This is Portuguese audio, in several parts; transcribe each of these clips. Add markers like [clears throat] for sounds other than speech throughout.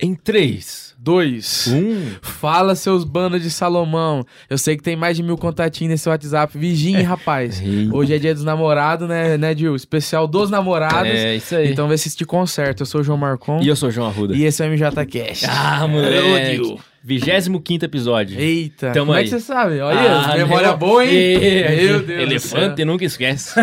Em 3, Dois. 1. Fala, seus bandos de Salomão. Eu sei que tem mais de mil contatinhos nesse WhatsApp. Vigiem, rapaz. [laughs] Eita. Hoje é dia dos namorados, né, né, Gil? Especial dos namorados. É isso aí. Então vê se te conserta. Eu sou o João Marcon. E eu sou o João Arruda. E esse é o MJ Cash. [laughs] Ah, Ô, moleque. Gil. 25 episódio. Eita, Tamo como é aí. que você sabe? Olha, Ah, memória meu- boa, hein? Ih, [laughs] Meu Deus Elefante do céu. nunca esquece.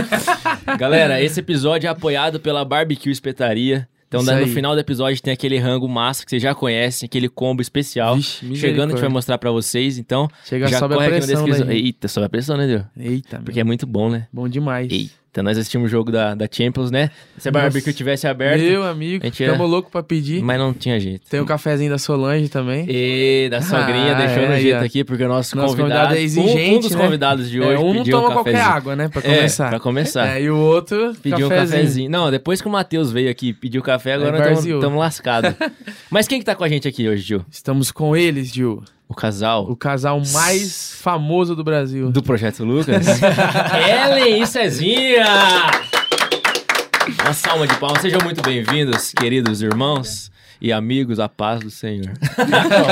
Galera, esse episódio é apoiado pela Barbecue Espetaria. Então, Isso no aí. final do episódio tem aquele rango massa que vocês já conhecem, aquele combo especial. Vixe, Chegando, a gente vai mostrar pra vocês. Então, Chega já sobe a corre aqui na pressão descrição. daí. Eita, sobe a pressão, né, Deus? Eita, Porque é muito bom, né? bom demais. Eita, nós assistimos o jogo da, da Champions, né? Se a. Barbecue tivesse aberto, Meu amigo, A gente é- loucos pra pedir. mas não tinha jeito. Tem o cafezinho da Solange também. E da sogrinha Ah, deixou é, no jeito ó. aqui, porque o nosso, Nosso convidado, convidado é exigente, um, um dos né? convidados de hoje É, um pediu toma um qualquer cafezinho. água, né? Pra É, começar. pra começar. É, e o outro, Pediu um cafezinho. cafezinho. Não, depois que o Matheus veio aqui pediu café, agora estamos lascados. [laughs] Mas quem que tá com a gente aqui hoje, Gil? Estamos com eles, Gil. O casal O casal mais famoso do Brasil. do Projeto Lucas. [laughs] Ellen e Cezinha! Uma salva de palmas. Sejam muito bem-vindos, queridos irmãos e amigos, a paz do Senhor. [laughs]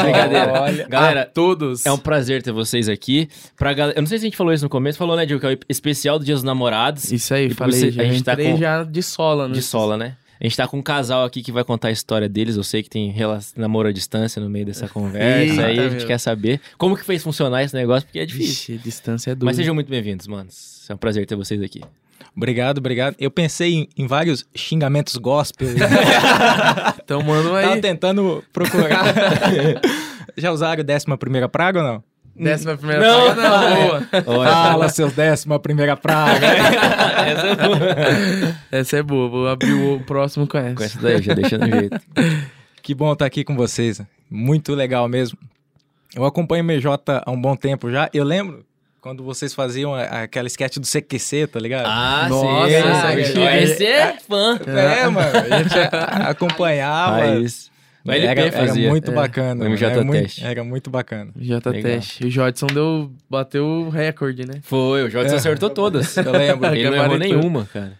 Brincadeira. Olha, Galera, a todos. É um prazer ter vocês aqui. Pra gal... Eu não sei se a gente falou isso no começo. Falou, né, Gil? Que é o especial do Dia dos Namorados. Isso aí, E falei. você- já a gente tá com- já de sola, né? De sola, né? A gente tá com um casal aqui que vai contar a história deles. Eu sei que tem rela- namoro à distância no meio dessa [laughs] conversa. Eita, aí a gente meu. quer saber como que fez funcionar esse negócio, porque é difícil. Vixe, distância é dura. Mas sejam muito bem-vindos, manos. É um prazer ter vocês aqui. Obrigado, obrigado. Eu pensei em, em vários xingamentos gospel. [laughs] [laughs] Então, mano, Tava aí. tentando procurar. Já usaram décima primeira praga ou não? Décima primeira Não. praga, não, boa. Olha, Fala, seus décima primeira praga. [laughs] essa é boa. Essa é boa. Vou abrir o próximo com essa. Com essa daí, já deixa no jeito. que bom estar aqui com vocês. Muito legal mesmo. Eu acompanho o MJ há um bom tempo já. Eu lembro quando vocês faziam aquela sketch do CQC, tá ligado? Ah, Nossa, sim. Ah, é- Esse é fã. É, mano. A gente [laughs] acompanhava. Raiz. O LP era, fazia. era muito É. bacana. O. MJ era, muito, Teste. era muito bacana. Legal. teste. O Jodson deu, bateu o recorde, né? Foi, o Jodson É. acertou todas. Eu lembro. Ele não errou nenhuma, cara.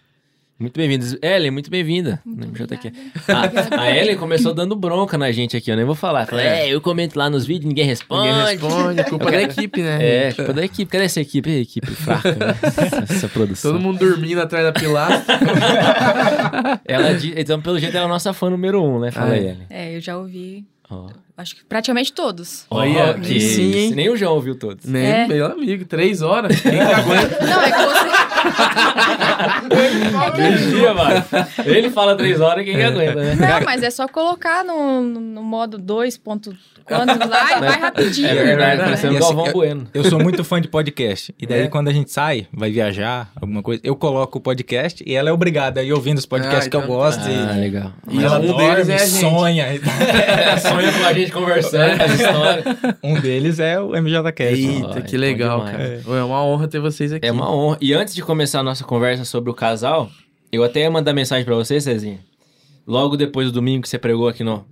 Muito bem-vindos. Ellen, muito bem-vinda. No MJQ. A, a Ellen começou dando bronca na gente aqui, eu nem vou falar. Falei, é, eu comento lá nos vídeos, ninguém responde. Ninguém responde. É culpa da [laughs] equipe, né? É, culpa da equipe. Cadê essa equipe? É, equipe [laughs] fraca, né? essa, essa produção. Todo mundo dormindo atrás da pilastra. [laughs] Ela, di- então, pelo jeito, ela é a nossa fã número um, né? Fala Ah, aí, é. Ellen. É, eu já ouvi, Ó. acho que praticamente todos. Olha, que sim, hein? Nem o João ouviu todos. Nem É. meu amigo. Três horas. Quem que aguenta? [laughs] Não, é que você... [laughs] Vigia, mano. Ele fala três horas, quem que aguenta, né? Não, mas é só colocar no, no modo 2. Quantos lá e vai rapidinho. É verdade, verdade. parecendo Galvão eu- Bueno. Eu sou muito fã de podcast. E daí, É? quando a gente sai, vai viajar, alguma coisa, eu coloco o podcast e ela é obrigada a ir ouvindo os podcasts Ah, que eu então- gosto. Ah, e, legal. e Mas ela um dorme, deles é a gente. sonha. [laughs] Sonha com a gente conversando as histórias. um deles é o MJCast. Eita, que bom legal, cara. É uma honra ter vocês aqui. É uma honra. E antes de começar a nossa conversa sobre o casal, eu até ia mandar mensagem pra você, Cezinha. Logo depois do domingo que você pregou aqui no,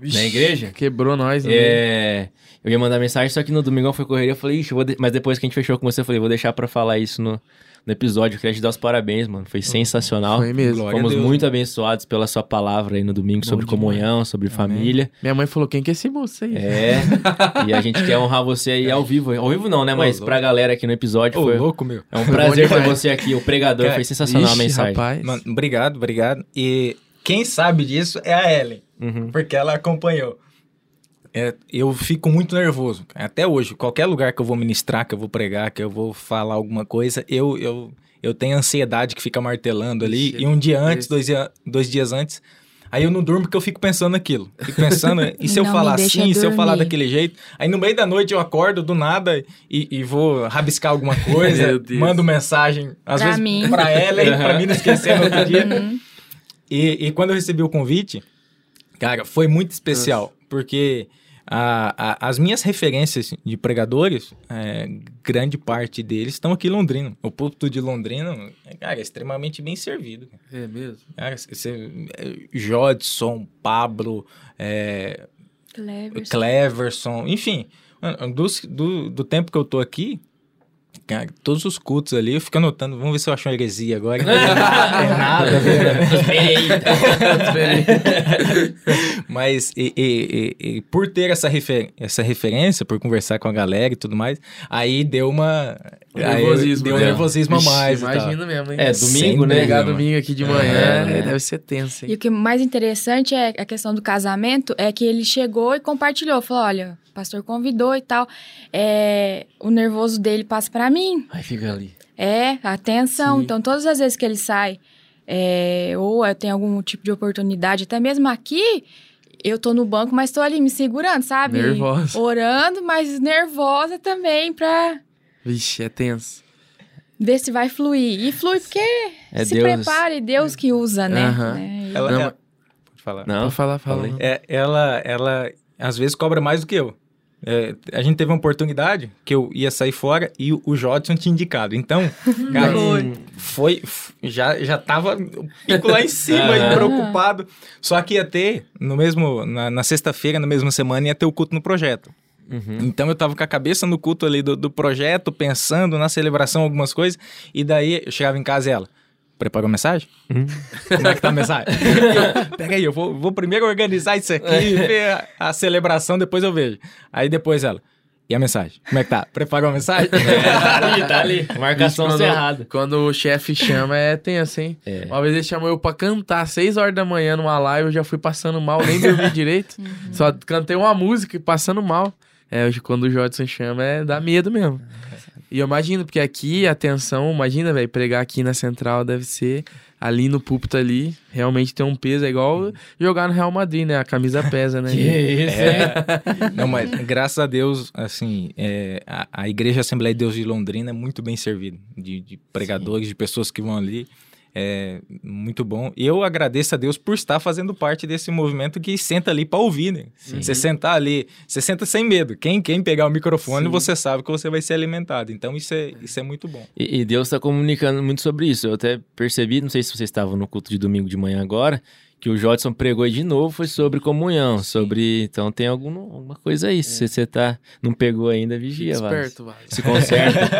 Vixe, na igreja. Quebrou nós, né? É, eu ia mandar mensagem, só que no domingão foi correria. Eu falei, ixi, eu de- mas depois que a gente fechou com você, eu falei, vou deixar pra falar isso no, no episódio. Eu queria te dar os parabéns, mano. Foi sensacional. Foi mesmo. Glória a Fomos Deus, muito abençoados pela sua palavra aí no domingo sobre demais. comunhão, sobre família. Minha mãe falou, quem que é esse moço aí? É, [laughs] e a gente quer honrar você aí ao vivo. Ao vivo não, né? Mas Ô, pra galera aqui no episódio Ô, foi. louco, meu. É um prazer bom ter você aqui, o pregador. Cara, foi sensacional a Ixi, mensagem. rapaz. Mano, obrigado, obrigado. E quem sabe disso é a Ellen, Uhum. porque ela acompanhou. É, eu fico muito nervoso. Até hoje, qualquer lugar que eu vou ministrar, que eu vou pregar, que eu vou falar alguma coisa, eu, eu, eu tenho ansiedade que fica martelando ali. Ixi, e um dia antes, dois, dia, dois dias antes, aí eu não durmo porque eu fico pensando naquilo. Fico pensando, e se eu [laughs] Não falar assim, se eu falar dormir. daquele jeito? Aí no meio da noite eu acordo do nada e, e vou rabiscar alguma [laughs] coisa, mando mensagem, às Pra vezes mim. pra Ellen, pra mim não esquecer no outro dia. Uhum. E, e quando eu recebi o convite, cara, foi muito especial, porque a- a- as minhas referências de pregadores, é, grande parte deles estão aqui em Londrina. O púlpito de Londrina, cara, é extremamente bem servido. É mesmo? Cara, você, é, Jodson, Pablo, é, Cleverson. Cleverson, enfim, dos- do, do tempo que eu tô aqui, todos os cultos ali, eu fico anotando, vamos ver se eu acho uma heresia agora. Não [laughs] tem nada a ver, né? [laughs] Mas e, e- e- e por ter essa, refer- essa referência, por conversar com a galera e tudo mais, aí deu uma. Um aí nervosismo, Deu um né? nervosismo a mais. e. Imagina mesmo, hein? É, Sem domingo, né? Pegar domingo aqui de manhã, É. deve ser tenso, E hein? o que é mais interessante é a questão do casamento, é que ele chegou e compartilhou, falou, olha, o pastor convidou e tal, é, o nervoso dele passa pra mim, Aí fica ali. é, atenção, Sim. então todas as vezes que ele sai, é, ou é, tem algum tipo de oportunidade, até mesmo aqui, eu tô no banco, mas tô ali me segurando, sabe? Nervosa. Orando, mas nervosa também pra Vixe, é tenso. ver se vai fluir. E flui porque É se Deus. prepare, Deus que usa, né? Aham. É, Ela, Não, ela- pode falar. Não, Pode falar, fala. É, ela, ela às vezes cobra mais do que eu. É, a gente teve uma oportunidade que eu ia sair fora e o, o Jodson tinha indicado. Então, [laughs] cara, foi, já, já tava o pico lá em cima, e preocupado. Só que ia ter, no mesmo, na, na sexta-feira, na mesma semana, ia ter o culto no projeto. Uhum. Então eu tava com a cabeça no culto ali do, do projeto, pensando na celebração, algumas coisas. E daí eu chegava em casa e ela. Preparou a mensagem? Uhum. Como é que tá a mensagem? [laughs] Pega aí, eu vou, vou primeiro organizar isso aqui, ver a, celebração, depois eu vejo. Aí depois ela. E a mensagem? Como é que tá? Preparou a mensagem? tá ali, tá ali. [laughs] Marcação Vixe, cerrada. Quando o chefe chama, é tenso, hein? É. Uma vez ele chamou eu pra cantar, 6 horas da manhã numa live, eu já fui passando mal, nem dormi [laughs] direito. Só cantei uma música e passando mal. É, hoje, quando o Jodson chama, é dá medo mesmo. E eu imagino, porque aqui a tensão, imagina, velho, pregar aqui na central deve ser ali no púlpito ali, realmente tem um peso, é igual jogar no Real Madrid, né? A camisa pesa, né? [laughs] Que isso, é. [laughs] Não, mas graças a Deus, assim, é, a, a Igreja Assembleia de Deus de Londrina é muito bem servida de, de pregadores, de pessoas que vão ali. É muito bom. E eu agradeço a Deus por estar fazendo parte desse movimento que senta ali para ouvir, né? Você sentar ali, você senta sem medo. Quem, quem pegar o microfone, Sim. você sabe que você vai ser alimentado. Então isso é, isso é muito bom. E, e Deus está comunicando muito sobre isso. Eu até percebi, não sei se vocês estavam no culto de domingo de manhã agora, que o Jodson pregou aí de novo, foi sobre comunhão, sobre... Então tem algum, alguma coisa aí. Se você tá, não pegou ainda, vigia, vai. Esperto, vai. Se conserta.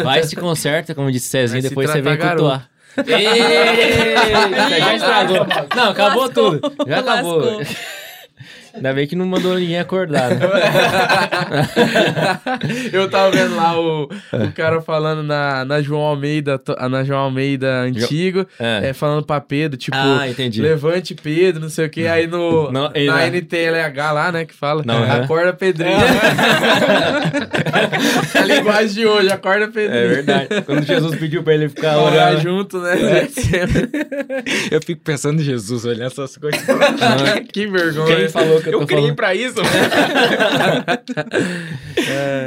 [laughs] Vai, se conserta, como disse Cezinho, depois você vem cultuar. Eita, já estragou. Não, acabou Lascou. tudo. Já acabou. [laughs] Ainda bem que não mandou ninguém acordar, né? [laughs] Eu tava vendo lá o, o cara falando na, na João Almeida, to- na João Almeida antigo, É. é, falando pra Pedro, tipo, Ah, entendi. levante Pedro, não sei o que, aí no, Não, na na- NTLH lá, né, que fala, Não, é. acorda Pedrinho. [laughs] a linguagem de hoje, acorda É Pedrinho. verdade. Quando Jesus pediu pra ele ficar Orar orando. junto, né? [laughs] Eu fico pensando em Jesus olhando essas coisas. que vergonha. Quem falou que eu Eu tô criei falando? pra isso. [laughs]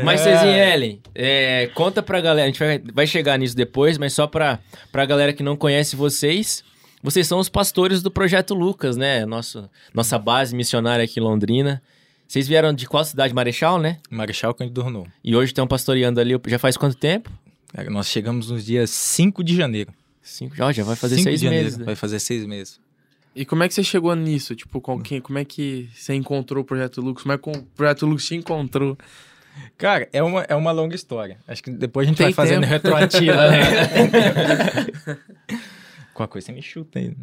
Mas, Cezinha e Ellen, é, conta pra galera, a gente vai, vai chegar nisso depois, mas só pra, pra galera que não conhece vocês, vocês são os pastores do Projeto Lucas, né? Nosso, nossa base missionária aqui em Londrina. Vocês vieram de qual cidade? Marechal, né? Marechal Cândido Renault. E hoje estão pastoreando ali, já faz quanto tempo? É, Nós chegamos nos dias 5 de janeiro. Cinco, já, já vai fazer 5 seis de janeiro, meses. né? Vai fazer seis meses. E como é que você chegou nisso? Tipo, com quem, como é que você encontrou o Projeto Lux? Como é que o Projeto Lux te encontrou? Cara, é uma, é uma longa história. Acho que depois a gente Tem vai fazendo retroativa, né? [laughs] Qualquer coisa você me chuta aí.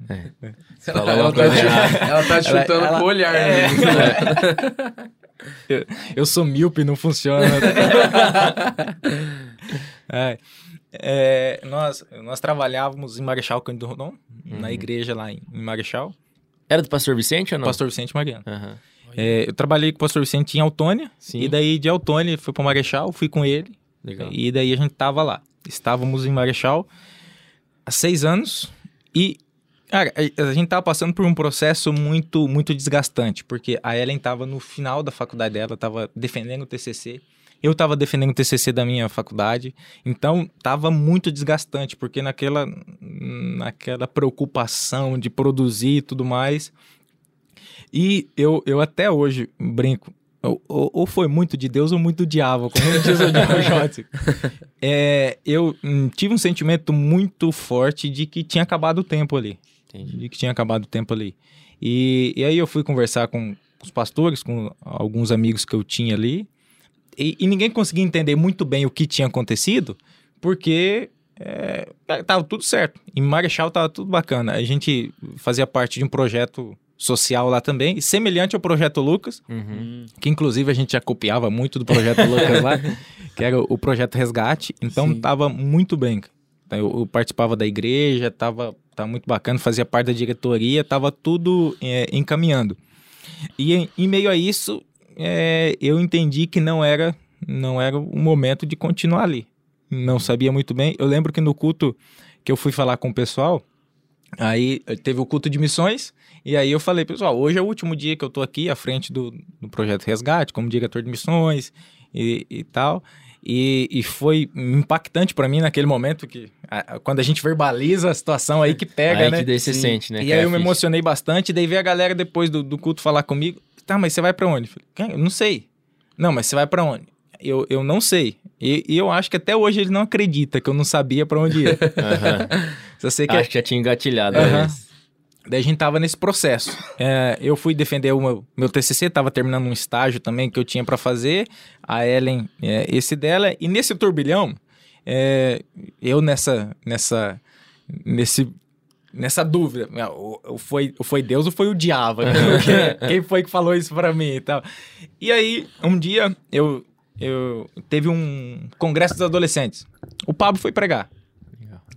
Falou ela, uma tá te, ela tá te Ela- chutando ela- com o olhar. É. né? [laughs] Eu, eu sou míope, não funciona. [laughs] É, é, nós, nós trabalhávamos em Marechal Cândido Rondon, na igreja lá em, em Marechal, Era do pastor Vicente ou não? Pastor Vicente Mariano. Aham. É, eu trabalhei com o Pastor Vicente em Autônia, Sim. e daí de Autônia fui para Marechal, fui com ele, Legal. e daí a gente tava lá. Estávamos em Marechal há seis anos, e Cara, a, a gente tava passando por um processo muito, muito desgastante, porque a Ellen tava no final da faculdade dela, tava defendendo o TCC. Eu tava defendendo o TCC da minha faculdade, então tava muito desgastante, porque naquela, naquela preocupação de produzir e tudo mais. E eu, eu até hoje brinco, ou, ou- ou foi muito de Deus ou muito do diabo, como diz o John. É, eu hum, tive um sentimento muito forte de que tinha acabado o tempo ali Entendi. de que tinha acabado o tempo ali. E, e aí eu fui conversar com os pastores, com alguns amigos que eu tinha ali, e, e ninguém conseguia entender muito bem o que tinha acontecido, porque é, tava tudo certo. Em Marechal tava tudo bacana. A gente fazia parte de um projeto social lá também, semelhante ao Projeto Lucas, Uhum. que inclusive a gente já copiava muito do Projeto Lucas lá, [laughs] que era o Projeto Resgate, então Sim. tava muito bem. Eu, eu participava da igreja, tava, tava muito bacana, fazia parte da diretoria, tava tudo é, encaminhando. E em, em meio a isso, é, eu entendi que não era, não era o momento de continuar ali. Não sabia muito bem. Eu lembro que no culto que eu fui falar com o pessoal, aí eh, teve o culto de missões, e aí eu falei, pessoal, hoje é o último dia que eu tô aqui à frente do, do projeto Resgate, como diretor de missões e, e tal. E, e foi impactante para mim naquele momento que a- quando a gente verbaliza a situação aí que pega, Aí né? que daí você sente, né? E aí eu me emocionei bastante, daí veio a galera depois do, do culto falar comigo, tá, mas você vai pra onde? Falei, "Cara, eu não sei. Não, mas você vai pra onde? Eu, eu não sei. E, e eu acho que até hoje ele não acredita que eu não sabia pra onde ir. Aham. [laughs] Só sei que Acho que já tinha engatilhado. Né? Daí a gente tava nesse processo. É, eu fui defender o meu, meu TCC, tava terminando um estágio também que eu tinha pra fazer. A Ellen, é, esse dela. E nesse turbilhão, é, eu nessa, nessa, nesse, nessa dúvida, né, o- o- foi, foi Deus ou foi o diabo? [laughs] Quem foi que falou isso pra mim e tal? E aí, um dia, eu, eu teve um congresso dos adolescentes. O Pablo foi pregar.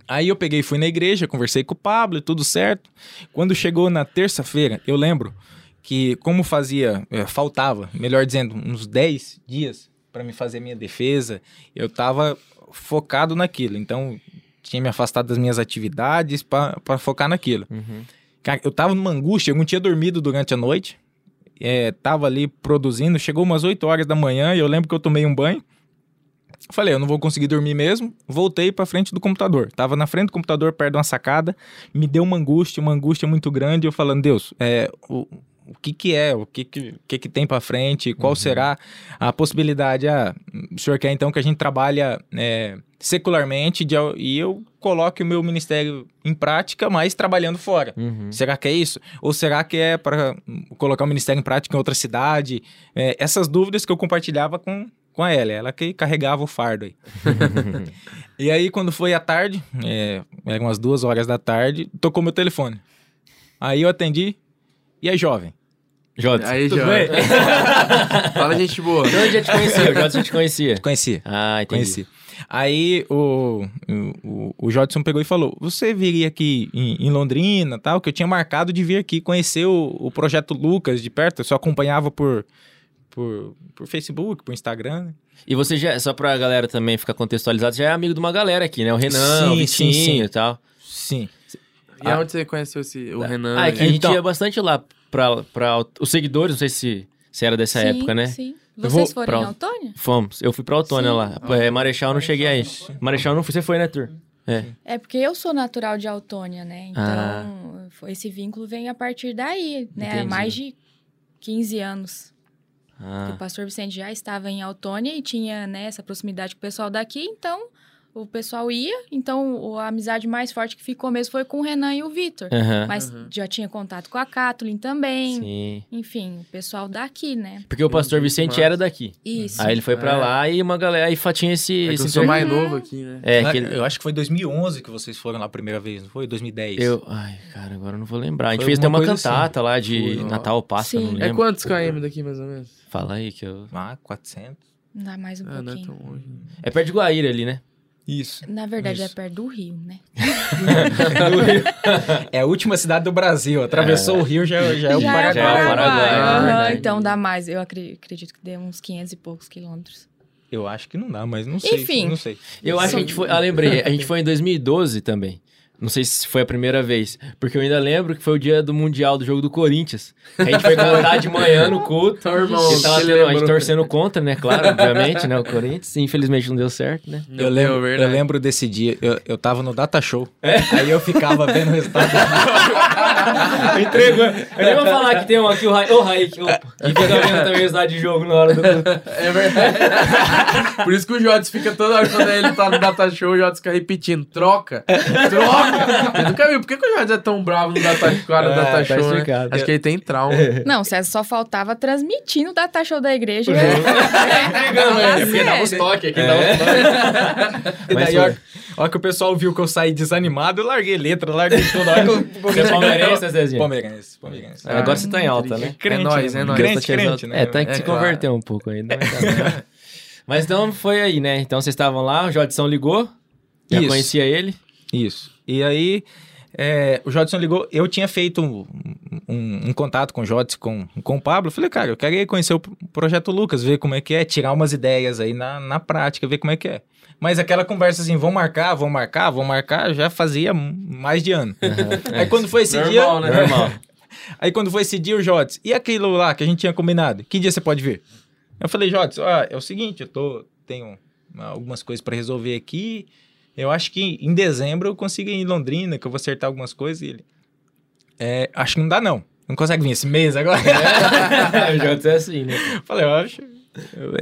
Aí eu peguei, fui na igreja, conversei com o Pablo e tudo certo. Quando chegou na terça-feira, eu lembro que como fazia, eh, faltava, melhor dizendo, uns 10 dias para me fazer minha defesa, eu tava focado naquilo. Então, tinha me afastado das minhas atividades para focar naquilo. Uhum. Cara, eu tava numa angústia, eu não tinha dormido durante a noite. É, tava ali produzindo, chegou umas 8 horas da manhã e eu lembro que eu tomei um banho. Falei, eu não vou conseguir dormir mesmo. Voltei pra frente do computador. Tava na frente do computador, perto de uma sacada. Me deu uma angústia, uma angústia muito grande. Eu falando, Deus, é, o, o que que é? O que que, que, que tem pra frente? Qual será a possibilidade? Ah, o senhor quer então que a gente trabalha é, secularmente de- e eu coloque o meu ministério em prática, mas trabalhando fora. Uhum. Será que é isso? Ou será que é para colocar o ministério em prática em outra cidade? É, essas dúvidas que eu compartilhava com, com a Ela, ela que carregava o fardo aí. [laughs] e aí, quando foi à tarde, é, eram umas duas horas da tarde, tocou meu telefone. Aí eu atendi, e aí, jovem? Jodson. Aí, bem? [laughs] Fala, gente boa. Então eu já te conhecia, o Jodson já te conhecia. Conheci. Ah, entendi. Conheci. Aí o, o, o Jodson pegou e falou: Você viria aqui em, em Londrina tal? Que eu tinha marcado de vir aqui conhecer o, o projeto Lucas de perto. Eu só acompanhava por, por, por Facebook, por Instagram. né? E você já, só pra galera também ficar contextualizado, já é amigo de uma galera aqui, né? O Renan, o Sim, sim, Vitinho sim. e tal. Sim. E aonde você conheceu esse, o Renan? Ah, é que a gente Então- ia bastante lá pra, pra os seguidores, não sei se, se era dessa Sim, época, né? Sim. Eu Vocês vou foram em pra- Autônia? Fomos. Eu fui pra Autônia Sim. lá. É, Marechal eu não cheguei aí. Marechal não fui, você foi, né, Tur? É. É porque eu sou natural de Autônia, né? Então, Ah. foi- esse vínculo vem a partir daí, né? Há Entendi. mais de 15 anos. Ah, O pastor Vicente já estava em Autônia e tinha né, essa proximidade com o pessoal daqui, então o pessoal ia. Então, a amizade mais forte que ficou mesmo foi com o Renan e o Vitor. aham. Mas Uhum. já tinha contato com a Kathleen também. Sim. Enfim, o pessoal daqui, né? Porque o pastor Vicente era daqui. Isso. Aí ele foi pra É. lá e uma galera. Aí tinha esse. É esse eu sou inter- mais novo aqui, né? É, que ele- Eu acho que foi 2011 que vocês foram lá a primeira vez, não foi? 2010. Eu. Ai, cara, agora eu não vou lembrar. A gente Foi fez até uma coisa cantata lá de Foi. Natal Páscoa, Sim. não É lembro. quantos km daqui, mais ou menos? Fala aí que eu. Ah, 400. Dá mais um Ah, não é pouquinho. tão longe. É perto de Guaíra ali, né? Isso. Na verdade, Isso. é perto do Rio, né? É a última cidade do Brasil. Atravessou o rio, já, já é o Já Paraguai. Já é o Paraguai, é Aham, verdade. então dá mais. Eu acre- acredito que dê uns 500 e poucos quilômetros. Eu acho que não dá, mas não sei. Enfim. Não sei. Eu acho que a gente foi. Ah, lembrei. A gente foi em 2012 também. Não sei se foi a primeira vez. Porque eu ainda lembro que foi o dia do Mundial do jogo do Corinthians. A gente foi cantar de manhã no culto. Então, irmão, E tava tendo, a gente torcendo contra, né? Claro, obviamente, né? O Corinthians. Infelizmente não deu certo, né? Não eu, lembro, deu, eu verdade. lembro desse dia. Eu, eu tava no Data Show. Aí eu ficava vendo o resultado. [laughs] Entregou. Eu nem vou falar que tem um aqui, o Raik. Ô, Raik. Opa. E fica vendo também o resultado de jogo na hora do culto. É verdade. Por isso que o Jodes fica toda hora quando ele tá no data show, o Jodes fica repetindo: troca, troca. [laughs] Eu nunca vi. Por que, que o Jorge é tão bravo no data, do [laughs] Ah, data tá show, né? Acho que ele tem trauma. [laughs] Não, César só faltava transmitindo o data show da igreja. Entregando, Fala é, porque dá uns sério. toques aqui, dá uns toques. E Mas daí, que o pessoal viu que eu saí desanimado, eu larguei letra, larguei tudo. Hora que Você é palmeirense, Zezinho? Palmeirense, palmeirense. Ah, Agora você tá em alta, né? Crente, É nóis, né, é nóis. Crente, crente, né? É, tem que É se claro. converter um pouco ainda. Mas, tá. mas então foi aí, né? Então vocês estavam lá, o Jodson ligou, já Isso. conhecia ele. Isso. E aí, é, o Jodson ligou. Eu tinha feito um, um- um contato com o Jodson, com, com o Pablo. Eu falei, cara, eu quero ir conhecer o pro- Projeto Lucas, ver como é que é, tirar umas ideias aí na, na prática, ver como é que é. Mas aquela conversa assim, vão marcar, vão marcar, vão marcar, já fazia mais de ano. [laughs] Aí quando foi esse Normal, dia. né? Normal. [laughs] Aí quando foi esse dia, o Jodson, e aquilo lá que a gente tinha combinado? Que dia você pode vir? Eu falei, Jodson, ah, é o seguinte, eu tô, tenho algumas coisas para resolver aqui. Eu acho que em dezembro eu consigo ir em Londrina, que eu vou acertar algumas coisas. E ele, é, acho que não dá não. Não consegue vir esse mês agora? [laughs] o Jodson é assim, né? [laughs] Falei, eu acho,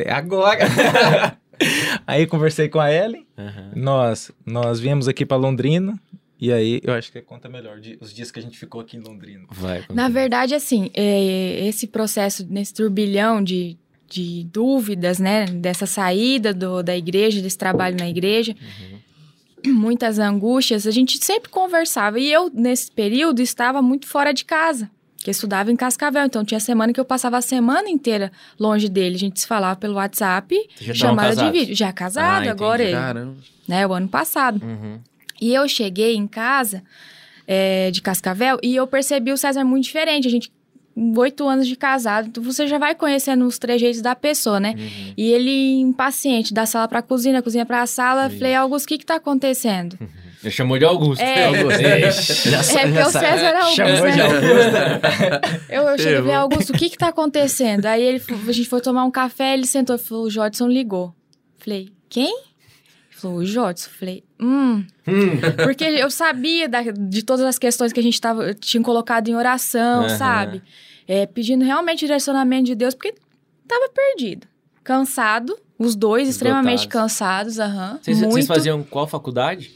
é agora. [laughs] aí conversei com a Ellen, Aham. nós, nós viemos aqui para Londrina. E aí, eu acho que conta melhor de- os dias que a gente ficou aqui em Londrina. Vai. Na verdade, assim, é, esse processo, nesse turbilhão de, de dúvidas, né? Dessa saída do, da igreja, desse trabalho na igreja, muitas angústias, a gente sempre conversava. E eu, nesse período, estava muito fora de casa, que estudava em Cascavel. Então, tinha semana que eu passava a semana inteira longe dele. A gente se falava pelo WhatsApp, chamada de vídeo. Já casado, Ah, agora, ele, Caramba. né? O ano passado. Uhum. E eu cheguei em casa é, de Cascavel e eu percebi o César muito diferente. A gente, oito anos de casado, então você já vai conhecendo os trejeitos da pessoa, né? Uhum. E ele impaciente, da sala pra cozinha, cozinha pra sala. Isso. Falei, Augusto, o que que tá acontecendo? Ele chamou de Augusto. É. Augusto. Ixi. Já É, porque o César é Augusto, Chamou de né? Augusto. [laughs] Eu, eu cheguei e falei. Augusto, o que que tá acontecendo? Aí ele, a gente foi tomar um café, ele sentou e falou, o Jodson ligou. Falei, quem? O Jodson. Falei, hum... Hum. Porque eu sabia da- de todas as questões que a gente tava, tinha colocado em oração, Aham. sabe? É, pedindo realmente direcionamento de Deus, porque tava perdido. Cansado, os dois extremamente cansados, aham. Vocês, muito. vocês faziam qual faculdade?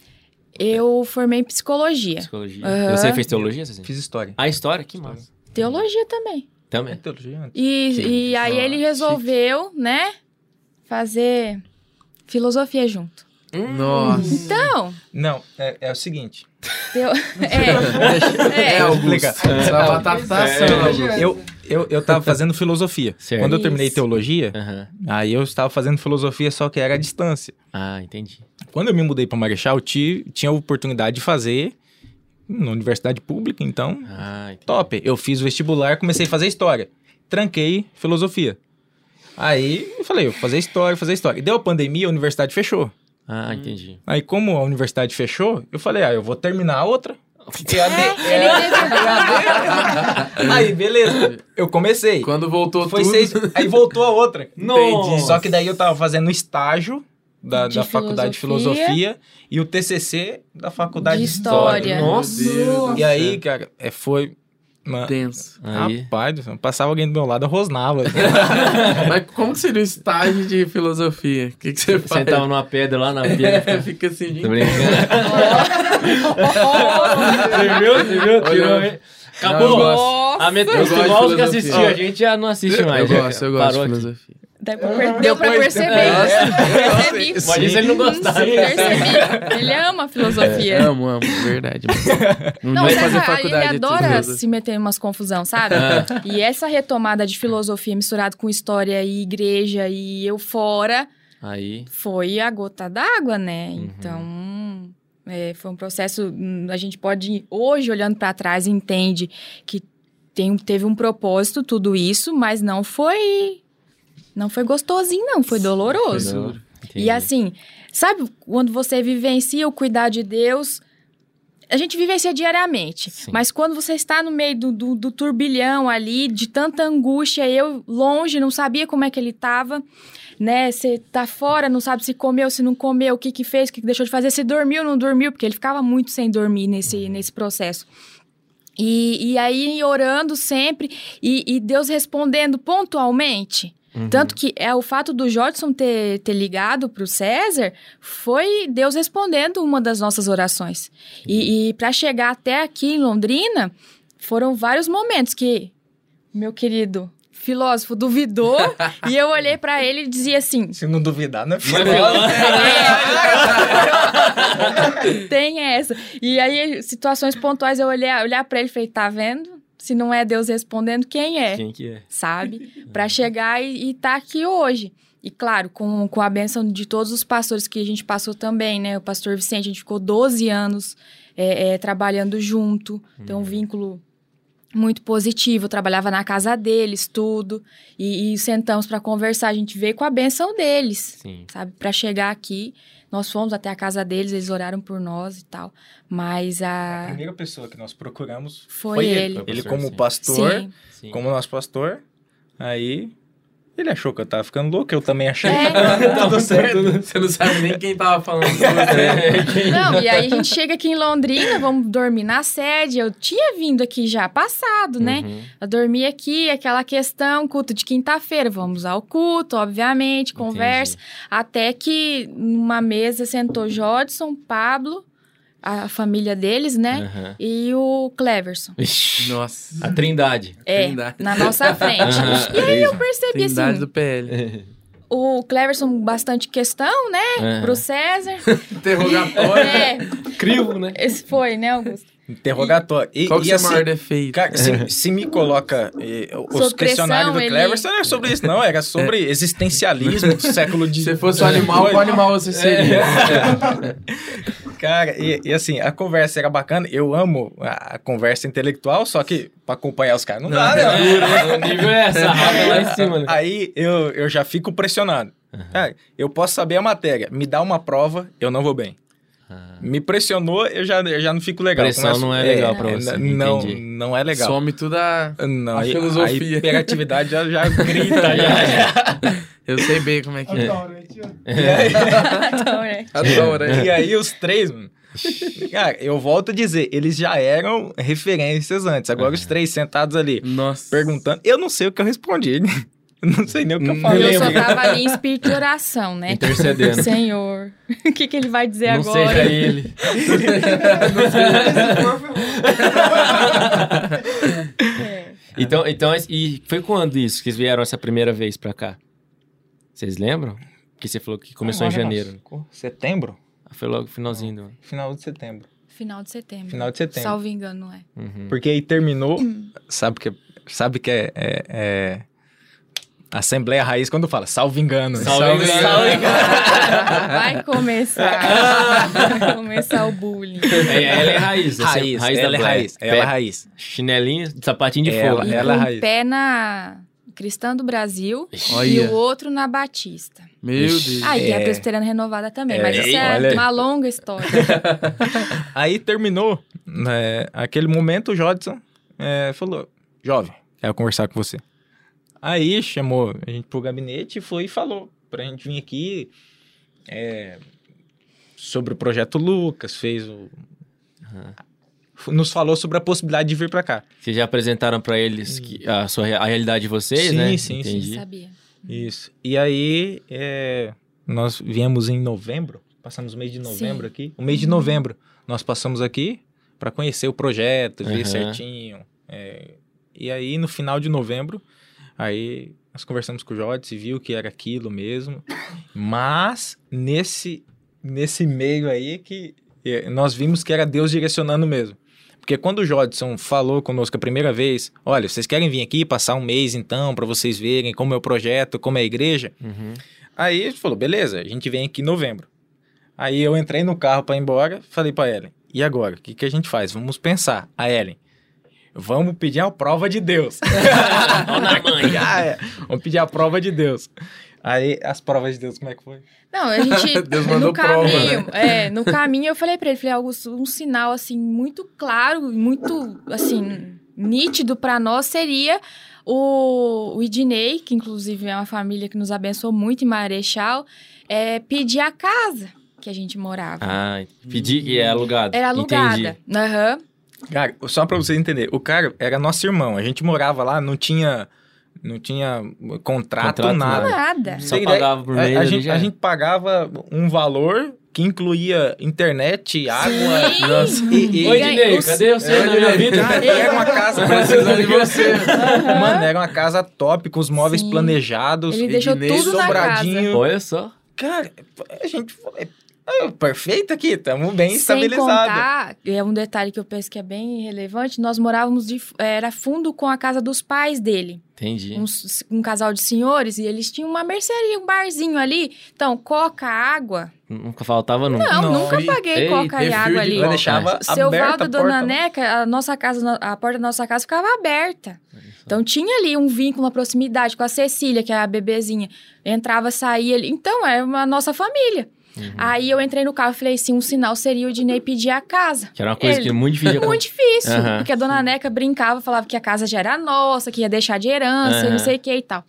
Eu formei em psicologia. Psicologia. Aham. Você fez teologia, Cezinha? Fiz história. A história? Que massa. Teologia também. Também. Teologia antes. E, Sim. e aí Ah, ele resolveu, né, fazer filosofia junto. Nossa. Então, Não, é, é o seguinte. teo... é, [laughs] É, é, Augusto. assando, Augusto. Eu, eu, eu tava fazendo filosofia. Certo. Quando eu terminei Isso. teologia, Aham. aí eu estava fazendo filosofia, só que era à distância. Ah, entendi. Quando eu me mudei para Marechal, eu ti- tinha a oportunidade de fazer na universidade pública, então, Ah, top. Eu fiz o vestibular, comecei a fazer história. Tranquei filosofia. Aí eu falei, eu vou fazer história, fazer história. E deu a pandemia, a universidade fechou. Ah, entendi. Aí, como a universidade fechou, eu falei, ah, eu vou terminar a outra. É, ele teve- [laughs] Aí, beleza. Eu comecei. Quando voltou Foi tudo... seis. Aí voltou a outra. [laughs] Nossa. Só que daí eu tava fazendo estágio da, De da faculdade de filosofia. e o TCC da faculdade De de história. história. Nossa. E aí, cara, é, foi. Uma... Tenso. Aí. Rapaz, do céu, passava alguém do meu lado, eu rosnava. [laughs] Mas como que seria o estágio de filosofia? O que, que você faz? Sentava numa pedra lá na pedra. [laughs] Fica assim, Tô brincando. Você viu? Você viu? Tirou, Olha, hein? Acabou. A metade dos que filosofia. assistiu a gente já não assiste mais. Eu gosto, eu gosto parou de aqui. Deu pra, per- deu pra perceber. É. Percebi. Imagina se ele não gostasse. Percebi. Ele ama filosofia. Amo, amo, verdade. Não, Não, vai fazer ele faculdade de adora se meter em umas confusão, sabe? E essa retomada de filosofia misturado com história e igreja e eu fora Aí. foi a gota d'água, né? Uhum. Então, é, foi um processo. hum, A gente pode, hoje, olhando pra trás, entende que tem, teve um propósito tudo isso, mas não foi. Não foi gostosinho, não, foi doloroso. Entendi. E assim, sabe quando você vivencia o cuidar de Deus? A gente vivencia diariamente, Sim. mas quando você está no meio do, do, do turbilhão ali, de tanta angústia, eu longe, não sabia como é que ele estava, né? Você tá fora, não sabe se comeu, se não comeu, o que que fez, o que que deixou de fazer, se dormiu, não dormiu, porque ele ficava muito sem dormir nesse, nesse processo. E, e aí orando sempre, e, e Deus respondendo pontualmente. Uhum. Tanto que é o fato do Jodson ter, ter ligado pro César foi Deus respondendo uma das nossas orações. E, e para chegar até aqui em Londrina, foram vários momentos que meu querido filósofo duvidou [laughs] e eu olhei para ele e dizia assim: Se não duvidar, não é Não é filósofo. [laughs] Tem essa. E aí, situações pontuais, eu olhei, olhar para ele e falei: tá vendo? Se não é Deus respondendo, quem é? Quem que é? Sabe? [laughs] Para chegar e estar tá aqui hoje. E claro, com, com a benção de todos os pastores que a gente passou também, né? O pastor Vicente, a gente ficou 12 anos é, é, trabalhando junto. Tem um vínculo muito positivo. Eu trabalhava na casa deles, tudo. E, e sentamos para conversar. A gente veio com a benção deles, Sim. sabe? Para chegar aqui. Nós fomos até a casa deles, eles oraram por nós e tal. Mas A a. primeira pessoa que nós procuramos Foi foi, ele. ele. Ele como pastor. Sim. como nosso pastor, aí ele achou que eu tava ficando louco, eu também achei. É. [laughs] Tudo certo. Você não sabe nem quem tava falando [laughs] com você. Não, e aí a gente chega aqui em Londrina, vamos dormir na sede. Eu tinha vindo aqui já passado, né? Uhum. Eu dormi aqui, aquela questão, culto de quinta-feira. Vamos ao culto, obviamente, conversa. Até que numa mesa sentou Jodson, Pablo, a família deles, né? Aham. E o Cleverson. Nossa. A trindade. É, Trindade. na nossa [laughs] frente. Aham. E aí eu percebi Trindade assim, do PL. [laughs] o Cleverson bastante questão, né? Aham. Pro César. [laughs] Interrogatório. É, Crivo, né? esse foi, né, Augusto? Interrogatório. E, Qual que e é o assim, maior defeito? Cara, se, [laughs] se me coloca eh, os questionários do pressão, Cleverson, não é sobre isso, não. Era sobre [laughs] existencialismo do século [laughs] Se XIX. você fosse um animal, qual animal você seria? Cara, e, e assim, a conversa era bacana. Eu amo a, conversa intelectual, só que pra acompanhar os caras não dá, né? É, o nível é essa, lá em cima, né? Aí eu, eu já fico pressionado. Cara, eu posso saber a matéria, me dá uma prova, eu não vou bem. Ah. Me pressionou, eu já, eu já não fico legal. Pressão não é legal pra você, Não, entendi. não é legal. Some tudo a... Não, a aí- filosofia. A hiperatividade já, já [laughs] grita. já. [laughs] Eu sei bem como é que é. Então, [laughs] né? Adoro, hein? E aí os três, mano. Cara, eu volto a dizer, eles já eram referências antes. Agora os três sentados ali, Nossa. perguntando. Eu não sei o que eu respondi. Eu não sei nem o que eu falei. Eu só tava ali em espírito de oração, né? Intercedendo. Senhor, o que, que ele vai dizer Não agora? seja ele. É. Então, então, e foi quando isso que vocês vieram essa primeira vez pra cá? Vocês lembram? Que você falou que começou em Agora, janeiro. nossa, Setembro? Ah, Foi logo no finalzinho do ano. Final de setembro. Final de setembro. Final de setembro. Salvo engano, não é? Uhum. Porque aí terminou. Sabe que, sabe que é, é- é Assembleia Raiz quando fala, salvo engano. Salvo engano. Vai começar. Vai começar o bullying. É, ela é raiz. essa Raiz, da ela é raiz. Ela é raiz. Chinelinho, sapatinho de Ela- fogo. E ela é raiz. um pé na Cristã do Brasil e Olha. o outro na Batista. Meu. Deus. Ah, e tem a É. presbiteriana renovada também, É, mas isso é olha aí. uma longa história. [laughs] Aí terminou, né, aquele momento, o Jodson é, falou, jovem, quero conversar com você. Aí chamou a gente pro gabinete e foi e falou pra gente vir aqui é, sobre o projeto Lucas, fez o... f- Nos falou sobre a possibilidade de vir pra cá. Vocês já apresentaram pra eles que a, sua, a realidade de vocês, Sim, né? sim, sim. Entendi. Sabia. Isso. E aí, é, nós viemos em novembro, passamos o mês de novembro Sim. aqui. O mês de novembro, nós passamos aqui para conhecer o projeto, ver Aham. certinho. é, e aí, no final de novembro, aí nós conversamos com o Jodes e viu que era aquilo mesmo. Mas, nesse, nesse meio aí, que é, nós vimos que era Deus direcionando mesmo. Porque quando o Jodson falou conosco a primeira vez, olha, vocês querem vir aqui passar um mês então, para vocês verem como é o projeto, como é a igreja? Uhum. Aí gente falou, beleza, a gente vem aqui em novembro. Aí eu entrei no carro para ir embora, falei para Ellen, e agora? O que, que a gente faz? Vamos pensar. A Ellen, vamos pedir a prova de Deus. [laughs] [laughs] Ah, é. Vamos pedir a prova de Deus. Aí, as provas de Deus, como é que foi? Não, a gente. [laughs] Deus mandou no caminho, prova, é, no caminho eu falei pra ele, falei, Augusto, um sinal assim muito claro, muito assim nítido pra nós seria o, o Idnei, que inclusive é uma família que nos abençoou muito em Marechal, é, pedir a casa que a gente morava. Ah, pedi que é alugado. Era alugada. Entendi. Aham. Cara, só pra vocês entenderem, o cara era nosso irmão, a gente morava lá, não tinha não tinha contrato, Contrato, nada. Nada. Só pagava por mês A, a gente, a gente pagava um valor que incluía internet, água. Sim. Nossa. E, e- Oi, Dinei, os- cadê você na minha vida? Cara, era uma casa Precisando de você. [laughs] Mano, era uma casa top, com os móveis Sim. planejados. Ele deixou Ednei tudo na casa. sobradinho. Olha só. Cara, a gente "Ah, perfeito aqui, estamos bem Sem estabilizados. contar, é um detalhe que eu penso que é bem relevante, nós morávamos de, era fundo com a casa dos pais dele. Entendi. Um, um casal de senhores, e eles tinham uma mercearia, um barzinho ali. Então, coca, água. Nunca faltava nunca. Não, Não, nunca paguei Ei, coca e água de ali. Ela deixava Seu aberta Valdo a Dona porta. Neca, a nossa casa, a porta da nossa casa ficava aberta. Então tinha ali um vínculo, uma proximidade com a Cecília, que é a bebezinha. Entrava, saía ali. Então, era uma nossa família. Uhum. Aí eu entrei no carro e falei assim: um sinal seria o Dinei pedir a casa. Que era uma coisa Ele- que muito difícil Muito difícil. Aham. Porque a dona Neca brincava, falava que a casa já era nossa, que ia deixar de herança, e Aham. não sei o que e tal.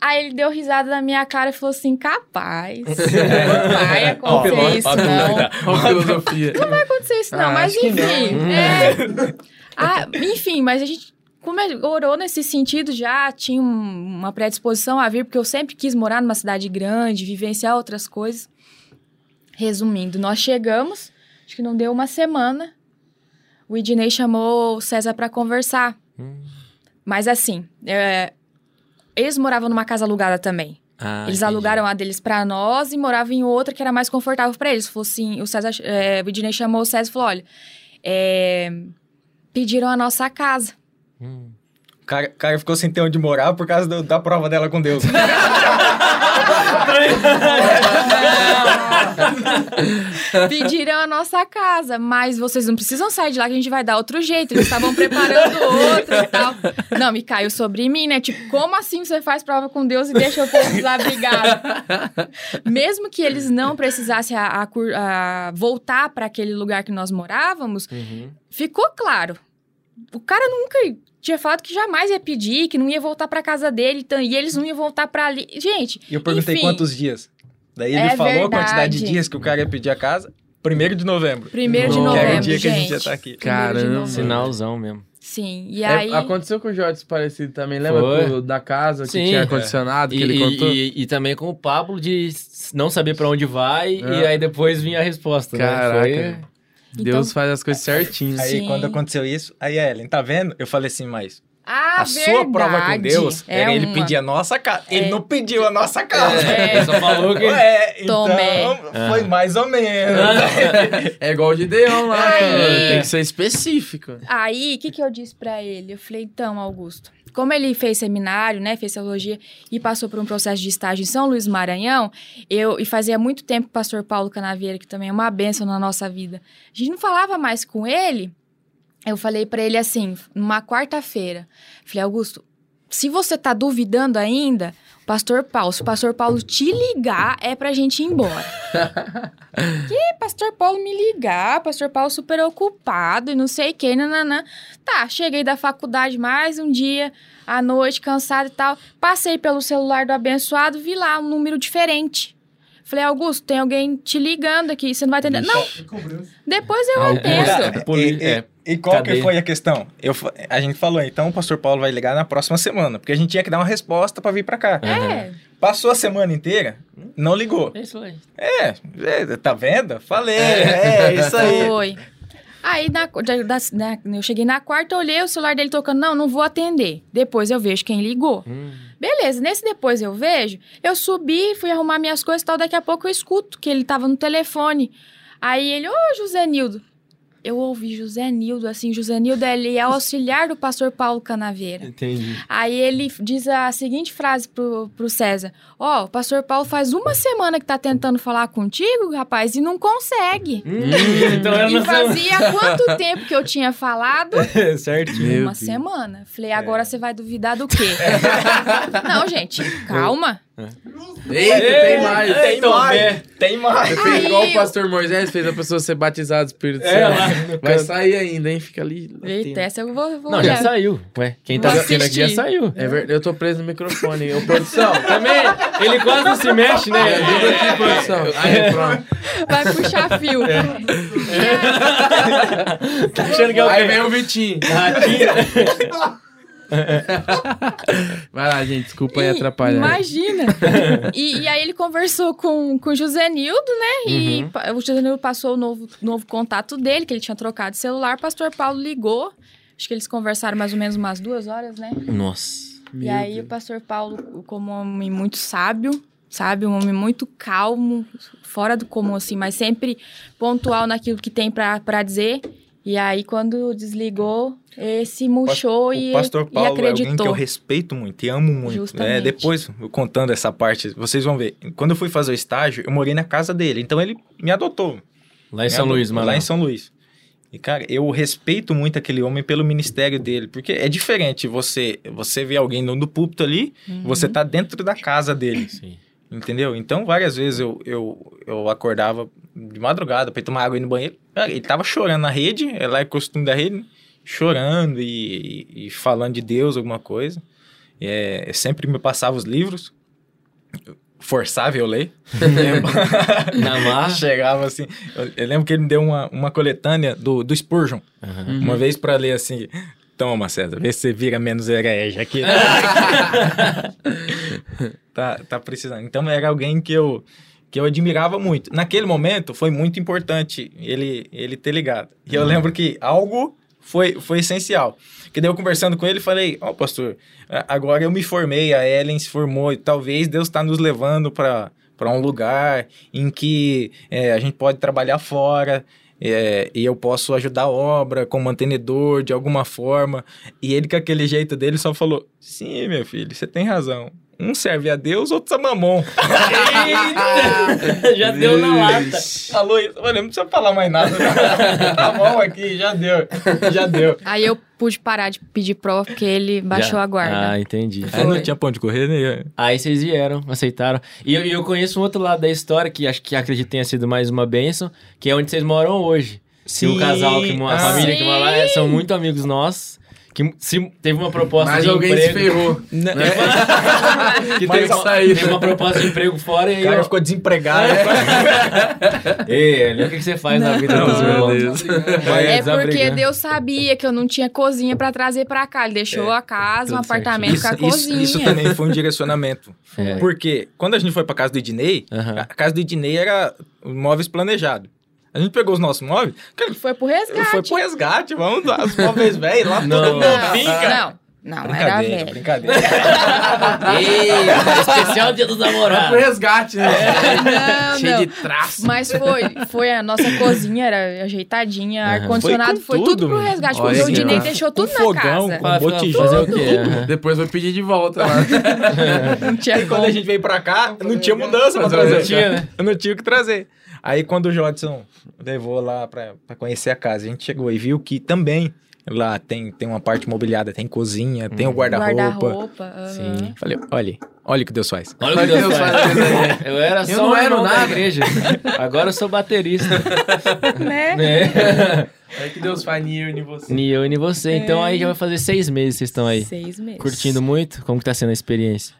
Aí ele deu risada na minha cara e falou assim: capaz. Não vai acontecer isso, não. Filosofia. Não vai acontecer isso, não. Ah, mas enfim. não. é. Ah, enfim, mas a gente. Como ele orou nesse sentido, já tinha um- uma predisposição a vir, porque eu sempre quis morar numa cidade grande, vivenciar outras coisas. Resumindo, nós chegamos, acho que não deu uma semana. O Idnei chamou o César para conversar. Hum. Mas assim, é, eles moravam numa casa alugada também. Ah, eles entendi. alugaram a deles pra nós e moravam em outra que era mais confortável pra eles. Falou assim, o César, é, o Idnei chamou o César e falou, olha, é, pediram a nossa casa. Hum. O cara, cara ficou sem ter onde morar por causa do- da prova dela com Deus. [laughs] [laughs] [laughs] Pediram a nossa casa, mas vocês não precisam sair de lá que a gente vai dar outro jeito. Eles estavam preparando outro e tal. Não, me caiu sobre mim, né? Tipo, como assim você faz prova com Deus e deixa o povo desabrigado? Mesmo que eles não precisassem a- a a voltar para aquele lugar que nós morávamos, Uhum. ficou claro. O cara nunca tinha falado que jamais ia pedir, que não ia voltar para casa dele, e eles não iam voltar para ali. Gente, E eu perguntei Enfim. quantos dias. Daí ele É falou a quantidade de verdade. dias que o cara ia pedir a casa. Primeiro de novembro. primeiro de Nossa. Que novembro, era o dia que a gente gente. ia estar aqui. Primeiro de Caramba. novembro. Sinalzão mesmo. Sim, e É, aí... aconteceu com o Jorge parecido também. Lembra da casa que Sim. tinha É. ar-condicionado, que E, ele e- contou? e- e também com o Pablo de não saber pra onde vai É. e aí depois vinha a resposta. Caraca. Né? Foi... Deus Então- faz as coisas certinhas. Aí Sim. quando aconteceu isso, aí a Ellen, tá vendo? Eu falei assim, mas Ah, a sua prova com. Deus é era ele uma. pedir a nossa casa. Ele É. não pediu a nossa casa. É, só falou que. É, então Tomé. foi mais ou menos. [laughs] É igual o Gideão lá, Aí. Tem que ser específico. Aí, o que, que eu disse pra ele? Eu falei, então, Augusto, como ele fez seminário, né, fez teologia e passou por um processo de estágio em São Luís Maranhão, eu, e fazia muito tempo que o pastor Paulo Canaveira, que também é uma bênção na nossa vida, a gente não falava mais com ele, eu falei pra ele assim, numa quarta-feira, falei, Augusto, se você tá duvidando ainda, pastor Paulo, se o pastor Paulo te ligar, é pra gente ir embora. [laughs] que pastor Paulo me ligar, pastor Paulo super ocupado e não sei o que, nananã. Tá, cheguei da faculdade mais um dia, à noite, cansado e tal. Passei pelo celular do abençoado, vi lá um número diferente. Falei, Augusto, tem alguém te ligando aqui, você não vai atender. Não, depois eu atendo. Poli- e, é, e- qual que cadeia. foi a questão? Eu, a gente falou, então o pastor Paulo vai ligar na próxima semana, porque a gente tinha que dar uma resposta pra vir pra cá. É, Passou a semana inteira, não ligou. É isso aí. É, é, tá vendo? Falei, é, isso aí. foi. Aí, na, da- da- eu cheguei na quarta, olhei o celular dele tocando. Não, não vou atender. Depois eu vejo quem ligou. Hum. Beleza, nesse depois eu vejo, eu subi, fui arrumar minhas coisas e tal, daqui a pouco eu escuto que ele tava no telefone. Aí ele, ô José Nildo. Eu ouvi José Nildo, assim, José Nildo, ele é auxiliar do pastor Paulo Canaveira. Entendi. Aí ele diz a seguinte frase pro, pro César: Ó, o pastor Paulo faz uma semana que tá tentando falar contigo, rapaz, e não consegue. Hum, então era E na fazia quanto tempo que eu tinha falado? semana. [laughs] Certinho. Uma semana. Falei, agora você vai duvidar do quê? [laughs] não, gente, calma. Eita, tem mais. Tem mais, tem mais. Você fez Aí igual o pastor Moisés, fez a pessoa ser batizada do Espírito É, Santo. lá no Vai canto. sair ainda, hein? Fica ali. Eita, latino. essa eu vou, vou Não, já olhar. saiu. Ué, quem tá Vou assistindo aqui já assistir. saiu. É verdade, eu tô preso no microfone. Ô, produção. [laughs] Também, ele quase não se mexe, né? Ajuda aqui, produção. Aí, pronto. Vai puxar fio. [laughs] tá achando que é o Aí quê? vem o Vitinho. Ratinho. [laughs] [laughs] Vai lá, gente, desculpa aí E- atrapalhar. Imagina! [laughs] e, e aí ele conversou com, com o José Nildo, né? E Uhum. o José Nildo passou o novo, novo contato dele, que ele tinha trocado de celular. O pastor Paulo ligou. Acho que eles conversaram mais ou menos umas duas horas, né? Nossa. e aí Deus. o pastor Paulo, como um homem muito sábio, sabe? Um homem muito calmo, fora do comum, assim, mas sempre pontual naquilo que tem pra dizer. E aí, quando desligou, esse murchou e, o pastor e Paulo é alguém que acreditou. eu respeito muito e amo muito. Justamente. É, depois, eu contando essa parte, vocês vão ver. Quando eu fui fazer o estágio, eu morei na casa dele. Então ele me adotou. Lá em Me São adotou, Luís, mano. Lá em São Luís. E, cara, eu respeito muito aquele homem pelo ministério dele. Porque é diferente você você ver alguém no, no púlpito ali, Uhum. você tá dentro da casa dele. Sim. Entendeu? Então, várias vezes eu, eu, eu acordava de madrugada ir tomar água aí no banheiro. Ele tava chorando na rede, é lá é costume da rede, né? chorando e, e- e falando de Deus, alguma coisa. É, sempre me passava os livros, forçava eu ler. [laughs] [laughs] Na marra. Chegava assim. Eu, eu lembro que ele me deu uma, uma coletânea do, do Spurgeon, Aham. uma vez pra ler assim. Toma, César, vê se você vira menos herege aqui. [laughs] tá, tá precisando. Então era alguém que eu, que eu admirava muito. Naquele momento foi muito importante ele, ele ter ligado. E eu lembro que algo foi, foi essencial. Que daí eu conversando com ele, falei: Ó, pastor, a- agora eu me formei, a Ellen se formou, e talvez Deus está nos levando para para um lugar em que é, a gente pode trabalhar fora. É, e eu posso ajudar a obra como mantenedor de alguma forma. E ele, com aquele jeito dele, só falou: Sim, meu filho, você tem razão. Um serve a Deus, outro a mamon. Eita! [laughs] Já deu na lata. Falou isso. Olha, não precisa falar mais nada. [laughs] tá bom aqui, já deu. Já deu. Aí eu pude parar de pedir prova porque ele baixou Já. a guarda. Ah, entendi. Aí não tinha ponto de correr, né? Aí vocês vieram, aceitaram. E eu, e eu conheço um outro lado da história, que acho que acredito tenha sido mais uma bênção, que é onde vocês moram hoje. Sim. Sim. o casal, que mora, a Ah. família que mora lá, é- são muito amigos nossos. Que se, teve uma proposta Mas de alguém emprego. se ferrou. Né? [laughs] que Mas teve, uma, teve uma proposta de emprego fora e O aí. cara eu- ficou desempregado. [laughs] Ei, Eli, o que, que você faz na vida Não, meu? Deus. É porque Deus sabia que eu não tinha cozinha pra trazer pra cá. Ele deixou a casa, um apartamento Isso, com a isso, cozinha. isso também foi um direcionamento. É. Porque quando a gente foi pra casa do Ednei, Aham. a casa do Ednei era móveis planejados. A gente pegou os nossos móveis, cara, Foi pro resgate. foi pro resgate, vamos dar os móveis [laughs] velhos lá, Não. todo mundo Não, fica. não, não, era velho. brincadeira. Ei, especial dia dos Pro namorados. resgate, né? Não, Cheio não. de traço. Mas foi, foi a nossa cozinha, era ajeitadinha, Aham. ar-condicionado, Foi foi, tudo tudo, pro resgate, Olha porque o Dinei deixou tudo Com na fogão, casa. com botijão. Fazer o quê? Aham. Depois vai pedir de volta lá. [laughs] Não tinha Aí quando a gente veio pra cá, não tinha mudança pra trazer. não tinha, né? Eu não tinha o que trazer. Aí quando o Jodson levou lá pra, pra conhecer a casa, a gente chegou e viu que também lá tem, tem uma parte mobiliada, tem cozinha, tem o guarda-roupa. Guarda-roupa. aham. Sim. Falei, olha, olha o que Deus faz. Olha o que Deus faz. [laughs] Eu era Eu só não um era irmão da nada. igreja. Agora eu sou baterista. [laughs] Né? né? É que Deus faz em eu e em você. Nem eu nem você. Então aí já vai fazer seis meses vocês estão aí. Seis meses. Curtindo muito? Como que tá sendo a experiência?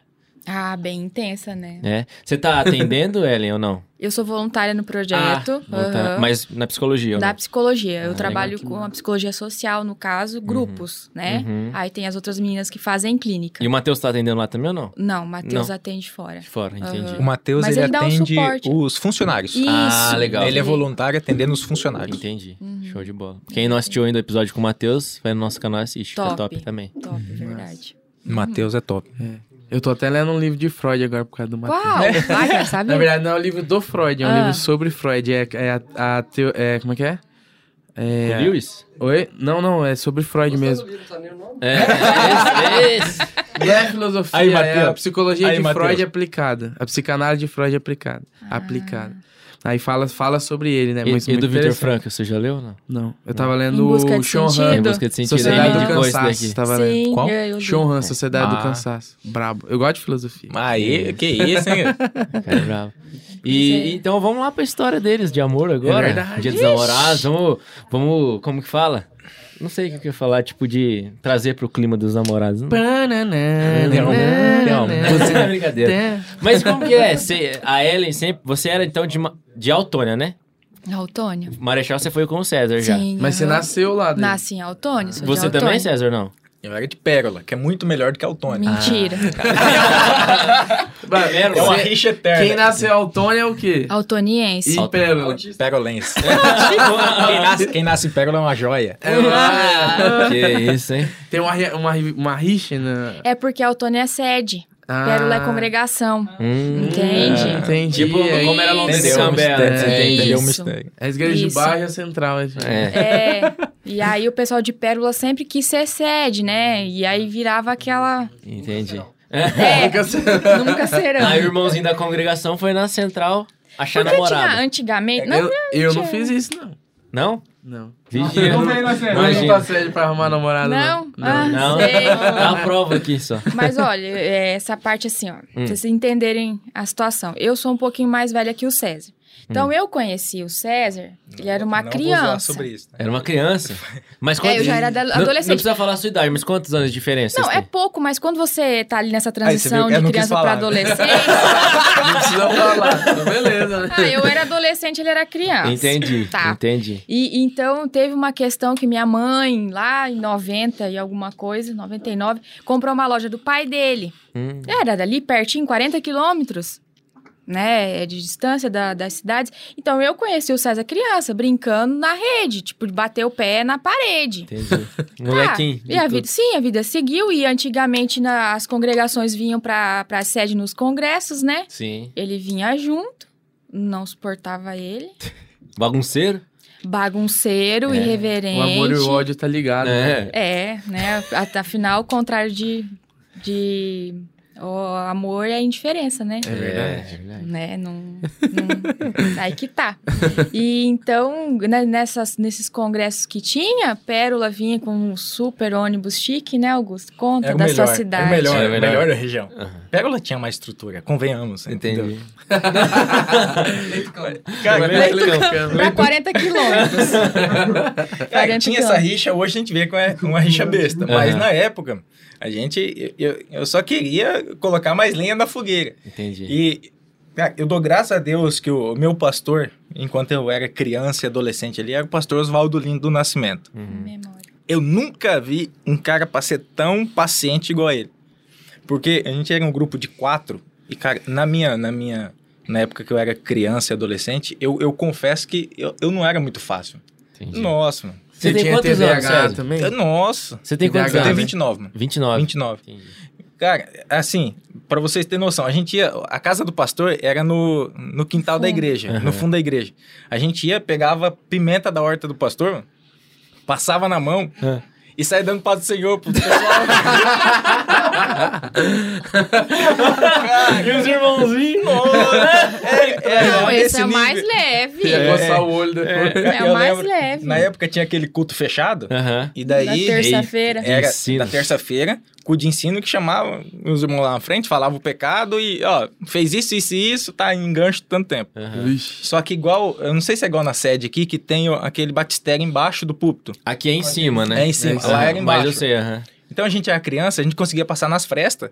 Ah, bem intensa, né? É. Você tá atendendo, [laughs] Ellen, ou não? Eu sou voluntária no projeto. Ah, aham. Mas na psicologia, Da não? psicologia. Eu Ah, trabalho com a psicologia social, no caso, grupos, né? Uhum. Aí tem as outras meninas que fazem clínica. E o Matheus tá atendendo lá também ou não? Não, Matheus Não. atende fora. De fora, entendi. O Matheus, ele, ele um atende os funcionários. Isso. Ah, legal. Ele é voluntário atendendo os funcionários. Entendi. Uhum. Show de bola. Quem não assistiu ainda o episódio com o Matheus, vai no nosso canal e assiste. Fica Top. top também. Top, verdade. Matheus é top. Eu tô até lendo um livro de Freud agora por causa do Matheus. Qual? Ah, quero [laughs] saber. Na verdade, não é um livro do Freud, é um Ah. livro sobre Freud. É, é a, a teo- é, Como é que é? É. O Lewis? Oi? Não, não, é sobre Freud mesmo. É, esse, esse. [laughs] E é a filosofia, Aí, é a psicologia Aí, de Matheus. Freud aplicada. A psicanálise de Freud aplicada. Aplicada. Aí fala, fala sobre ele, né? E, Muito- e muito do Vitor. Franco, você já leu ou não? Não, eu tava lendo Em busca o Sean sentido. Em Han. busca de sentido. Sociedade ele do Cansaço. Tava lendo. Sim, Qual? eu, eu li. Sean Han, Sociedade do Ah. Cansaço. Brabo. Eu gosto de filosofia. Aí, que isso, hein? [laughs] Cara, bravo. E, então vamos lá pra história deles, de amor agora. É verdade. Dia dos namorados, vamos, vamos, como que fala? Não sei o que eu ia falar, tipo de trazer pro clima dos namorados. Não, não, você é brincadeira. Mas como que é? Você- a Ellen sempre, você era então de, de Autônia, né? Autônio. Marechal você foi com o César já. Sim. Mas você nasceu lá. daí. Nasci em sou de Você também, César, não? Eu era de Pérola, que é muito melhor do que Autônia. Mentira. [laughs] Vai, É uma rixa eterna. Quem nasceu Autônia é o quê? Altoniense. E Pérola. Pérolense. [laughs] quem, nasce, quem nasce em Pérola é uma joia. É, lá. Que isso, hein? Tem uma, uma, uma rixa na... É porque Altônia é sede. Ah. Pérola é congregação. Hum. Entende? Entendi. Tipo, é como era isso. Londrina Entendeu o Samba, mistério. é, É, o isso. igreja de bairro é central. É. É. É. E aí o pessoal de Pérola sempre quis ser sede, né? E aí virava aquela. Entendi. É, [laughs] Fica assim. nunca serão. Aí o irmãozinho da congregação foi na central achar Porque namorado. tinha antigamente. Não, eu, eu não fiz isso, não. Não? Não. Vigia. Não veio Imagina. pra sede pra arrumar namorado, não. Não? Ah, Não, sei. dá a prova aqui só. Mas olha, é, essa parte assim, ó, pra vocês entenderem a situação. Eu sou um pouquinho mais velha que o César. Então eu conheci o César, ele era uma Não criança. sobre isso. tá? Era uma criança. Mas É, eu já era da- Não- adolescente. Não, precisa falar a sua idade, mas quantos anos de diferença Não, é pouco, mas quando você tá ali nessa transição de criança pra falar, né? adolescente. [laughs] Não precisa falar. Então, beleza, né? ah, eu era adolescente, ele era criança. Entendi, Tá. entendi. E então teve uma questão que minha mãe, lá em 90 e alguma coisa, 99, comprou uma loja do pai dele. Hum. Era dali pertinho, 40 quilômetros, né? De distância da- das cidades. Então eu conheci o César criança, brincando na rede, tipo, de bater o pé na parede. Entendi. [laughs] Molequinho. Tá, de e a vida, sim, a vida seguiu. E antigamente na- as congregações vinham pra, pra sede nos congressos, né? Sim. Ele vinha junto, não suportava ele. [laughs] Bagunceiro? Bagunceiro, É, irreverente. O amor e o ódio tá ligado. né? É. É, né? Afinal, o contrário de, de o amor é a indiferença, né? É verdade. É verdade. Né? Não, não- aí que tá. E então, né, nessas, nesses congressos que tinha, Pérola vinha com um super ônibus chique, né, Augusto? Conta É da melhor, sua é cidade. o melhor, É é o verdade. melhor da região. Aham. Pérola tinha mais estrutura, convenhamos. entendeu? Entendi. [laughs] Cara, Pra 40 quilômetros. Cara, 40 tinha essa rixa, hoje a gente vê que é uma rixa besta. Mas Aham. na época, a gente. Eu, eu só queria colocar mais lenha na fogueira. Entendi. E cara, eu dou graças a Deus que o meu pastor, enquanto eu era criança e adolescente ali, era o pastor Oswaldo Lindo do Nascimento. Uhum. Memória. Eu nunca vi um cara pra ser tão paciente igual a ele. Porque a gente era um grupo de quatro. E, cara, na minha. Na minha na época que eu era criança e adolescente, eu, eu confesso que eu, eu não era muito fácil. Entendi. Nossa, mano. Você tem tinha quantos TDAH anos, César? também? Eu- Nossa. Você tem quantos TDAH, Eu tenho anos? 29, mano. 29. 29. Entendi. Cara, assim, pra vocês terem noção, a gente ia. A casa do pastor era no, no quintal da Fundo. igreja, Aham. no fundo da igreja. A gente ia, pegava pimenta da horta do pastor, mano, passava na mão Ah. e saía dando paz do Senhor pro pessoal. [laughs] E os irmãozinhos? é, é, Não, nesse esse é o mais leve. É. coçar o olho depois. É o [laughs] Eu mais lembro, leve. Na época tinha aquele culto fechado. Aham. E daí. Da terça-feira. Era ensino. da terça-feira, com o de ensino que chamava os irmãos lá na frente, falava o pecado e, ó, fez isso, isso e isso, tá em gancho tanto tempo. Vixe. Só que igual, eu não sei se é igual na sede aqui, que tem o- aquele batistério embaixo do púlpito. Aqui é em cima, né? É em cima, lá era embaixo. Mas eu sei, aham. Então a gente era criança, a gente conseguia passar nas frestas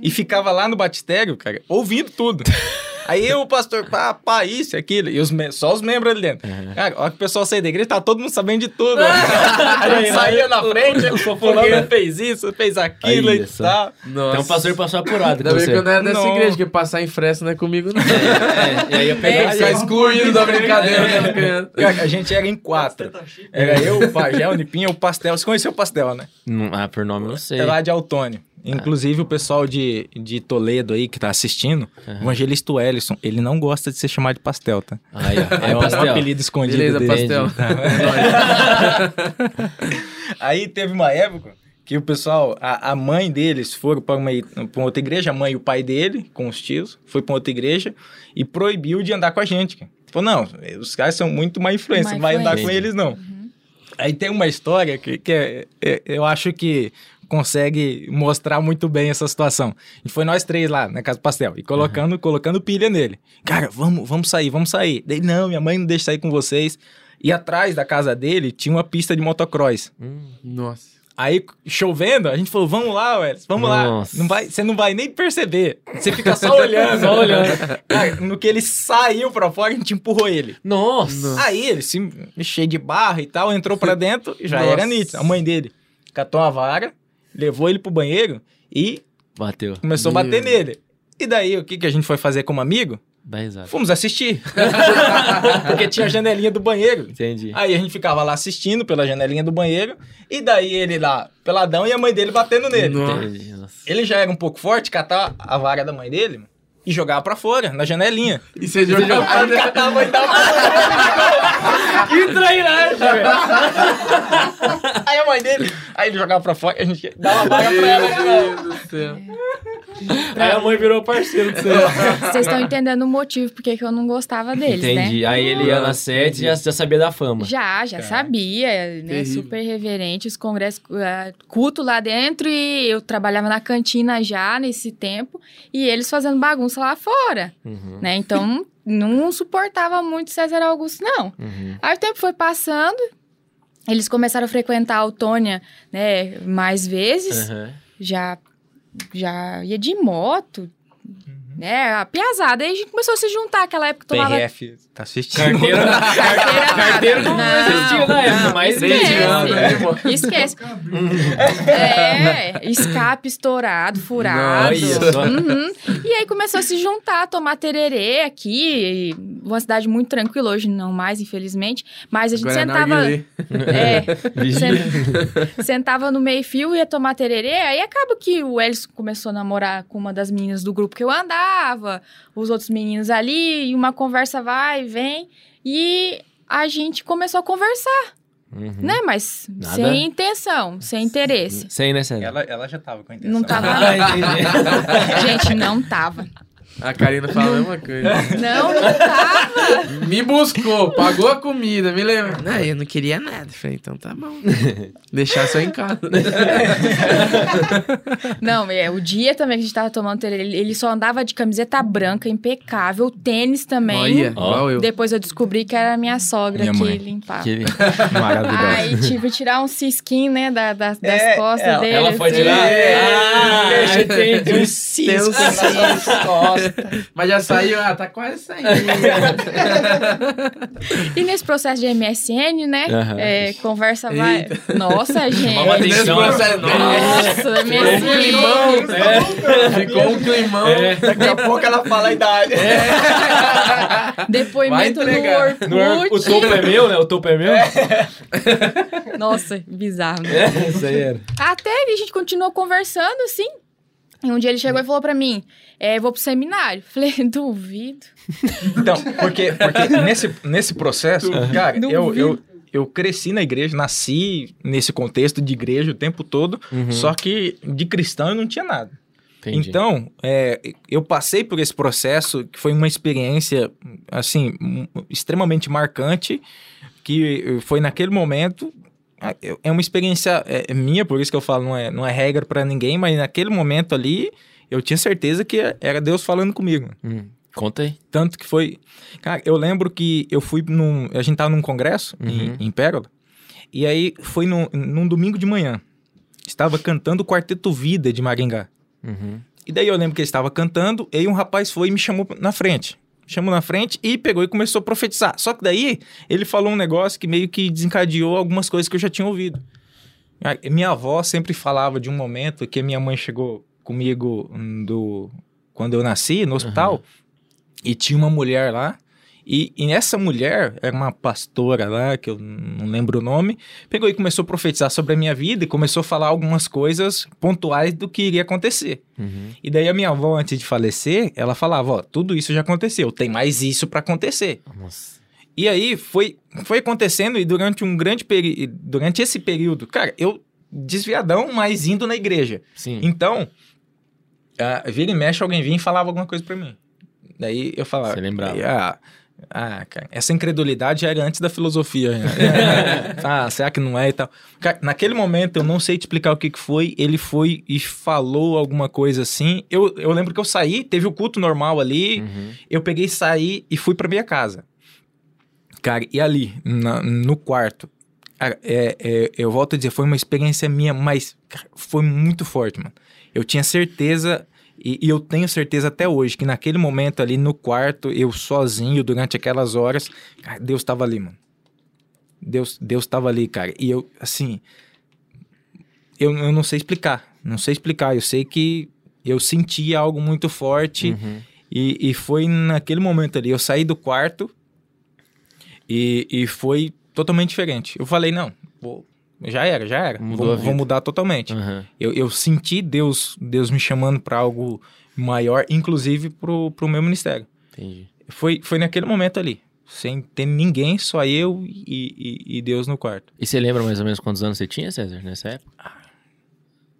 e ficava lá no batistério, cara, ouvindo tudo. [laughs] Aí o pastor, pá, pá, isso, aquilo, e os só os membros ali dentro. Cara, a hora que o pessoal saía da igreja, tá todo mundo sabendo de tudo. a [laughs] gente saía na frente, fulano fez isso, fez aquilo Aí, e só. tal. Nossa. Então o pastor passou apurado Ainda bem que eu não era dessa Não. igreja, que passar em fresta não é comigo, não. É, e aí eu peguei Vai ficar excluído da brincadeira quando criança. Cara, a gente era em quatro. Era eu, o Pajé, o Nipinha, o Pastel. Você conheceu o Pastel, né? Não, Ah, por nome eu não sei. É lá de Autônio. Inclusive, o pessoal de, de Toledo aí que tá assistindo, o evangelista Wellison, ele não gosta de ser chamado de pastel, tá? Aí, ó. [laughs] É, É um apelido escondido Beleza, dele. pastel. [laughs] Aí teve uma época que o pessoal, a, a mãe deles foram para uma, pra uma outra igreja, a mãe e o pai dele, com os tios, foi para outra igreja e proibiu de andar com a gente. cara. Falou, não, os caras são muito má influência, não vai andar com eles não. Aí tem uma história que, que é- é- eu acho que consegue mostrar muito bem essa situação. E foi nós três lá na Casa do Pastel e colocando, colocando pilha nele. Cara, vamos, vamos sair, vamos sair. Daí, não, minha mãe não deixa sair com vocês. E atrás da casa dele tinha uma pista de motocross. Nossa. Aí, chovendo, a gente falou, vamos lá, Welles, vamos Nossa. lá. Não vai, você não vai nem perceber. Você fica só [laughs] olhando. Só olhando. Cara, no que ele saiu pra fora, a gente empurrou ele. Nossa. Aí ele se cheio de barro e tal, entrou pra [laughs] dentro e já Nossa. era nítido. A mãe dele catou uma vara levou ele pro banheiro e Bateu. começou a bater nele. E daí, o que, que a gente foi fazer como amigo? Fomos assistir. [laughs] Porque tinha a janelinha do banheiro. Entendi. Aí a gente ficava lá assistindo pela janelinha do banheiro. E daí ele lá, peladão, e a mãe dele batendo nele. Nossa. Ele já era um pouco forte, catar a vara da mãe dele e jogava pra fora, na janelinha. E você jogava. Aí ele catava e dava pra Que trairagem, velho. Aí a mãe dele, aí ele jogava pra fora e a gente dava a vara pra ela. Meu Deus do céu. Aí a mãe virou parceiro do seu. Vocês estão entendendo o motivo porque que eu não gostava deles, né? Entendi. Aí ele ia na sede e já, já sabia da fama. Já, já sabia, né? Terrível. Super reverente, os congressos, eh, culto lá dentro e eu trabalhava na cantina já nesse tempo e eles fazendo bagunça lá fora, Uhum, né? Então não suportava muito César Augusto, não. uhum. Aí o tempo foi passando, eles começaram a frequentar a Autônia, né, mais vezes, Aham. já, já ia de moto, né, a piazada. Aí a gente começou a se juntar, aquela época que tomava PRF, tá assistindo? Carteira, Carteira carteira não, nada. existia na época, mas esquece. anos, né? Esquece. É, escape estourado, furado. Uhum. E aí começou a se juntar, tomar tererê aqui. Uma cidade muito tranquila, hoje não mais, infelizmente. Mas a gente Agora é sentava. É, [laughs] sentava no meio-fio e ia tomar tererê. Aí acaba que o Elis começou a namorar com uma das meninas do grupo que eu andava, os outros meninos ali, e uma conversa vai e vem. E a gente começou a conversar, Uhum. né? Mas Nada. sem intenção, sem interesse. Sem, né, Sérgio? Ela, ela já tava com a intenção. Não tava. [laughs] Ah. [laughs] Gente, não tava. A Karina fala a mesma coisa. [laughs] Não, não tava. Me buscou, pagou a comida, me lembra. Não, eu não queria nada. Falei, então tá bom. [laughs] Deixar só em casa. [laughs] Não, é, o dia também que a gente tava tomando tererê, ele ele só andava de camiseta branca, impecável, tênis também. Olha, igual eu. Depois eu descobri que era a minha sogra Minha que mãe. limpava. Que Maravilhosa. Aí tive que tirar um cisquinho, né, da, da- das É, costas ela- dele. Ela foi assim. tirar? Ah, Deixa- entendi. Um cisco suas costas. [laughs] Mas já saiu, ah, tá quase saindo. E nesse processo de MSN, né, é, conversa vai... Nossa, gente. Nesse atenção. processo, Nossa, climão. MSN. Ficou um climão. Daqui a pouco ela fala a idade. Depoimento no entregar. No ar- Orkut. o topo é meu, né? O topo é meu? Nossa, bizarro, né? É, isso aí era. Até a gente continuou conversando, assim. E um dia ele chegou e falou pra mim, é, vou pro seminário. [laughs] Falei, duvido. Então, porque, porque nesse, nesse processo, cara, Não eu, eu, eu cresci na igreja, nasci nesse contexto de igreja o tempo todo, Uhum. só que de cristão eu não tinha nada. Entendi. Então, é, eu passei por esse processo que foi uma experiência, assim, extremamente marcante, que foi naquele momento. É- É uma experiência é, minha, por isso que eu falo, não é, não é regra pra ninguém, mas naquele momento ali, eu tinha certeza que era Deus falando comigo. Hum, Conta aí. Tanto que foi. Cara, eu lembro que eu fui num. A gente tava num congresso Uhum. em, em Pérola. E aí foi num, num domingo de manhã. Estava cantando o Quarteto Vida de Maringá. Uhum. E daí eu lembro que ele estava cantando, e aí um rapaz foi e me chamou na frente. Chamou na frente e pegou e começou a profetizar. Só que daí ele falou um negócio que meio que desencadeou algumas coisas que eu já tinha ouvido. A- Minha avó sempre falava de um momento que minha mãe chegou comigo hum, do quando eu nasci no hospital e tinha uma mulher lá e, e essa mulher era uma pastora lá que eu não lembro o nome pegou e começou a profetizar sobre a minha vida e começou a falar algumas coisas pontuais do que iria acontecer Uhum. e daí a minha avó antes de falecer ela falava ó tudo isso já aconteceu tem mais isso para acontecer Nossa. e aí foi, foi acontecendo e durante um grande período, durante esse período, cara, eu desviadão, mas indo na igreja. Sim. Então, ah, vira e mexe, alguém vinha e falava alguma coisa pra mim. Daí eu falava. Você lembrava. Ah, ah, cara, essa incredulidade já era antes da filosofia. né? [laughs] ah, será que não é e tal? Cara, naquele momento, eu não sei te explicar o que, que foi. Ele foi e falou alguma coisa assim. Eu, eu lembro que eu saí, teve o culto normal ali. Uhum. Eu peguei, saí e fui pra minha casa. Cara, e ali, na- no quarto, cara, é, é, eu volto a dizer, foi uma experiência minha, mas cara, foi muito forte, mano. Eu tinha certeza, e, e eu tenho certeza até hoje, que naquele momento ali no quarto, eu sozinho, durante aquelas horas, cara, Deus tava ali, mano. Deus, Deus tava ali, cara. E eu, assim, eu, eu não sei explicar. Não sei explicar. Eu sei que eu senti algo muito forte. Uhum. E, e foi naquele momento ali. Eu saí do quarto e, e foi totalmente diferente. Eu falei, não, vou, já era, já era. Mudou vou, vou mudar totalmente. Uhum. Eu, eu senti Deus, Deus me chamando para algo maior, inclusive pro, pro meu ministério. Entendi. Foi, foi naquele momento ali. Sem ter ninguém, só eu e, e, e Deus no quarto. E você lembra mais ou menos quantos anos você tinha, César, nessa época?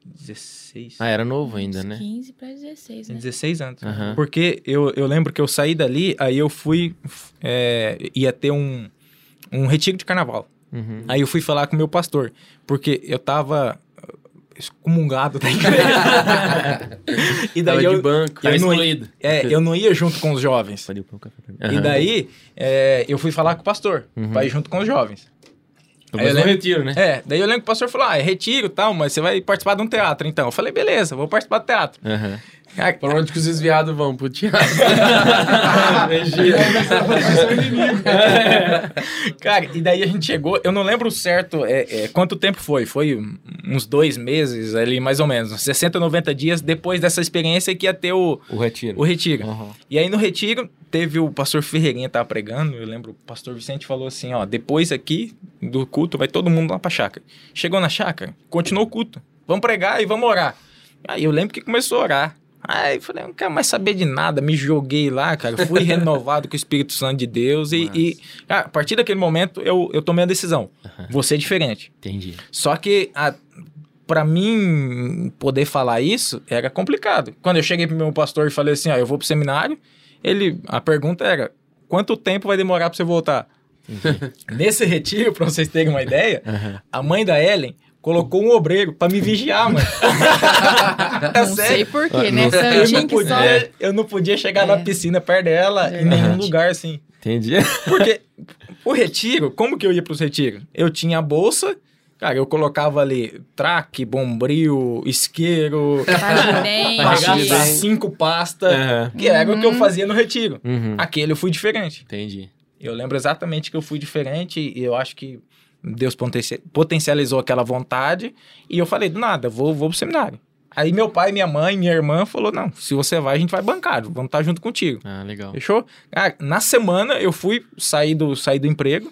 16. Ah, era novo ainda, né? 15 para 16, Tinha né? 16 anos. Aham. Porque eu, eu lembro que eu saí dali, aí eu fui. é, ia ter um, um retiro de carnaval. Uhum. Aí eu fui falar com o meu pastor, porque eu tava uh, excomungado da igreja. [laughs] e Tava daí de eu, banco. Tava eu não, excluído. é, eu não ia junto com os jovens. E daí é, eu fui falar com o pastor, Uhum. pra ir junto com os jovens. Aí eu lembro- retiro, né? É, daí eu lembro que o pastor falou: ah, é retiro e tal, mas você vai participar de um teatro então. Eu falei: beleza, vou participar do teatro. Aham. Pra onde que os desviados vão? Pro teatro. [laughs] [laughs] Cara, e daí a gente chegou, eu não lembro certo é, é, quanto tempo foi, foi uns dois meses ali, mais ou menos, uns 60, 90 dias depois dessa experiência que ia ter o, O retiro. o retiro. Aham. E aí no retiro, teve o pastor Ferreirinha tava pregando, eu lembro, o pastor Vicente falou assim, ó, depois aqui do culto vai todo mundo lá pra chácara. Chegou na chácara, continuou o culto, vamos pregar e vamos orar. Aí eu lembro que começou a orar. Aí eu falei, não quero mais saber de nada, me joguei lá, cara, fui [laughs] renovado com o Espírito Santo de Deus e, e, cara, a partir daquele momento eu, eu tomei a decisão, vou ser diferente. Entendi. Só que a, pra mim poder falar isso era complicado. Quando eu cheguei pro meu pastor e falei assim, ó, eu vou pro seminário, ele, a pergunta era, quanto tempo vai demorar pra você voltar? [laughs] Nesse retiro, pra vocês terem uma ideia, Aham. a mãe da Ellen colocou um obreiro pra me vigiar, mano. [laughs] É Não sei porquê, né? Não sei. Eu Santinho não, que só... podia, eu não podia chegar na É. piscina perto dela em nenhum lugar assim. Entendi. Porque [laughs] o retiro, como que eu ia pros retiros? Eu tinha a bolsa, cara, eu colocava ali traque, bombril, isqueiro, Carregar. [laughs] cinco pastas, Aham. que era o que eu fazia no retiro. Uhum. Aquele eu fui diferente. Entendi. Eu lembro exatamente que eu fui diferente e eu acho que Deus potencia- potencializou aquela vontade e eu falei, do nada, vou, vou pro seminário. Aí meu pai, minha mãe, minha irmã falou, não, se você vai, a gente vai bancar, vamos estar junto contigo. Ah, legal. Fechou? Ah, na semana eu fui sair do, sair do emprego,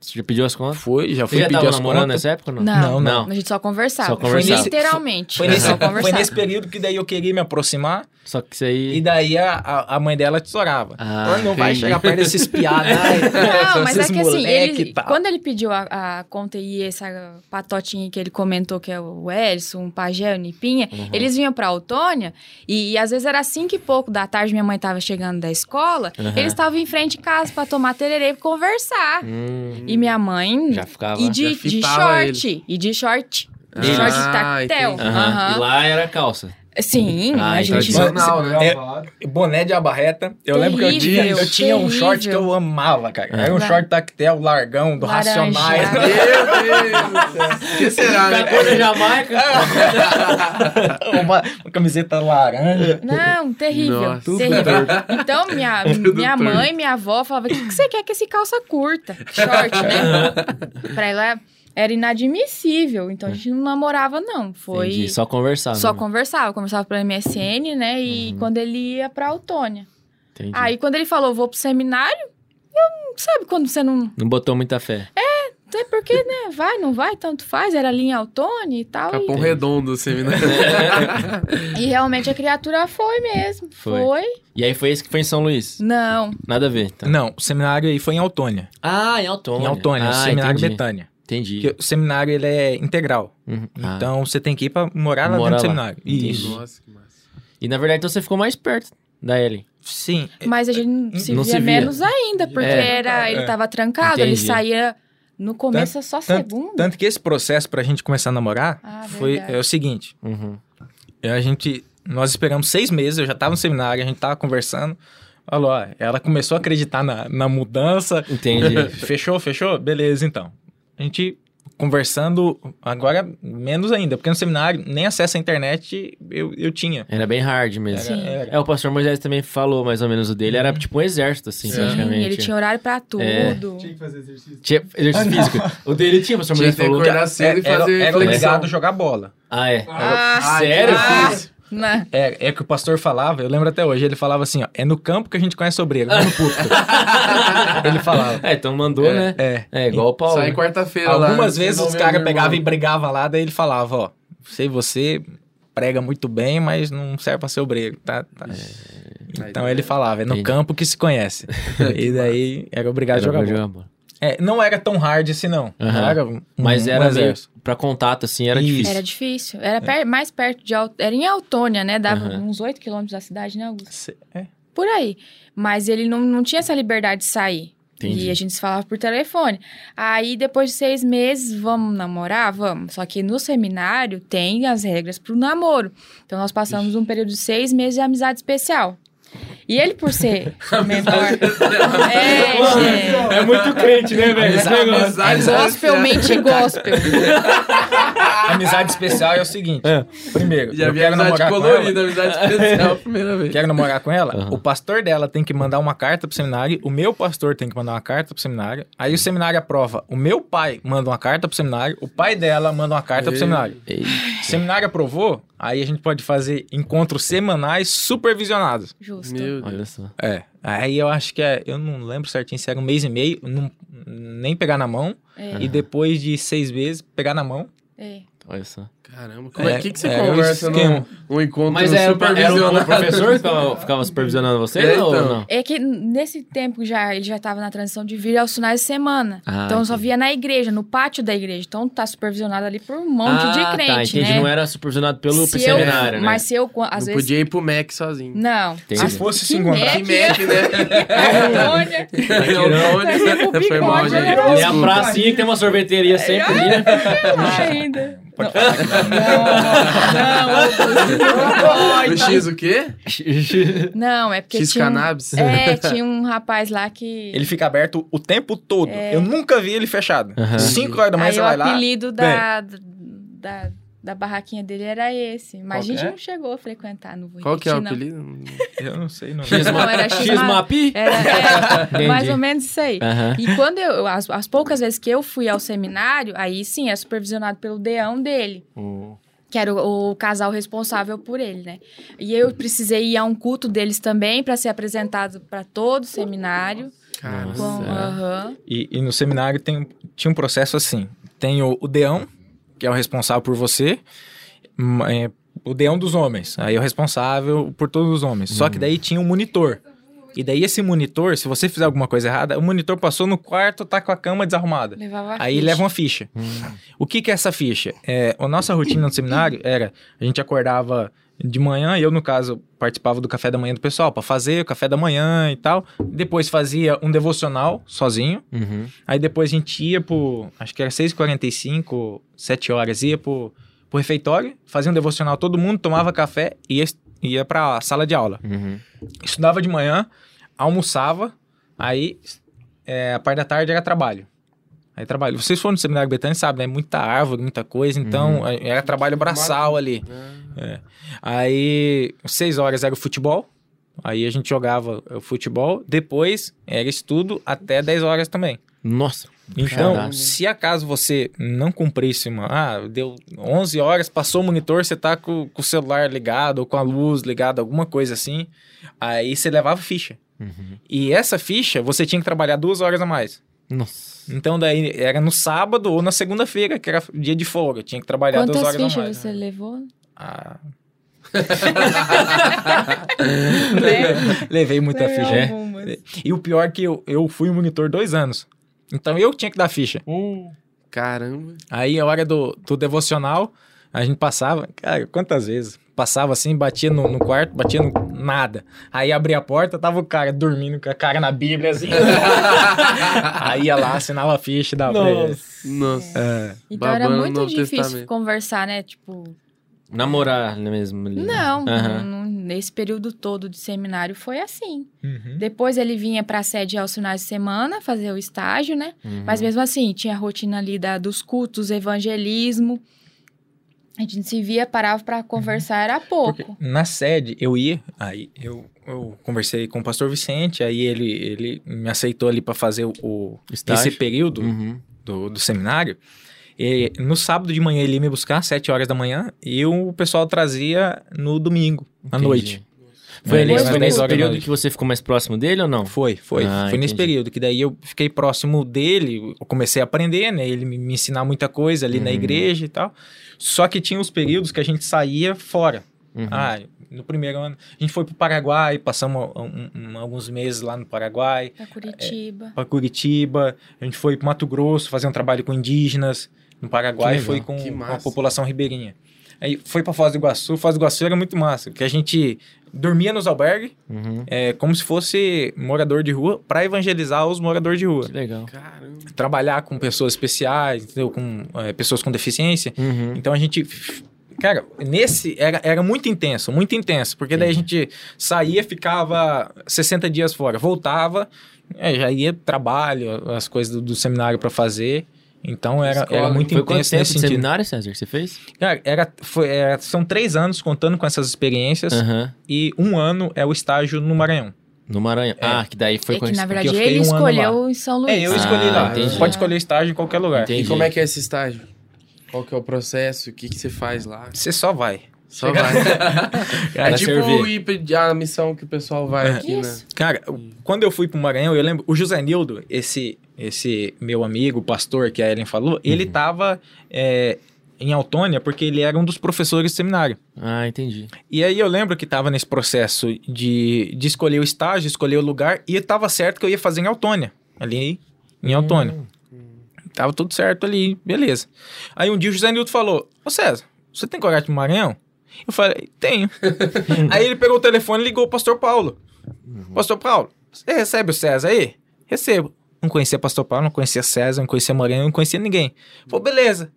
Você já pediu as contas? fui, já Você fui já pedir tava as namorando contas. nessa época ou não? Não, Não, A gente só conversava. Só conversava. Literalmente. Foi nesse, só foi conversava. nesse período que daí eu queria me aproximar Só que isso aí... e daí a, a, mãe dela tesourava. Ah, Ah, não vai chegar perto desses piados. [laughs] Não, [laughs] mas é que assim, ele, quando ele pediu a, a conta e essa patotinha que ele comentou, que é o Edson, o Pajé, o Nipinha, Uhum. eles vinham pra Autônia e, e às vezes era cinco e pouco da tarde, minha mãe tava chegando da escola, Aham. eles estavam em frente de casa pra tomar tererê e conversar. Hum, E minha mãe... já ficava... E de, de short. E de short. Ah, De short de tactel. Aham. E lá era calça. Sim, Ah, a então gente... Tradicional, né? É, boné de abarreta. Eu lembro que eu tinha, Terrível, eu tinha um short que terrível. eu amava, cara. Era um short tactel, largão, do Laranjado. Racionais. Meu Deus do céu. O que será, né? Cor Jamaica. [laughs] uma, uma camiseta laranja. Não, terrível, Nossa. Tudo terrível. Então, minha, [laughs] minha mãe, minha avó falavam, o que, que você quer com esse calça curta? Short, né? [laughs] pra ela era inadmissível, então a gente não namorava, não. Foi Entendi, só conversava. só né? conversava, conversava pelo MSN, né? E quando ele ia pra Autônia. Entendi. Aí, quando ele falou, vou pro seminário, eu, sabe quando você não... Não botou muita fé. Até porque, né? Vai, não vai, tanto faz. Era ali em Autônia e tal. e- Capão redondo, o seminário. [laughs] E realmente a criatura foi mesmo. Foi. Foi. E aí foi esse que foi em São Luís? Não. Nada a ver. Tá. Não, o seminário aí foi em Autônia. Ah, em Autônia. Em Autônia, ah, o seminário entendi. Betânia. Entendi. Porque o seminário ele é integral. Uhum. Ah, Então você tem que ir pra morar lá Morar dentro do lá. seminário. Entendi. Isso. Nossa, que massa. E na verdade, então você ficou mais perto da Ellen. Sim. Mas a gente se Não via se via. menos ainda, porque É. era, ele É. tava trancado, ele Entendi. saía no começo só Tanto, segunda. tanto que esse processo pra gente começar a namorar Ah, foi verdade. é o seguinte. Uhum. É, A gente, nós esperamos seis meses, eu já tava no seminário, a gente tava conversando. Falou, ó, ela começou a acreditar na, na mudança. Entendi. [laughs] fechou, fechou? Beleza, então. A gente conversando, agora menos ainda, porque no seminário nem acesso à internet eu, eu tinha. Era bem hard mesmo. Era- era. É, o pastor Moisés também falou mais ou menos o dele. Era tipo um exército, assim, Sim, praticamente. ele tinha horário pra tudo. Tinha que fazer exercício. Tinha exercício físico. O dele tinha, o pastor Tinha Moisés que falou. acordar cedo e era, fazer era flexão. obrigado a jogar bola. Ah, é. Ah, Sério? ah. Né? É, é que o pastor falava, eu lembro até hoje, ele falava assim, ó, é no campo que a gente conhece obreiro, não no púlpito. [laughs] ele falava. É, então mandou, né? É. É, igual o Paulo. Sai quarta-feira lá. Algumas vezes os caras pegavam e brigavam lá, daí ele falava, ó, sei você prega muito bem, mas não serve pra ser obreiro, tá? tá. Então ele falava, é no Entendi. campo que se conhece. [laughs] e daí era obrigado a Era jogar pra bola. É, não era tão hard assim, não. Não Aham. era um, Mas um era meio, pra contato, assim, era Isso. difícil. Era difícil. Era per- mais perto de... Era em Autônia, né? Dava Aham. uns 8 quilômetros da cidade, né, Augusto? Cê- é. Por aí. Mas ele não, não tinha essa liberdade de sair. Entendi. E a gente se falava por telefone. Aí, depois de seis meses, vamos namorar? Vamos. Só que no seminário tem as regras pro namoro. Então, nós passamos um período de seis meses de amizade especial. E ele, por ser [laughs] menor... é, gente. É muito crente, né, velho? Gospelmente gospel. [laughs] [laughs] Amizade especial é o seguinte. Primeiro, Já eu vi quero amizade namorar com colorida, ela. amizade especial [laughs] primeira vez. Quero namorar com ela. Aham. O pastor dela tem que mandar uma carta pro seminário. O meu pastor tem que mandar uma carta pro seminário. Aí o seminário aprova. O meu pai manda uma carta pro seminário. O pai dela manda uma carta pro seminário. Ei, O seminário aprovou. Aí a gente pode fazer encontros semanais supervisionados. Justo. Meu Deus. olha só. É. Aí eu acho que é. Eu não lembro certinho se era um mês e meio. não- nem pegar na mão. É, E depois de seis meses, pegar na mão. É. Olha só. Caramba, como é, É, que, que você é, conversa o esquema. num um encontro Mas era, era o supervisionado? [laughs] professor que ficava, ficava supervisionando você É, ou então. não? É que nesse tempo já ele já estava na transição de vir aos finais de semana. Ah, então só via na igreja, no pátio da igreja. Então tá supervisionado ali por um monte ah, de crente, tá, entendi. né? Não era supervisionado pelo Se seminário, eu, né? Mas se eu, às Não vezes... podia ir pro Mac sozinho. Não. Entendi. Se fosse se encontrar. Que Mac, Mac, né? [laughs] Antônia. Antônio. Foi mal, bigode, gente. E a pracinha que tem uma sorveteria sempre ali, né? [laughs] ainda. Pode Não, não, O [laughs] X o quê? não, é porque X tinha um, cannabis? É, tinha um rapaz lá que... Ele fica aberto o tempo todo. Eu nunca vi ele fechado. Aham. 5 horas da manhã Aí você o vai lá. apelido da, da, da barraquinha dele era esse. Mas Qual a gente é? não chegou a frequentar, não vou Qual que é o repetir, não. apelido? Eu não sei, não. Não, era X- X-Mapi? Era, é, [laughs] mais ou menos isso aí. Aham. E quando eu, as, as poucas vezes que eu fui ao seminário, aí sim, é supervisionado pelo deão dele, Hum. que era o, o casal responsável por ele, né? E eu precisei ir a um culto deles também para ser apresentado para todo o seminário. Com, Nossa. aham. E, e no seminário tem, tinha um processo assim. Tem o, o deão, que é o responsável por você. hum, é, o deão dos homens. Aí é o responsável por todos os homens. Só que daí tinha um monitor. E daí esse monitor, se você fizer alguma coisa errada, o monitor passou no quarto, tá com a cama desarrumada. Levava a Aí ficha. leva uma ficha. O que que é essa ficha? É, a nossa rotina no seminário era, a gente acordava de manhã, eu no caso participava do café da manhã do pessoal, para fazer o café da manhã e tal. Depois fazia um devocional sozinho. Uhum. Aí depois a gente ia pro, acho que era 6h45, 7 horas, ia pro, pro refeitório, fazia um devocional todo mundo, tomava café e ia, ia pra sala de aula. Uhum. Estudava de manhã, almoçava, aí é, a parte da tarde era trabalho. Aí trabalho. Vocês foram no seminário Betânia, sabem, né? Muita árvore, muita coisa, então é, era trabalho braçal ali. É. Aí, seis horas era o futebol. Aí a gente jogava o futebol. Depois era estudo até 10 horas também. Nossa. Então, Puxadaço. se acaso você não cumprisse uma... Ah, deu 11 horas, passou o monitor, você tá com, com o celular ligado ou com a luz ligada, alguma coisa assim. Aí você levava ficha. Uhum. E essa ficha, você tinha que trabalhar duas horas a mais. Nossa. Então, daí era no sábado ou na segunda-feira, que era dia de folga. Tinha que trabalhar duas Quantas horas a fichas mais. você levou? Ah, [laughs] Né? levei muita Levei ficha. É? E o pior é que eu, eu fui monitor dois anos. Então, eu tinha que dar ficha. Caramba. Aí, a hora do, do devocional, a gente passava... Cara, quantas vezes? Passava assim, batia no, no quarto, batia no nada. Aí, abria a porta, tava o cara dormindo com a cara na Bíblia, assim. [laughs] Aí, ia lá, assinava a ficha e dava pra ele. Nossa. É. Então era Babando muito difícil Testamento. conversar, né? Tipo, Namorar mesmo ali. né? não, não, nesse período todo de seminário foi assim. Uhum. Depois ele vinha para a sede aos finais de semana fazer o estágio, né? Uhum. Mas mesmo assim, tinha a rotina ali da, dos cultos, evangelismo. A gente se via, parava para conversar, era pouco. Porque na sede eu ia, aí eu, eu conversei com o pastor Vicente, aí ele, ele me aceitou ali para fazer o, esse período Uhum. do, do seminário. E no sábado de manhã ele ia me buscar, às 7 horas da manhã, e o pessoal trazia no domingo, à Entendi. noite. Foi, É, ali, Depois foi nesse período que você ficou mais próximo dele ou não? Foi, foi. Ah, foi nesse entendi. período que daí eu fiquei próximo dele, eu comecei a aprender, né? Ele me, me ensinar muita coisa ali na Uhum. igreja e tal. Só que tinha os períodos que a gente saía fora. Uhum. Ah, no primeiro ano, a gente foi pro Paraguai, passamos um- um- alguns meses lá no Paraguai, Pra Curitiba. para Curitiba, a gente foi pro Mato Grosso fazer um trabalho com indígenas, no Paraguai Que foi com Que a população ribeirinha. Aí foi para Foz do Iguaçu, Foz do Iguaçu era muito massa, porque a gente dormia nos albergues, Uhum. é, como se fosse morador de rua, para evangelizar os moradores de rua. Que legal. Caramba. Trabalhar com pessoas especiais, entendeu? com é, pessoas com deficiência. Uhum. Então a gente. Cara, nesse era, era muito intenso, muito intenso, porque daí a gente saía, ficava 60 dias fora, voltava, é, já ia trabalho, as coisas do, do seminário para fazer. Então era, Escola. era muito Foi intenso tempo nesse de sentido. seminário, César, que você fez? Cara, era, foi, era- são três anos contando com essas experiências Aham. e um ano é o estágio no Maranhão. No Maranhão. É. Ah, que daí foi é que, na verdade, ele um ano escolheu em São Luís. É, eu Ah, escolhi lá. entendi. Pode escolher estágio em qualquer lugar. Entendi. E como é que é esse estágio? Qual que é o processo? O que, que você faz lá? Você só vai. Só vai. [laughs] é tipo servir. a missão que o pessoal vai aqui, né? Isso. Cara, quando eu fui pro Maranhão, eu lembro, o José Nildo, esse, esse meu amigo, pastor que a Ellen falou, ele tava é, em Autônia porque ele era um dos professores do seminário. Ah, entendi. E aí eu lembro que tava nesse processo de, de escolher o estágio, escolher o lugar, e tava certo que eu ia fazer em Autônia, ali em Autônia. Tava tudo certo ali, beleza. Aí um dia o José Nildo falou, ô César, você tem coragem pro Maranhão? Eu falei, tenho. [laughs] aí ele pegou o telefone e ligou o pastor Paulo. Pastor Paulo, você recebe o César aí? Recebo. Não conhecia pastor Paulo, não conhecia César, não conhecia Maranhão, não conhecia ninguém. Falei, beleza.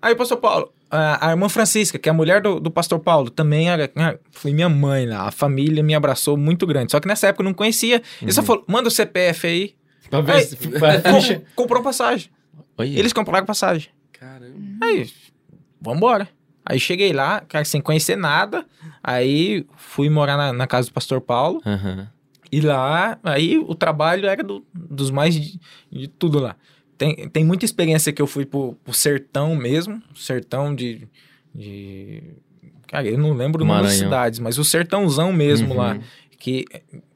Aí o pastor Paulo, a, a irmã Francisca, que é a mulher do, do pastor Paulo, também era. ah, Foi minha mãe lá. A família me abraçou muito grande. Só que nessa época eu não conhecia. Ele só falou: manda o CPF aí. Pra ver se... comprou passagem. Olha. Eles compraram passagem. Caramba. Aí, vambora. Aí cheguei lá, cara, sem conhecer nada. Aí fui morar na, na casa do pastor Paulo. Aham. E lá, aí o trabalho era do- dos mais de, de tudo lá. Tem, tem muita experiência que eu fui pro, pro sertão mesmo, sertão de, de... Cara, eu não lembro o nome das cidades, mas o sertãozão mesmo Uhum. lá, que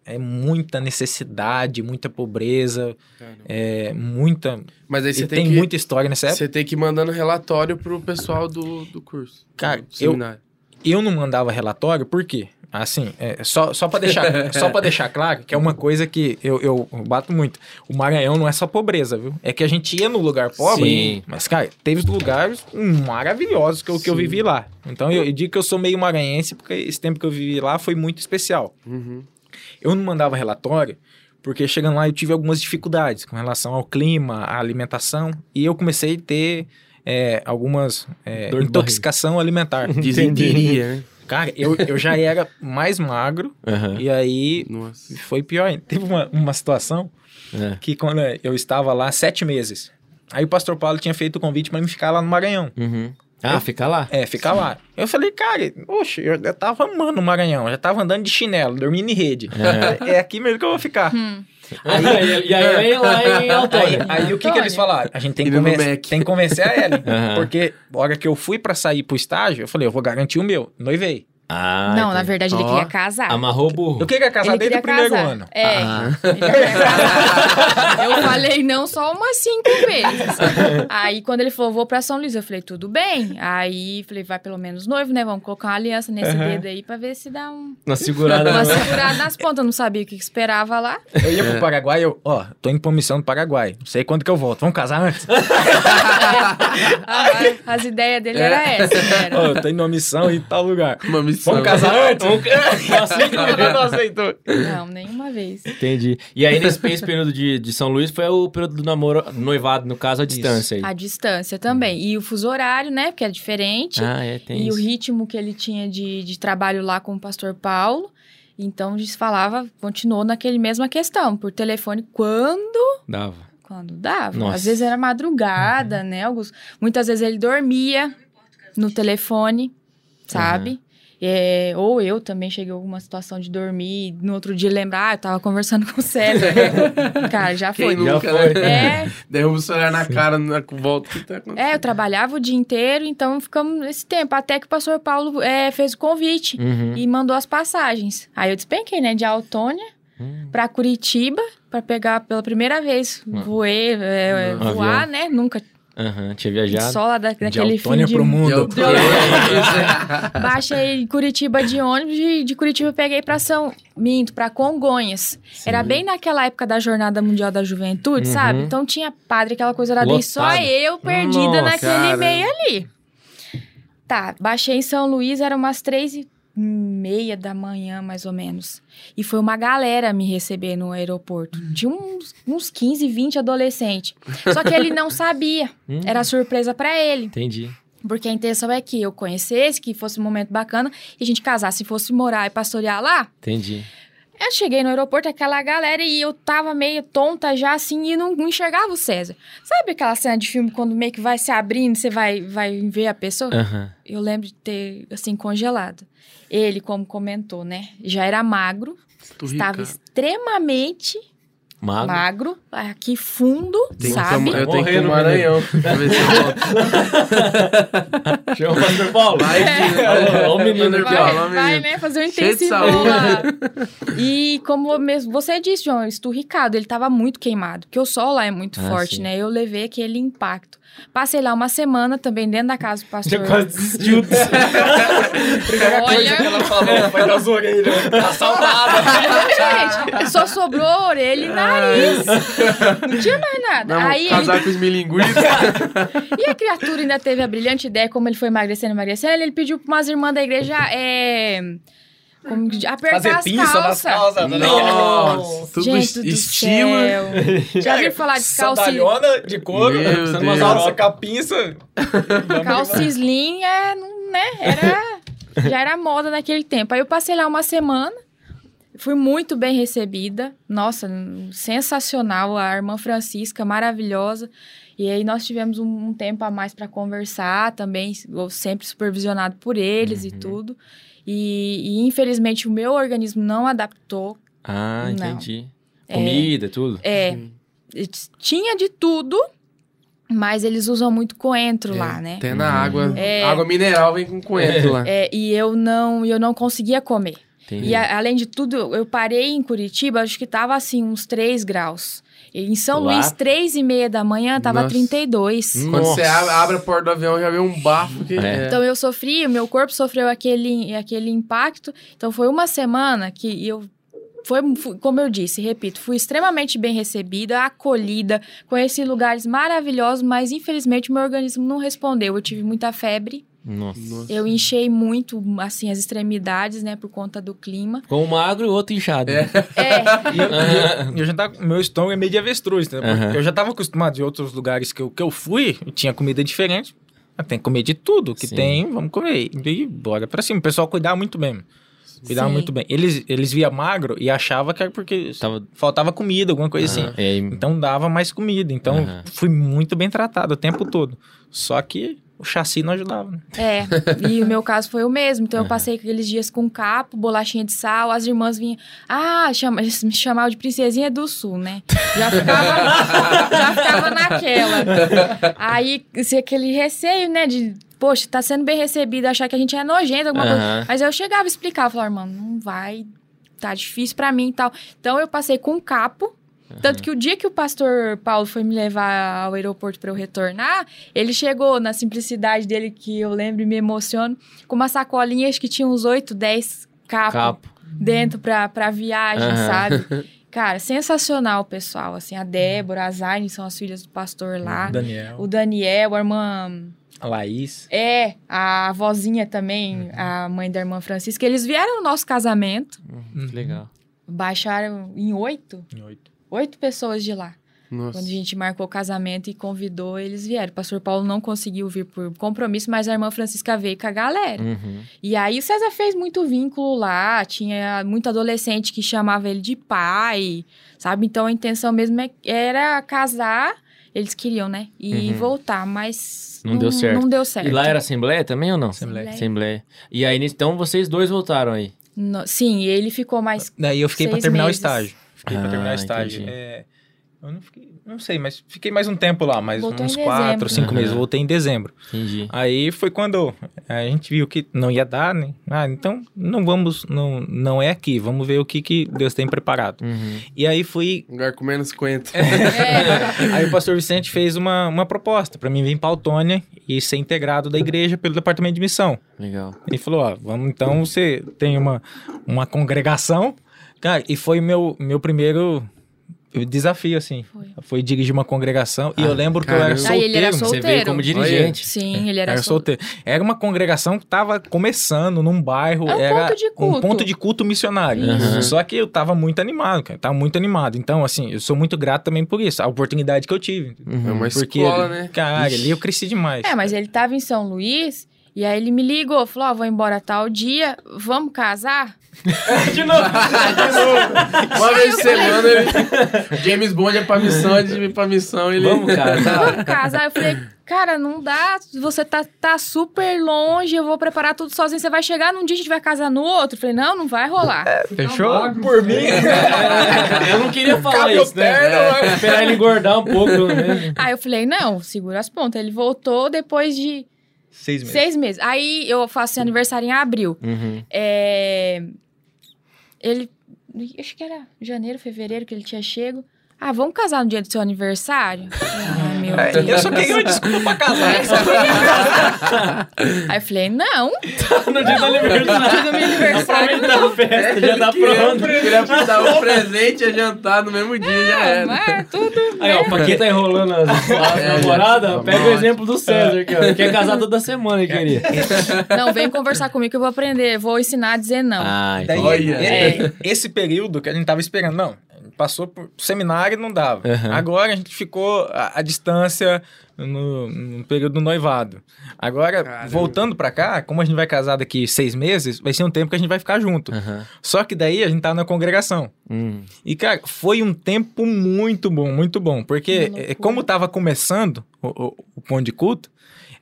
é, muita necessidade, muita pobreza, Caramba. é muita... Mas aí você tem, tem, que, muita história nessa época. você tem que ir mandando relatório pro pessoal do, do curso. Cara, do eu- seminário. Eu não mandava relatório, por quê? Assim, é, só, só para deixar, [laughs] só pra deixar claro, que é uma coisa que eu, eu bato muito. O Maranhão não é só pobreza, viu? É que a gente ia no lugar pobre, Sim. mas, cara, teve lugares maravilhosos que eu, que eu vivi lá. Então, eu, eu digo que eu sou meio maranhense, porque esse tempo que eu vivi lá foi muito especial. Uhum. Eu não mandava relatório, porque chegando lá eu tive algumas dificuldades com relação ao clima, à alimentação, e eu comecei a ter é, algumas é, intoxicação alimentar. [laughs] Desinteria, né? Cara, eu, eu já era mais magro Aham. e aí Nossa. foi pior. ainda. Teve uma, uma situação É. que quando eu estava lá sete meses, aí o pastor Paulo tinha feito o convite para me ficar lá no Maranhão. Uhum. Ah, Eu- fica lá. É, ficar lá. Eu falei, cara, oxe, eu, eu tava amando o Maranhão, já tava andando de chinelo, dormindo em rede. É, aqui mesmo que eu vou ficar. [laughs] Aí, e aí, aí lá em Aí, Altônia. aí o que, que eles falaram? A gente tem que, convencer, tem que convencer a Ellen. [laughs] Aham. Porque a hora que eu fui pra sair pro estágio, eu falei, eu vou garantir o meu. Noivei. Ah, não, na verdade ele Ó. queria casar. Amarrou o burro. Eu queria casar ele desde queria o primeiro casar. ano. É. Ah. Ele queria casar. Eu falei não só umas cinco vezes. Aí quando ele falou, vou pra São Luís, eu falei, tudo bem. Aí falei, vai pelo menos noivo, né? Vamos colocar uma aliança nesse Aham. dedo aí pra ver se dá um, Uma segurada. uma segurada nas pontas. Eu não sabia o que esperava lá. Eu ia pro Paraguai, eu, ó, tô indo pra uma missão do Paraguai. Não sei quando que eu volto. Vamos casar antes? Ah, [laughs] As ideias dele era essa, né? Ó, eu tô indo numa missão em tal lugar. Uma Putz, Vamos casar [laughs] antes? Assim, [laughs] não aceitou. Não, nenhuma vez. Entendi. E aí, nesse, esse período de, de São Luís, foi o período do namoro, noivado, no caso, à distância aí. A distância também. E o fuso horário, né? Porque é diferente. Ah, é, tem e isso. o ritmo que ele tinha de, de trabalho lá com o pastor Paulo. Então, a gente falava, continuou naquele mesma questão, por telefone, quando Dava. quando dava. Nossa. Às vezes era madrugada, né? Alguns, muitas vezes ele dormia no telefone, sabe? É, ou eu também cheguei a alguma situação de dormir, no outro dia lembrar, ah, eu tava conversando com o César. [laughs] Cara, já Quem foi. Já nunca, foi. né? É, Derruba o celular na cara, na volta. O que tá acontecendo? é, eu trabalhava o dia inteiro, então ficamos nesse tempo. Até que o pastor Paulo é, fez o convite Uhum. e mandou as passagens. Aí eu despenquei, né? De Autônia Hum. pra Curitiba, pra pegar pela primeira vez. Voei, é, voar, né? Nunca. Aham, tinha viajado. Só lá da, De daquele fim Autônia de... pro mundo. De Autônia. Baixei Curitiba de ônibus e de Curitiba eu peguei pra São... Minto, pra Congonhas. Era bem naquela época da Jornada Mundial da Juventude, Uhum. sabe? Então tinha padre, aquela coisa lá dentro. Só eu perdida Nossa, naquele cara. meio ali. Tá, baixei em São Luís, eram umas três e meia da manhã, mais ou menos. E foi uma galera me receber no aeroporto. Tinha uns, uns 15, 20 adolescentes. Só que ele não sabia. [laughs] Hum. Era surpresa pra ele. Entendi. Porque a intenção é que eu conhecesse, que fosse um momento bacana, e a gente casasse, fosse morar e pastorear lá. Entendi. Eu cheguei no aeroporto, aquela galera, e eu tava meio tonta já, assim, e não, não enxergava o César. Sabe aquela cena de filme quando meio que vai se abrindo, você vai, vai ver a pessoa? Aham. Eu lembro de ter, assim, congelado. Ele, como comentou, né? Já era magro, Tu estava rica. extremamente Mago. magro, aqui fundo, Tem sabe? tomar- eu tenho que ir Morrendo, Maranhão. [laughs] pra ver se eu volto. Chama o pastor Paulo. Vai, Olha o menino aqui, Vai, ó. Vai, né? Fazer um Cheio de intensivão saúde. lá. E como mesmo você disse, João, esturricado, ele tava muito queimado, porque o sol lá é muito Ah, forte, sim. né? Eu levei aquele impacto. Passei lá uma semana também dentro da casa do pastor. Já quase desistiu. [laughs] Primeira Olha. coisa que ela falou foi das orelhas. [laughs] Tá. Gente, só sobrou orelha e nariz. [laughs] Não tinha mais nada. Não, Aí ele casar com os milinguidos. [laughs] E a criatura ainda teve a brilhante ideia, como ele foi emagrecendo, emagrecendo, ele pediu para umas irmãs da igreja é, como, apertar Fazer as pinça calças. nas calças. né? Nossa, tudo Gente do céu. Já ouviu falar de calça, Sandalhona de couro, Deus. calça com a pinça. [laughs] calça slim, é, né, era, já era moda naquele tempo. Aí eu passei lá uma semana, fui muito bem recebida, nossa, sensacional, a irmã Francisca, maravilhosa. E aí nós tivemos um, um tempo a mais para conversar também, sempre supervisionado por eles e tudo. E, e, infelizmente o meu organismo não adaptou. Ah, Não. entendi. Comida, tudo. É, tinha de tudo, mas eles usam muito coentro É, lá, né? Até na água. É. Água mineral vem com coentro lá. É, e eu não, eu não conseguia comer. Entendi. E a- além de tudo, eu parei em Curitiba, acho que tava assim, uns 3 graus. E em São Lá? Luís, 3 e meia da manhã, tava Nossa. 32. Hum. Quando Nossa. você abre, a porta do avião, já vê um bafo que. É. É. Então eu sofri, o meu corpo sofreu aquele, aquele impacto. Então foi uma semana que eu. Foi, como eu disse, repito, fui extremamente bem recebida, acolhida, conheci lugares maravilhosos, mas infelizmente o meu organismo não respondeu. Eu tive muita febre, Nossa. Nossa. eu enchei muito, assim, as extremidades, né, por conta do clima. Ficou um magro e o outro inchado. É. É, E eu, eu- eu já tava, meu estômago é meio de avestruz, entendeu? Aham. Eu já tava acostumado em outros lugares que eu, que eu fui, eu tinha comida diferente. Tem que comer de tudo que Sim. tem, vamos comer. E bora pra cima. O pessoal cuidava muito bem. Cuidava Sim. muito bem. Eles, eles via magro e achava que era porque Tava... faltava comida, alguma coisa assim. Ah, é, Então dava mais comida. Então Aham. fui muito bem tratado o tempo todo. Só que o chassi não ajudava, né? É, e o meu caso foi o mesmo. Então eu passei aqueles dias com capo, bolachinha de sal, as irmãs vinham. Ah, chama, me chamavam de princesinha do sul, né? Já ficava, [laughs] já ficava naquela. Aí, assim, aquele receio, né? De, poxa, tá sendo bem recebido, achar que a gente é nojento, alguma coisa. Aham. Mas eu chegava e explicava, falava, mano, não vai, tá difícil pra mim e tal. Então eu passei com capo. Tanto que o dia que o pastor Paulo foi me levar ao aeroporto para eu retornar, ele chegou na simplicidade dele, que eu lembro e me emociono, com uma sacolinha, acho que tinha uns 8, 10 capos Capo. dentro pra, pra viagem, Aham. sabe? [laughs] Cara, sensacional, pessoal. Assim, a Débora, a Zaine são as filhas do pastor lá. Daniel. O Daniel, a irmã A Laís. É, a vozinha também, a mãe da irmã Francisca, eles vieram no nosso casamento, Hum, que legal. baixaram em oito, Em oito. Oito pessoas de lá. Nossa. Quando a gente marcou o casamento e convidou, eles vieram. O pastor Paulo não conseguiu vir por compromisso, mas a irmã Francisca veio com a galera. Uhum. E aí o César fez muito vínculo lá, tinha muito adolescente que chamava ele de pai, sabe? Então a intenção mesmo é- era casar, eles queriam, né? E Uhum. voltar, mas Não deu certo. Não deu certo. E lá era assembleia também ou não? Assembleia. Assembleia. E aí, então, vocês dois voltaram aí. No- sim, ele ficou mais Daí eu fiquei pra Seis terminar meses. o estágio. Fiquei pra Ah, terminar o estágio. É, eu não fiquei, não sei, mas fiquei mais um tempo lá, mais Voltou uns quatro, cinco Aham. meses. Voltei em dezembro. Entendi. Aí foi quando a gente viu que não ia dar, né? Ah, então não vamos, não, não é aqui. Vamos ver o que, que Deus tem preparado. Uhum. E aí fui. Lugar com menos 50. É, Aí o pastor Vicente fez uma, uma proposta pra mim vir pra Autônia e ser integrado da igreja pelo departamento de missão. Legal. Ele falou, ó, vamos então, você tem uma, uma congregação. Cara, e foi meu, meu primeiro desafio, assim. Foi. dirigir uma congregação. e Ah, eu lembro que eu era caramba. Solteiro. ele era Você veio Solteiro. como dirigente. sim, ele era, Era sol- solteiro. Era uma congregação que tava começando num bairro. É um era ponto de um culto. ponto de culto missionário. Isso. Só que eu tava muito animado, cara. Tava muito animado. Então, assim, eu sou muito grato também por isso. A oportunidade que eu tive. Uhum. É uma Porque, escola, né? cara, Ixi. ali eu cresci demais. É, mas ele tava em São Luís e aí ele me ligou, falou: Ó, vou embora tal dia, vamos casar? [laughs] De novo. Uma vez por semana ele. [laughs] James Bond é pra missão, antes de pra missão, ele. Vamos, cara. [laughs] Tá. Vamos casar? Eu falei, cara, não dá, você tá, tá super longe, eu vou preparar tudo sozinho, você vai chegar num dia, a gente vai casar no outro. Eu falei, não, não vai rolar. Fechou? Por mim. Eu não queria falar Cabelo isso, né? terno, É, né? Esperar ele engordar um pouco, menos. Aí eu falei, não, segura as pontas. Ele voltou depois de Seis meses. seis meses. Aí eu faço aniversário em abril. Uhum. É, Ele. Acho que era janeiro, fevereiro que ele tinha chego. Ah, vamos casar no dia do seu aniversário? Ah, [laughs] meu É, Deus. eu só queria uma desculpa pra casar. Aí eu falei, não. No dia do aniversário. No dia do meu aniversário. A festa, já tá pronto. Queria dar um presente e jantar no mesmo dia, já era. Ah, tudo. Aí, ó, pra quem tá enrolando as, [laughs] as É, namoradas, tá pega o exemplo do César, que ó, quer casar toda semana, ele [laughs] queria. Não, vem conversar comigo que eu vou aprender. Vou ensinar a dizer não. Ah, Daí, Olha. e- esse período que a gente tava esperando, não, passou por seminário e não dava. Aham. Agora a gente ficou à, à distância no, no período do noivado. Agora, Caramba. voltando pra cá, como a gente vai casar daqui seis meses, vai ser um tempo que a gente vai ficar junto. Aham. Só que daí a gente tá na congregação. Hum. E, cara, foi um tempo muito bom, muito bom. Porque, como tava começando o, o, o ponto de culto,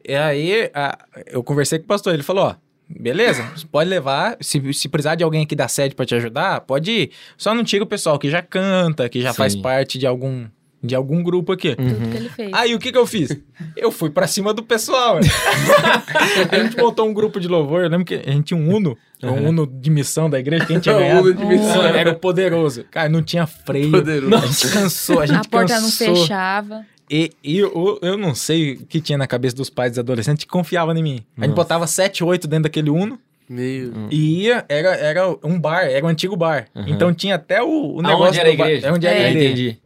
e aí a- eu conversei com o pastor. Ele falou: Ó, beleza, você pode levar. Se, se precisar de alguém aqui da sede pra te ajudar, pode ir. Só não tira o pessoal que já canta, que já Sim. faz parte de algum, de algum grupo aqui. Tudo que ele fez. Aí o que que eu fiz? Eu fui pra cima do pessoal. [laughs] a gente montou um grupo de louvor. Eu lembro que a gente tinha um Uno, um Uno de missão da igreja que a gente tinha [laughs] Um ganhado. Uno de missão. Era o poderoso. Cara, não tinha freio. Poderoso. A gente cansou, a gente a porta não cansou. fechava. E, e eu, eu não sei o que tinha na cabeça dos pais dos adolescentes que confiavam em mim. A gente botava 7, 8 dentro daquele Uno Meu. e ia, era, era um bar, era um antigo bar. Uhum. Então tinha até o, o Aonde negócio era a do bar- igreja? É onde era É. a igreja. entendi.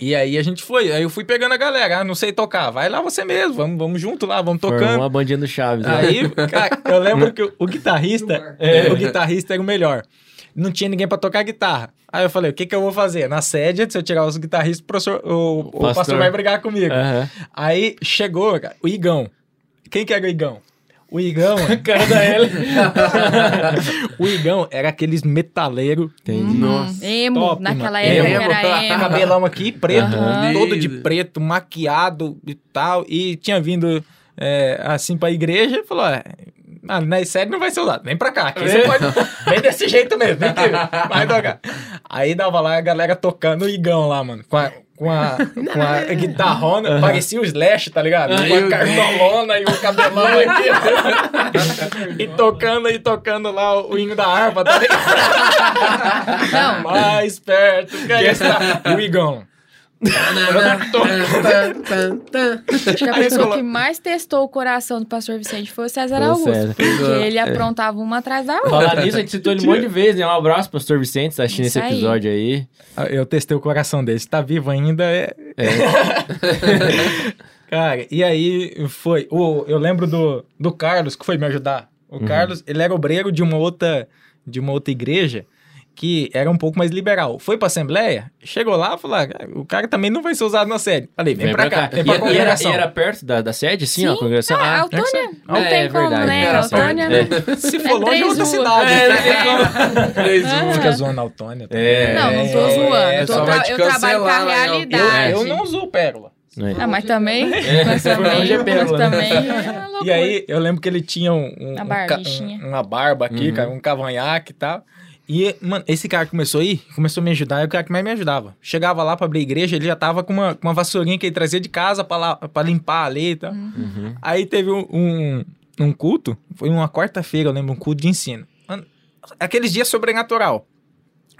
E aí a gente foi, aí eu fui pegando a galera, ah, não sei tocar, vai lá você mesmo, vamos, vamos junto lá, vamos Formou tocando. uma bandinha do Chaves. né? Aí, cara, eu lembro [laughs] que o, o guitarrista, o guitarrista era o melhor. Não tinha ninguém pra tocar guitarra. Aí eu falei, o que que eu vou fazer? Na sede, se eu tirar os guitarristas, o, professor, o, o pastor. Pastor. vai brigar comigo. Aham. Aí chegou, cara, o Igão. Quem que era o Igão? O Igão, [laughs] Cara da Ellen. [laughs] o Igão era aqueles metaleiros, Entendi. Nossa. Emo, Top, naquela época Emo. era emo. cabelão aqui preto, Aham. todo de preto, maquiado e tal. E tinha vindo é, assim pra igreja e falou: é, ah, na série não vai ser usado, vem pra cá. Aqui você É. pode. Vem desse jeito mesmo, vem aqui, vai tocar. Aí dava lá a galera tocando o igão lá, mano. Com a, com a, com a guitarrona, parecia o Slash, tá ligado? Com a cartolona e o cabelão aqui. e tocando e tocando lá o hino da harpa, tá ligado? Não, [laughs] Mais perto que está. E o igão. Acho que a pessoa que mais testou o coração do pastor Vicente foi o César Foi o Augusto. César. Porque ele aprontava uma atrás da outra. Falar nisso, a gente citou ele um monte de vezes, né? Um abraço, pastor Vicente, tá assistindo esse aí. episódio aí. Eu testei o coração dele. Se tá vivo ainda, é. [laughs] Cara, e aí foi. O, eu lembro do, do Carlos, que foi me ajudar. O Uhum. Carlos, ele era obreiro de uma outra, de uma outra igreja que era um pouco mais liberal. Foi pra Assembleia, chegou lá e falou: ah, o cara também não vai ser usado na série. Falei, vem, pra cá, vem E, pra e era, e era perto da, da sede, assim, ó, a Sim. congregação? Ah, Ah, Autônia, não É, tem é como, verdade, né? é, Autônia. é. Se for longe, é outra cidade. É, né? não tem Três Ah. Fica zoando a Autônia. É. Não, não tô É, zoando. é, Eu, trabalho com a né? realidade. Eu, não uso Pérola. É. Ah, mas também. É, Mas também. longe é mas pérola, né? também é. E aí, eu lembro que ele tinha um, um- Uma um um- barba aqui, Uhum. cara, um cavanhaque e tal. E, mano, esse cara começou a ir, começou a me ajudar, é o cara que mais me ajudava. Chegava lá pra abrir a igreja, ele já tava com uma, com uma vassourinha que ele trazia de casa pra, lá, pra limpar ali e tal. Uhum. Aí teve um, um, um culto, foi uma quarta-feira, eu lembro, um culto de ensino. Mano, aqueles dias sobrenatural.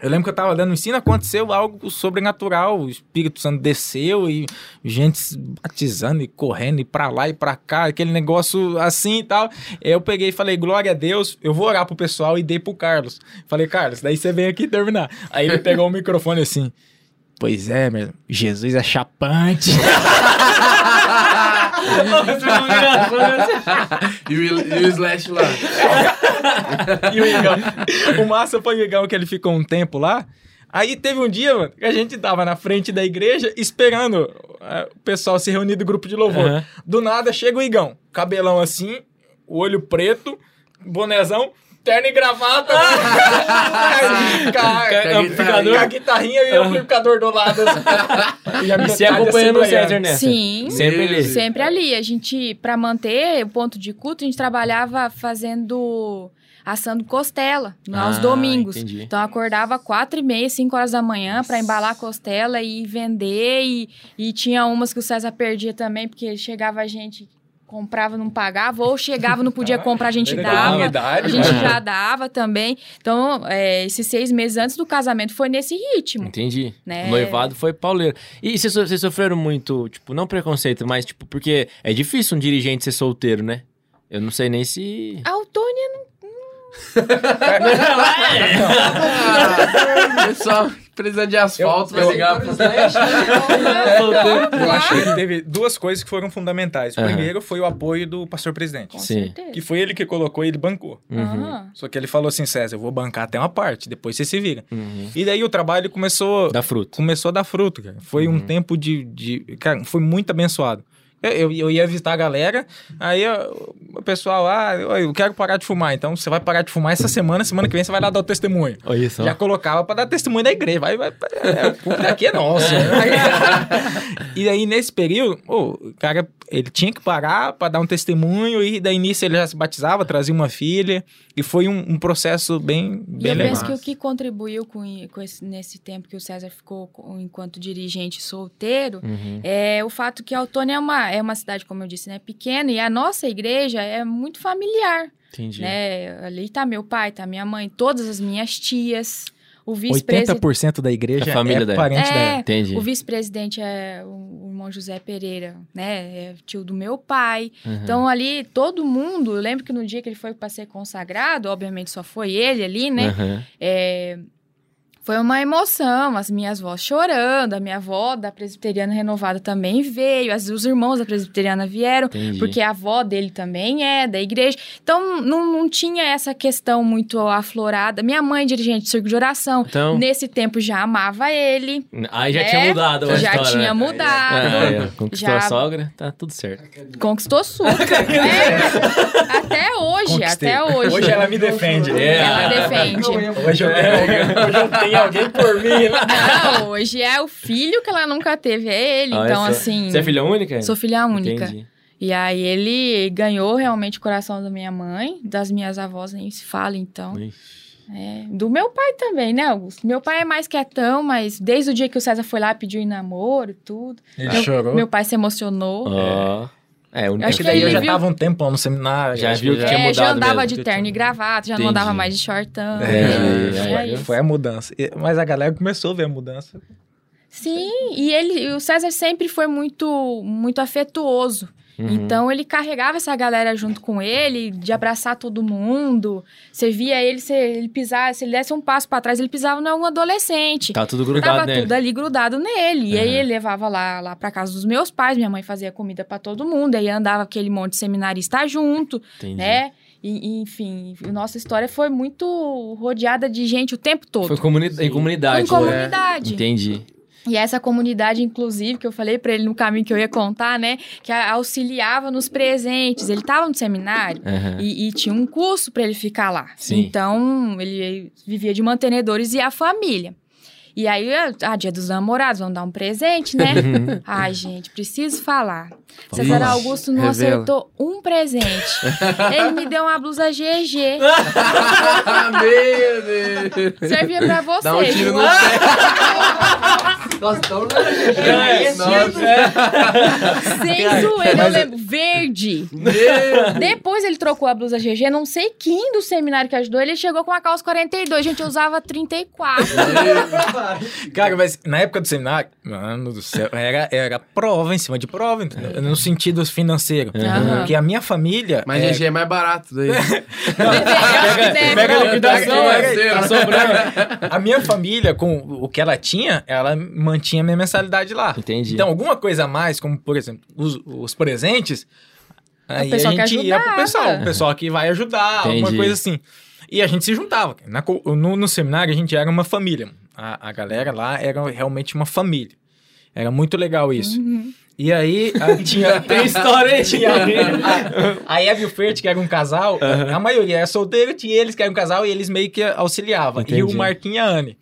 Eu lembro que eu tava dando ensino, aconteceu algo sobrenatural. O Espírito Santo desceu e gente batizando e correndo e pra lá e pra cá, aquele negócio assim e tal. Eu peguei e falei, glória a Deus, eu vou orar pro pessoal e dei pro Carlos. Falei, Carlos, daí você vem aqui terminar. Aí ele pegou o microfone assim. Pois é, meu, Jesus é chapante. [laughs] E o, e o Slash lá. e o Igão. O massa foi o Igão que ele ficou um tempo lá. Aí teve um dia, mano, que a gente tava na frente da igreja esperando eh, o pessoal se reunir do grupo de louvor. Aham. Do nada chega o Igão, cabelão assim, o olho preto, bonezão, terno e gravata. [laughs] Amplificador, a guitarrinha e o amplificador do lado. Assim. E, a E metade acompanhando o. César nessa? Sim. Sempre. Deus. Sempre ali. A gente, pra manter o ponto de culto, a gente trabalhava fazendo assando costela aos Ah, domingos. entendi. Então acordava quatro e meia, cinco horas da manhã pra embalar a costela e vender. E, e tinha umas que o César perdia também, porque chegava a gente comprava não pagava ou chegava não podia comprar a gente dava comunidade, a gente mano. já dava também então é, esses seis meses antes do casamento foi nesse ritmo Entendi. Né? O noivado foi pauleiro. E vocês, so- vocês sofreram muito, tipo, não preconceito, mas, tipo, porque é difícil um dirigente ser solteiro, né? Eu não sei nem se. a Autônia não [laughs] Ah, pessoal, precisando de asfalto, Eu- vai ligar pro Slash. Eu [laughs] achei que teve duas coisas que foram fundamentais. O Aham. primeiro foi o apoio do pastor presidente. com Sim. certeza Que foi ele que colocou e ele bancou. Uhum. Só que ele falou assim, César, eu vou bancar até uma parte, depois você se vira. Uhum. E daí o trabalho começou, Dá fruto. começou a dar fruto, cara. Foi um tempo de, de... Cara, foi muito abençoado. Eu, eu, eu ia visitar a galera, aí ó, o pessoal, ah, eu, eu quero parar de fumar. Então você vai parar de fumar essa semana, semana que vem você vai lá dar o testemunho. Olha isso. Já colocava pra dar testemunho da igreja. Vai, vai, é, o culto daqui é nosso. [laughs] e aí, nesse período, ô, o cara, ele tinha que parar pra dar um testemunho, e daí nisso ele já se batizava, trazia uma filha, e foi um, um processo bem, E bem eu legal. penso que o que contribuiu com, com esse- nesse tempo que o César ficou com- enquanto dirigente solteiro Uhum. é o fato que Autônia é uma, é uma cidade, como eu disse, né, pequena e a nossa igreja é muito familiar, Entendi. né? Ali tá meu pai, tá minha mãe, todas as minhas tias, o vice-presidente 80% da igreja A família é dela. parente É. dela. Entendi. o vice-presidente é o, o irmão José Pereira, né? É tio do meu pai. Uhum. Então, ali, todo mundo... Eu lembro que no dia que ele foi para ser consagrado, obviamente só foi ele ali, né? Uhum. É, foi uma emoção, as minhas avós chorando, a minha avó da presbiteriana renovada também veio, as, os irmãos da presbiteriana vieram, Entendi. porque a avó dele também é da igreja. Então, não, não tinha essa questão muito aflorada. Minha mãe, dirigente do circo de oração, Então, nesse tempo já amava ele, aí já É, tinha mudado a já história, tinha né? mudado. Ah, é, conquistou Já- a sogra, tá tudo certo. Conquistou super. [laughs] É, até hoje, Conquistei. até hoje. Hoje ela me defende. É. Ela defende. Hoje eu tenho alguém, hoje eu tenho alguém por mim. né? [laughs] Não, hoje é o filho que ela nunca teve, é ele. Olha então, só. assim. Você é filha única? Sou filha única. Entendi. E aí ele ganhou realmente o coração da minha mãe, das minhas avós nem se fala, então. Ixi. É, do meu pai também, né, Augusto? Meu pai é mais quietão, mas desde o dia que o César foi lá pediu em namoro e tudo. Ele meu, chorou. Meu pai se emocionou. Ó. É, o Acho que daí eu já viu- tava um tempão no seminário. Já acho viu que tinha é, já mudado andava mesmo. de terno e gravata, já não Entendi. andava mais de shortão. É. É, isso. Foi a mudança. Mas a galera começou a ver a mudança. Sim, e ele, o César sempre foi muito, muito afetuoso. Uhum. Então ele carregava essa galera junto com ele, de abraçar todo mundo. Você via ele, se ele pisar, se ele desse um passo pra trás, ele pisava em um adolescente. Tá tudo grudado Tava nele. tudo ali grudado nele. E aí Uhum. ele levava lá, lá pra casa dos meus pais, minha mãe fazia comida pra todo mundo, aí andava aquele monte de seminarista junto, Entendi. né? E, enfim, a nossa história foi muito rodeada de gente o tempo todo. Foi comuni em comunidade. em né? comunidade. Entendi. E essa comunidade, inclusive, que eu falei pra ele no caminho que eu ia contar, né? Que auxiliava nos presentes. Ele tava no seminário Aham. e, e tinha um curso pra ele ficar lá. Sim. Então, ele vivia de mantenedores e a família. E aí, ah, dia dos namorados, vamos dar um presente, né? Uhum. Ai, gente, preciso falar. Fala. César Augusto não Revela. acertou um presente. Ele me deu uma blusa GG. Ah, [laughs] meu Deus. Servia pra você. Dá um tiro no pé. Nossa, então não É, é. Nossa. Sem zoeira, eu lembro. Verde. Depois ele trocou a blusa GG, não sei quem do seminário que ajudou, ele chegou com a calça 42, gente, eu usava 34. [laughs] Cara, mas na época do seminário, mano do céu, era, era prova em cima de prova, entendeu? No sentido financeiro. Aham. Porque a minha família. Mas é, GG é mais barato daí. [laughs] Pega, pega a liquidação, é, tá sobrando. A minha família, com o que ela tinha, ela mantinha a minha mensalidade lá. Entendi. Então, alguma coisa a mais, como por exemplo, os, os presentes, aí a gente ia pro pessoal, o pessoal que vai ajudar, alguma Entendi. coisa assim. E a gente se juntava. Na no, no seminário, a gente era uma família. A, a galera lá era realmente uma família. Era muito legal isso. E aí, a- [laughs] tinha... [laughs] Tem história aí. tinha [laughs] a, a Eva e o Fert, que era um casal, a maioria era solteira, tinha eles que eram um casal e eles meio que auxiliavam. E Entendi. o Marquinhos e a Anne.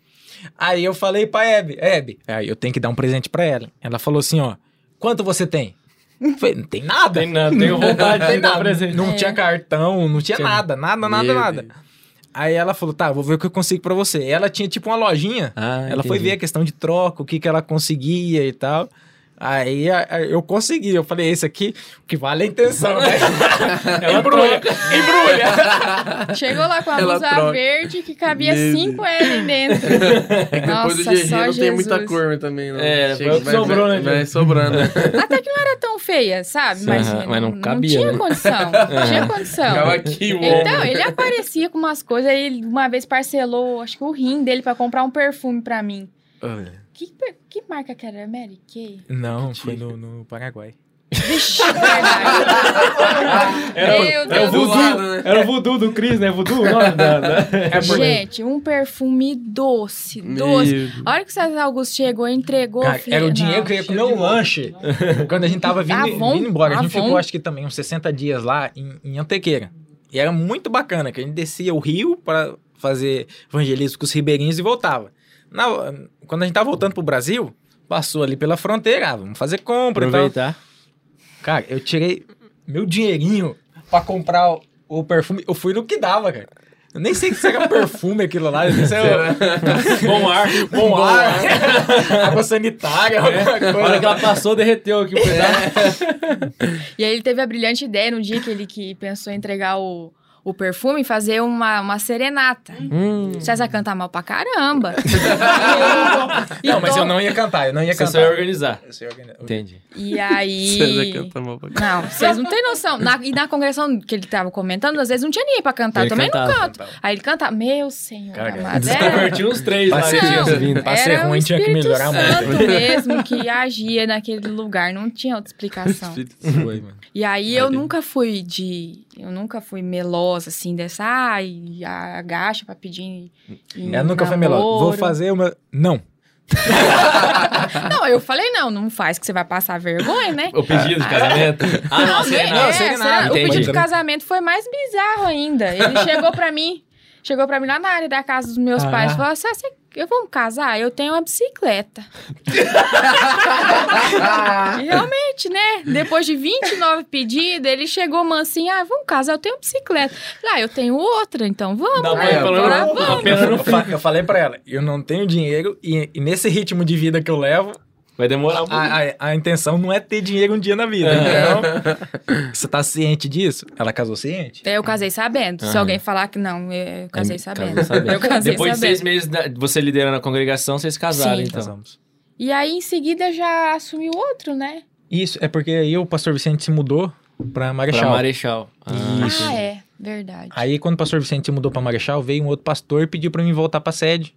Aí eu falei pra Hebe, Hebe, aí eu tenho que dar um presente pra ela. Ela falou assim, ó, quanto você tem? Falei, não tem nada. Tem nada, tenho vontade Não de dar presente. Não É. tinha cartão, não tinha Tinha. nada, nada, nada, Meu nada. Deus. Aí ela falou, tá, vou ver o que eu consigo pra você. Ela tinha tipo uma lojinha, Ah, ela foi entendi. ver a questão de troca, o que que ela conseguia e tal. Aí eu consegui, eu falei, esse aqui, o que vale é a intenção, né? [laughs] Ela embrulha, embrulha. Chegou lá com a Ela blusa troca. verde que cabia Meu 5 L dentro. [laughs] É que depois Nossa, do GG só não tem muita cor também, não. É, Chega- foi o que vai- sobrou, vai- né, Vai sobrando? [laughs] Até que não era tão feia, sabe? Mas, Aham, mas não não cabia, tinha né? condição. Não tinha condição. Ficava aqui Então, ele aparecia com umas coisas, aí ele uma vez parcelou, acho que o rim dele pra comprar um perfume pra mim. Olha. Que, per- que marca que era? Mary Kay? Não, foi no, no Paraguai. Vixe, verdade. [laughs] Era, Meu era o Deus. voodoo, Do lado, né? era o voodoo do Cris, né? Voodoo, o nome da... da... [laughs] É Gente, um perfume doce, Meu doce. Deus. A hora que o César Augusto chegou, entregou. Cara, filho, era o dinheiro não. que eu ia comer um lanche. Quando a gente tava vindo, Avon? vindo embora. A gente Avon? ficou, acho que também, uns 60 dias lá em, em Antequeira. E era muito bacana, que a gente descia o rio para fazer evangelismo com os ribeirinhos e voltava. Na- quando a gente tava voltando pro Brasil, passou ali pela fronteira, ah, vamos fazer compra e tal. Aproveitar. Cara, eu tirei meu dinheirinho pra comprar o, o perfume. Eu fui no que dava, cara. Eu nem sei se era [laughs] perfume aquilo lá. Eu sei [laughs] Bom ar. bom ar, [laughs] água sanitária, alguma A hora coisa. que ela passou, derreteu aqui o pedaço. E aí ele teve a brilhante ideia no dia que ele que pensou em entregar o, o perfume, fazer uma, uma serenata. Hum. César canta mal pra caramba. [laughs] Não, mas eu não ia cantar, eu não ia Você cantar. só ia organizar. Eu só ia organizar. Entendi. E aí. [laughs] César canta mal pra Não, vocês não têm noção. Na- e na congregação que ele tava comentando, às vezes não tinha ninguém pra cantar. Ele Eu também cantava. não canto. Aí ele canta, meu senhor Cara, amado. É, uns três lá Pra que ser- tinha Não. Pra ser era ruim, tinha que melhorar Santo muito. mesmo que agia naquele lugar. Não tinha outra [laughs] explicação. Foi, mano. E aí eu nunca fui de. Eu nunca fui melosa, assim, dessa. Ai, agacha pra pedir. em Ela nunca foi melhor. Vou fazer uma. Não. [laughs] Não, eu falei, não, não faz que você vai passar vergonha, né? O pedido de casamento. [laughs] Ah, não, Não, serenata. não, é, serenata, será- o entendi. pedido de casamento foi mais bizarro ainda. Ele chegou pra mim, chegou pra mim lá na área da casa dos meus Ah. pais e falou assim: ah, você, eu vamos casar? Eu tenho uma bicicleta. [laughs] realmente, né? Depois de 29 pedidos, ele chegou mansinho: ah, vamos casar, eu tenho uma bicicleta. Lá, eu tenho outra, então vamos. Dá né? Eu, fa- eu falei pra ela, eu não tenho dinheiro e, e nesse ritmo de vida que eu levo, Vai demorar um pouco. a, a, a intenção não é ter dinheiro um dia na vida. Então, [laughs] você tá ciente disso? Ela casou ciente? Eu casei sabendo. Se Aham. alguém falar que não, eu casei É, sabendo. casou sabendo. Eu casei Depois de sabendo. seis meses da- você liderando a congregação, vocês casaram, Sim. então. Casamos. E aí, em seguida, já assumiu outro, né? Isso, é porque aí o pastor Vicente se mudou pra Marechal. Pra Marechal. Ah, Isso. Ah, é. Verdade. Aí quando o pastor Vicente se mudou pra Marechal, veio um outro pastor e pediu pra mim voltar pra sede.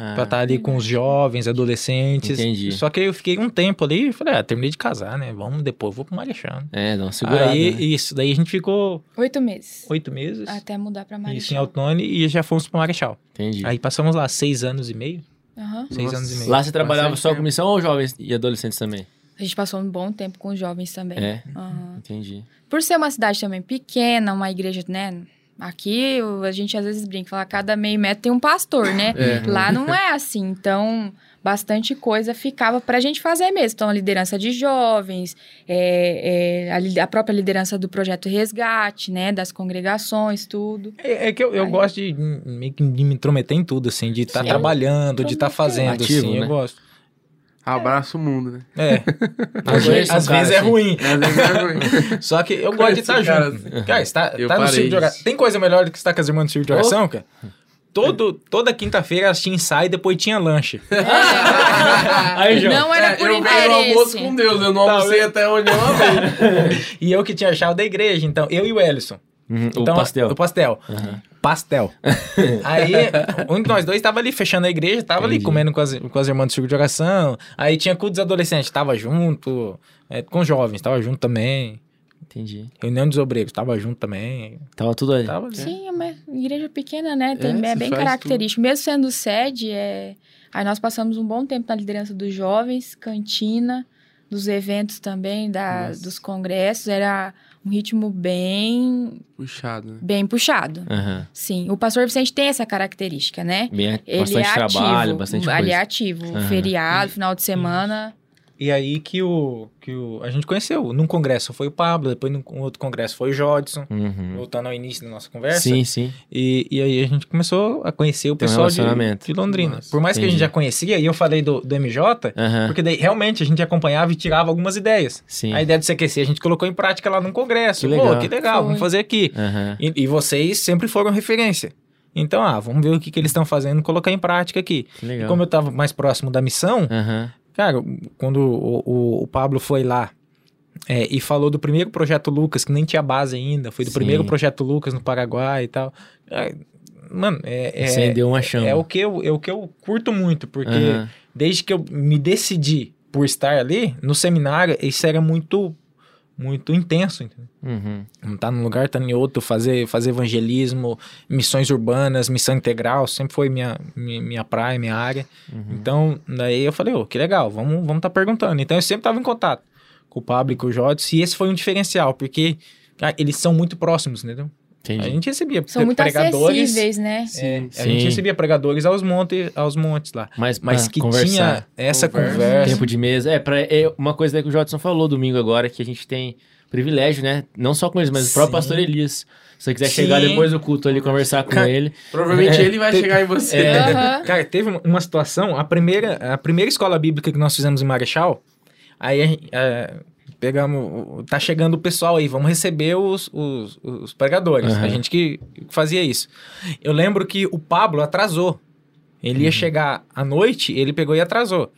Ah, Pra estar ali com os jovens, adolescentes. Entendi. Só que aí eu fiquei um tempo ali e falei, ah, terminei de casar, né? Vamos depois, vou pro Marechal. É, dá uma segurada, aí, né? isso, daí a gente ficou Oito meses. oito meses. Até mudar pra Isso em Marechal. Altone e já fomos pro Marechal. Entendi. Aí passamos lá seis anos e meio. Aham. Seis Nossa. anos e meio. Lá você trabalhava Bastante só com tempo. missão ou jovens e adolescentes também? A gente passou um bom tempo com os jovens também. É? Aham. Entendi. Por ser uma cidade também pequena, uma igreja, né? Aqui a gente às vezes brinca, fala cada meio metro tem um pastor, né? É. [laughs] Lá não é assim. Então, bastante coisa ficava pra gente fazer mesmo. Então, a liderança de jovens, é, é, a, a própria liderança do projeto Resgate, né? Das congregações, tudo. É, é que eu, eu Aí- gosto de, de me intrometer em tudo, assim, de estar Sim. trabalhando, de estar fazendo, Ativo, assim, né? eu gosto. Abraça o mundo, né? É. Às, vezes- às vezes é assim. ruim. Às vezes é ruim. [laughs] Só que eu gosto de estar cara junto. Cara, você tá, Eu tá no circo de oração. Tem coisa melhor do que estar com as irmãs no circo de oração, cara? Todo, toda quinta-feira elas tinham ensaio e depois tinha lanche. Aí, João. Não era É, por eu venho no almoço interesse. com Deus, eu não almocei até onde eu amei. [laughs] E eu que tinha a chave da igreja, então, eu e o Ellison. Uhum, Então, o pastel. O pastel. Aham. Pastel. [laughs] Aí, um de nós dois tava ali fechando a igreja, tava ali Entendi. comendo com as, com as irmãs do circo de oração. Aí tinha culto dos adolescentes, tava junto. é, com jovens, tava junto também. Entendi. Reunião dos obreiros, tava junto também. Tava tudo ali. Tava ali. Sim, é uma igreja pequena, né? Tem, É, é, bem característico. Mesmo sendo sede, é... aí nós passamos um bom tempo na liderança dos jovens, cantina, dos eventos também, da, Nossa. dos congressos. Era um ritmo bem, Puxado, né? bem puxado. Aham. Sim, o pastor Vicente tem essa característica, né? Bem, Ele bastante é ativo, trabalho, bastante ele coisa. é ativo. Aham. Feriado, final de semana. E aí que o, que o. A gente conheceu. Num congresso foi o Pablo, depois num outro congresso foi o Jodson. Uhum. Voltando ao início da nossa conversa. Sim, sim. E, e aí a gente começou a conhecer o Tem um pessoal de, relacionamento. de Londrina. Nossa, Por mais que a gente entendi. já conhecia, e eu falei do, do MJ, Aham. porque daí realmente a gente acompanhava e tirava algumas ideias. Sim. A ideia do CQC a gente colocou em prática lá num congresso. Que Pô, legal. que legal, Foi. vamos fazer aqui. Aham. E, e vocês sempre foram referência. Então, ah, vamos ver o que, que eles estão fazendo, colocar em prática aqui. Que E legal. como eu tava mais próximo da missão, Aham. Cara, quando o, o, o Pablo foi lá é, e falou do primeiro projeto Lucas, que nem tinha base ainda, foi do Sim. primeiro projeto Lucas no Paraguai e tal. É, mano, é, é, Acendeu uma chama. é o que eu, é o que eu curto muito, porque Aham. desde que eu me decidi por estar ali, no seminário, isso era muito, muito intenso, entendeu? Uhum. Não tá num lugar, tá em outro, fazer, fazer evangelismo, missões urbanas, missão integral, sempre foi minha, minha, minha praia, minha área. Uhum. Então, daí eu falei, ô, que legal, vamos vamos tá perguntando. Então eu sempre tava em contato com o Pablo e com o Jodson, e esse foi um diferencial, porque cara, eles são muito próximos, entendeu? Entendi. A gente recebia São muito pregadores. acessíveis, né? é, a Sim. gente recebia pregadores aos montes, aos montes lá. Mas, Mas pra que conversar. tinha essa Conversa. conversa. Tempo de mesa. É, pra, é uma coisa daí que o Jodson falou domingo agora, que a gente tem privilégio, né? Não só com eles, mas o próprio Sim. pastor Elias. Se você quiser Sim. chegar depois do culto ali, conversar com Cara, ele. Provavelmente É, ele vai tem- chegar em você. É, Aham. Cara, teve uma- situação, a primeira, a primeira escola bíblica que nós fizemos em Marechal, aí a gente, pegamos, tá chegando o pessoal aí, vamos receber os, os, os pregadores, Aham. a gente que fazia isso. Eu lembro que o Pablo atrasou, ele ia chegar à noite, ele pegou e atrasou.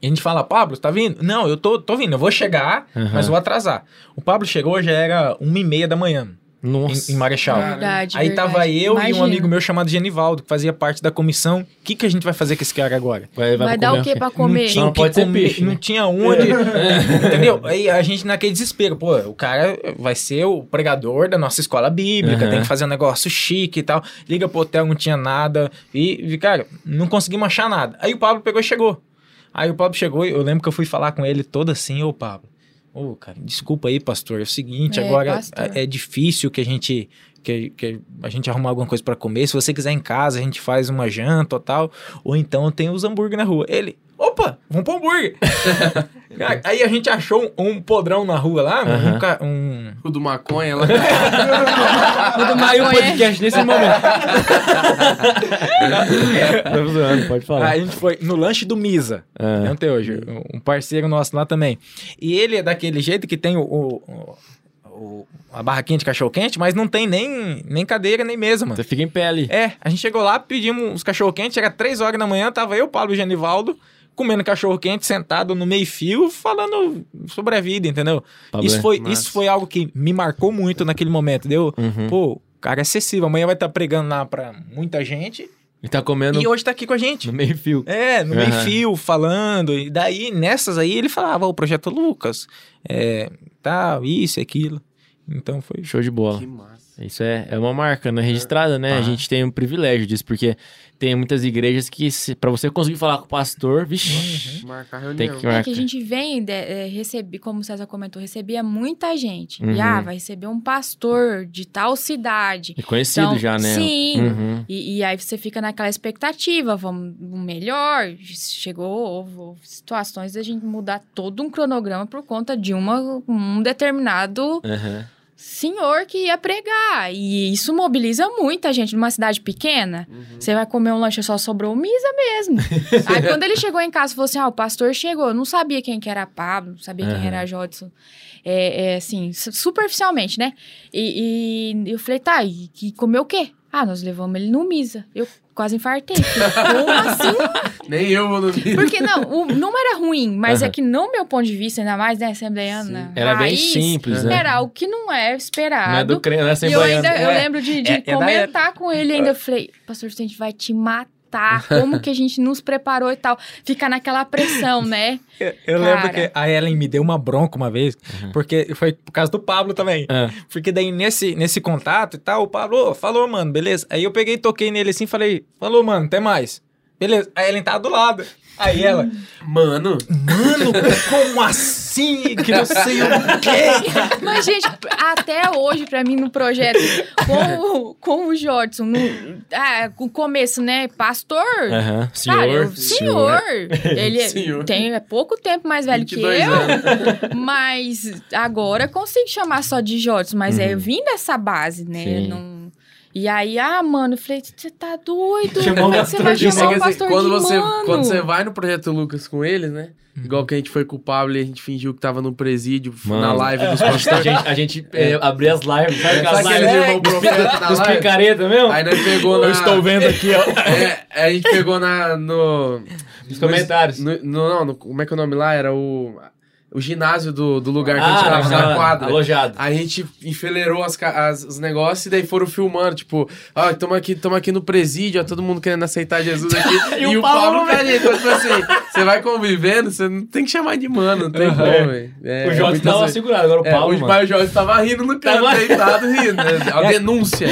E a gente fala, Pablo, tá vindo? Não, eu tô, tô vindo, eu vou chegar, Aham. mas vou atrasar. O Pablo chegou, já era uma e meia da manhã, Nossa. em, em Marechal. Verdade, Aí verdade. tava eu e um Imagina. amigo meu chamado Genivaldo, que fazia parte da comissão. O que, que a gente vai fazer com esse cara agora? Vai, Vai pro dar comer o que pra Não comer? tinha Não o que pode ser comer, peixe, né? não tinha onde. [laughs] entendeu? Aí a gente naquele desespero, pô, o cara vai ser o pregador da nossa escola bíblica, Aham. tem que fazer um negócio chique e tal. Liga pro hotel, não tinha nada. E, e, cara, não conseguimos achar nada. Aí o Pablo pegou e chegou. Aí o Pablo chegou e eu lembro que eu fui falar com ele todo assim, ô Pablo. Ô, cara, desculpa aí, pastor. É o seguinte, É, agora pastor. é, é difícil que a gente que, que a gente arrumar alguma coisa pra comer. Se você quiser em casa, a gente faz uma janta ou tal. Ou então tem os hambúrguer na rua. Ele, opa, vamos pro hambúrguer. [laughs] Aí a gente achou um, um podrão na rua lá, um ca- um, O do maconha lá. Aí [laughs] o maconha. podcast nesse momento. [laughs] Tô zoando, pode falar. Aí a gente foi no lanche do Misa, né, até hoje, um parceiro nosso lá também. E ele é daquele jeito que tem o, o- o- o- a barraquinha de cachorro-quente, mas não tem nem, nem cadeira, nem mesa, mano. Você fica em pé ali. É, a gente chegou lá, pedimos uns cachorro-quente, era três horas da manhã, tava eu, Paulo e o Genivaldo, comendo cachorro quente, sentado no meio-fio, falando sobre a vida, entendeu? Pablo, Isso é foi, massa. isso foi algo que me marcou muito naquele momento. Deu, Uhum. pô, o cara é acessível. Amanhã vai estar pregando lá pra muita gente. E tá comendo E hoje tá aqui com a gente. no meio fio. É, no Aham. meio-fio, falando. E daí, nessas aí, ele falava, o projeto Lucas, é, tal, isso aquilo. Então foi. Show de bola. Que massa. Isso é, é uma marca, né? Registrada, né? A Ah. gente tem um privilégio disso, porque tem muitas igrejas que, pra você conseguir falar com o pastor, vixi, Marcar a reunião. tem que É marcar. que a gente vem, de, é, receber, como o César comentou, recebia muita gente. Uhum. E ah, vai receber um pastor de tal cidade. É conhecido Então, já, né? sim. Uhum. E, e aí você fica naquela expectativa, vamos o melhor. Chegou, houve, situações da gente mudar todo um cronograma por conta de uma, um determinado Aham. Senhor que ia pregar. E isso mobiliza muita gente numa cidade pequena. Uhum. Você vai comer um lanche só sobrou misa mesmo. [laughs] Aí quando ele chegou em casa, falou assim: ah, o pastor chegou. Eu não sabia quem que era Pablo, não sabia quem Aham. era Jodson. É, é, assim, su- superficialmente, né? E, e eu falei, tá, e, e comeu o quê? Ah, nós levamos ele no misa. Eu quase infartei. Como [laughs] assim? Nem eu vou no vídeo. Porque não, o, não era ruim, mas é que no meu ponto de vista, ainda mais, né, assembleiana, Era bem raiz, simples, né? Era algo que não é esperado. Não é do crente, não é E eu ainda, eu É, lembro de, de é- é da comentar com ele ainda. Eu falei, pastor, a gente vai te matar. [laughs] Como que a gente nos preparou e tal. Fica naquela pressão, né? [laughs] Eu, eu lembro que a Ellen me deu uma bronca uma vez, porque foi por causa do Pablo também. Ah, Porque daí nesse, nesse contato e tal, o Pablo, "Ô, falou, mano, beleza. Aí eu peguei, toquei nele assim e falei, falou, mano, até mais. Beleza. Aí Ellen tá do lado. Aí ela, Mano, mano, [laughs] como assim? Que não sei o quê. Mas, gente, até hoje, pra mim, no projeto, com o, com o Jodson, no, ah, o começo, né? Pastor. Aham. Senhor. Cara, eu- senhor, ele é- [laughs] Senhor. tem é pouco tempo mais velho que 22 eu, anos. mas agora eu consigo chamar só de Jodson, mas é Uhum. vim dessa base, né? Sim. Não... E aí, ah, mano, eu falei, você tá doido? Chamou é você vai é chamar assim, pastor quando de você, mano? quando você vai no Projeto Lucas com eles, né? Igual que a gente foi com o Pablo e a gente fingiu que tava no presídio, na Mano, live dos A pastores. gente, a gente é, abria as lives, sabe? Sabe aqueles lives irmãos profetas da dos live? picareta mesmo? Aí nós pegou na... Eu estou vendo aqui, ó. [laughs] É, a gente pegou na, no... Nos comentários. No, no- não, no- como é que é o nome lá? Era o... O ginásio do, do lugar que a gente Ah, tava, na ah, quadra. alojado. Aí a gente enfileirou as, as- os negócios e daí foram filmando, tipo, ó, tamo aqui, tamo aqui no presídio, ó, todo mundo querendo aceitar Jesus aqui. E [laughs] e, o o Paulo Paulo gente. Então, tipo assim, você vai convivendo, você não tem que chamar de mano, não tem como, velho. É, o Jorge muitas tava segurado, agora o É, Paulo, o mano. pai Jorge tava rindo no canto, Tava- deitado, rindo. Né? A [laughs] denúncia.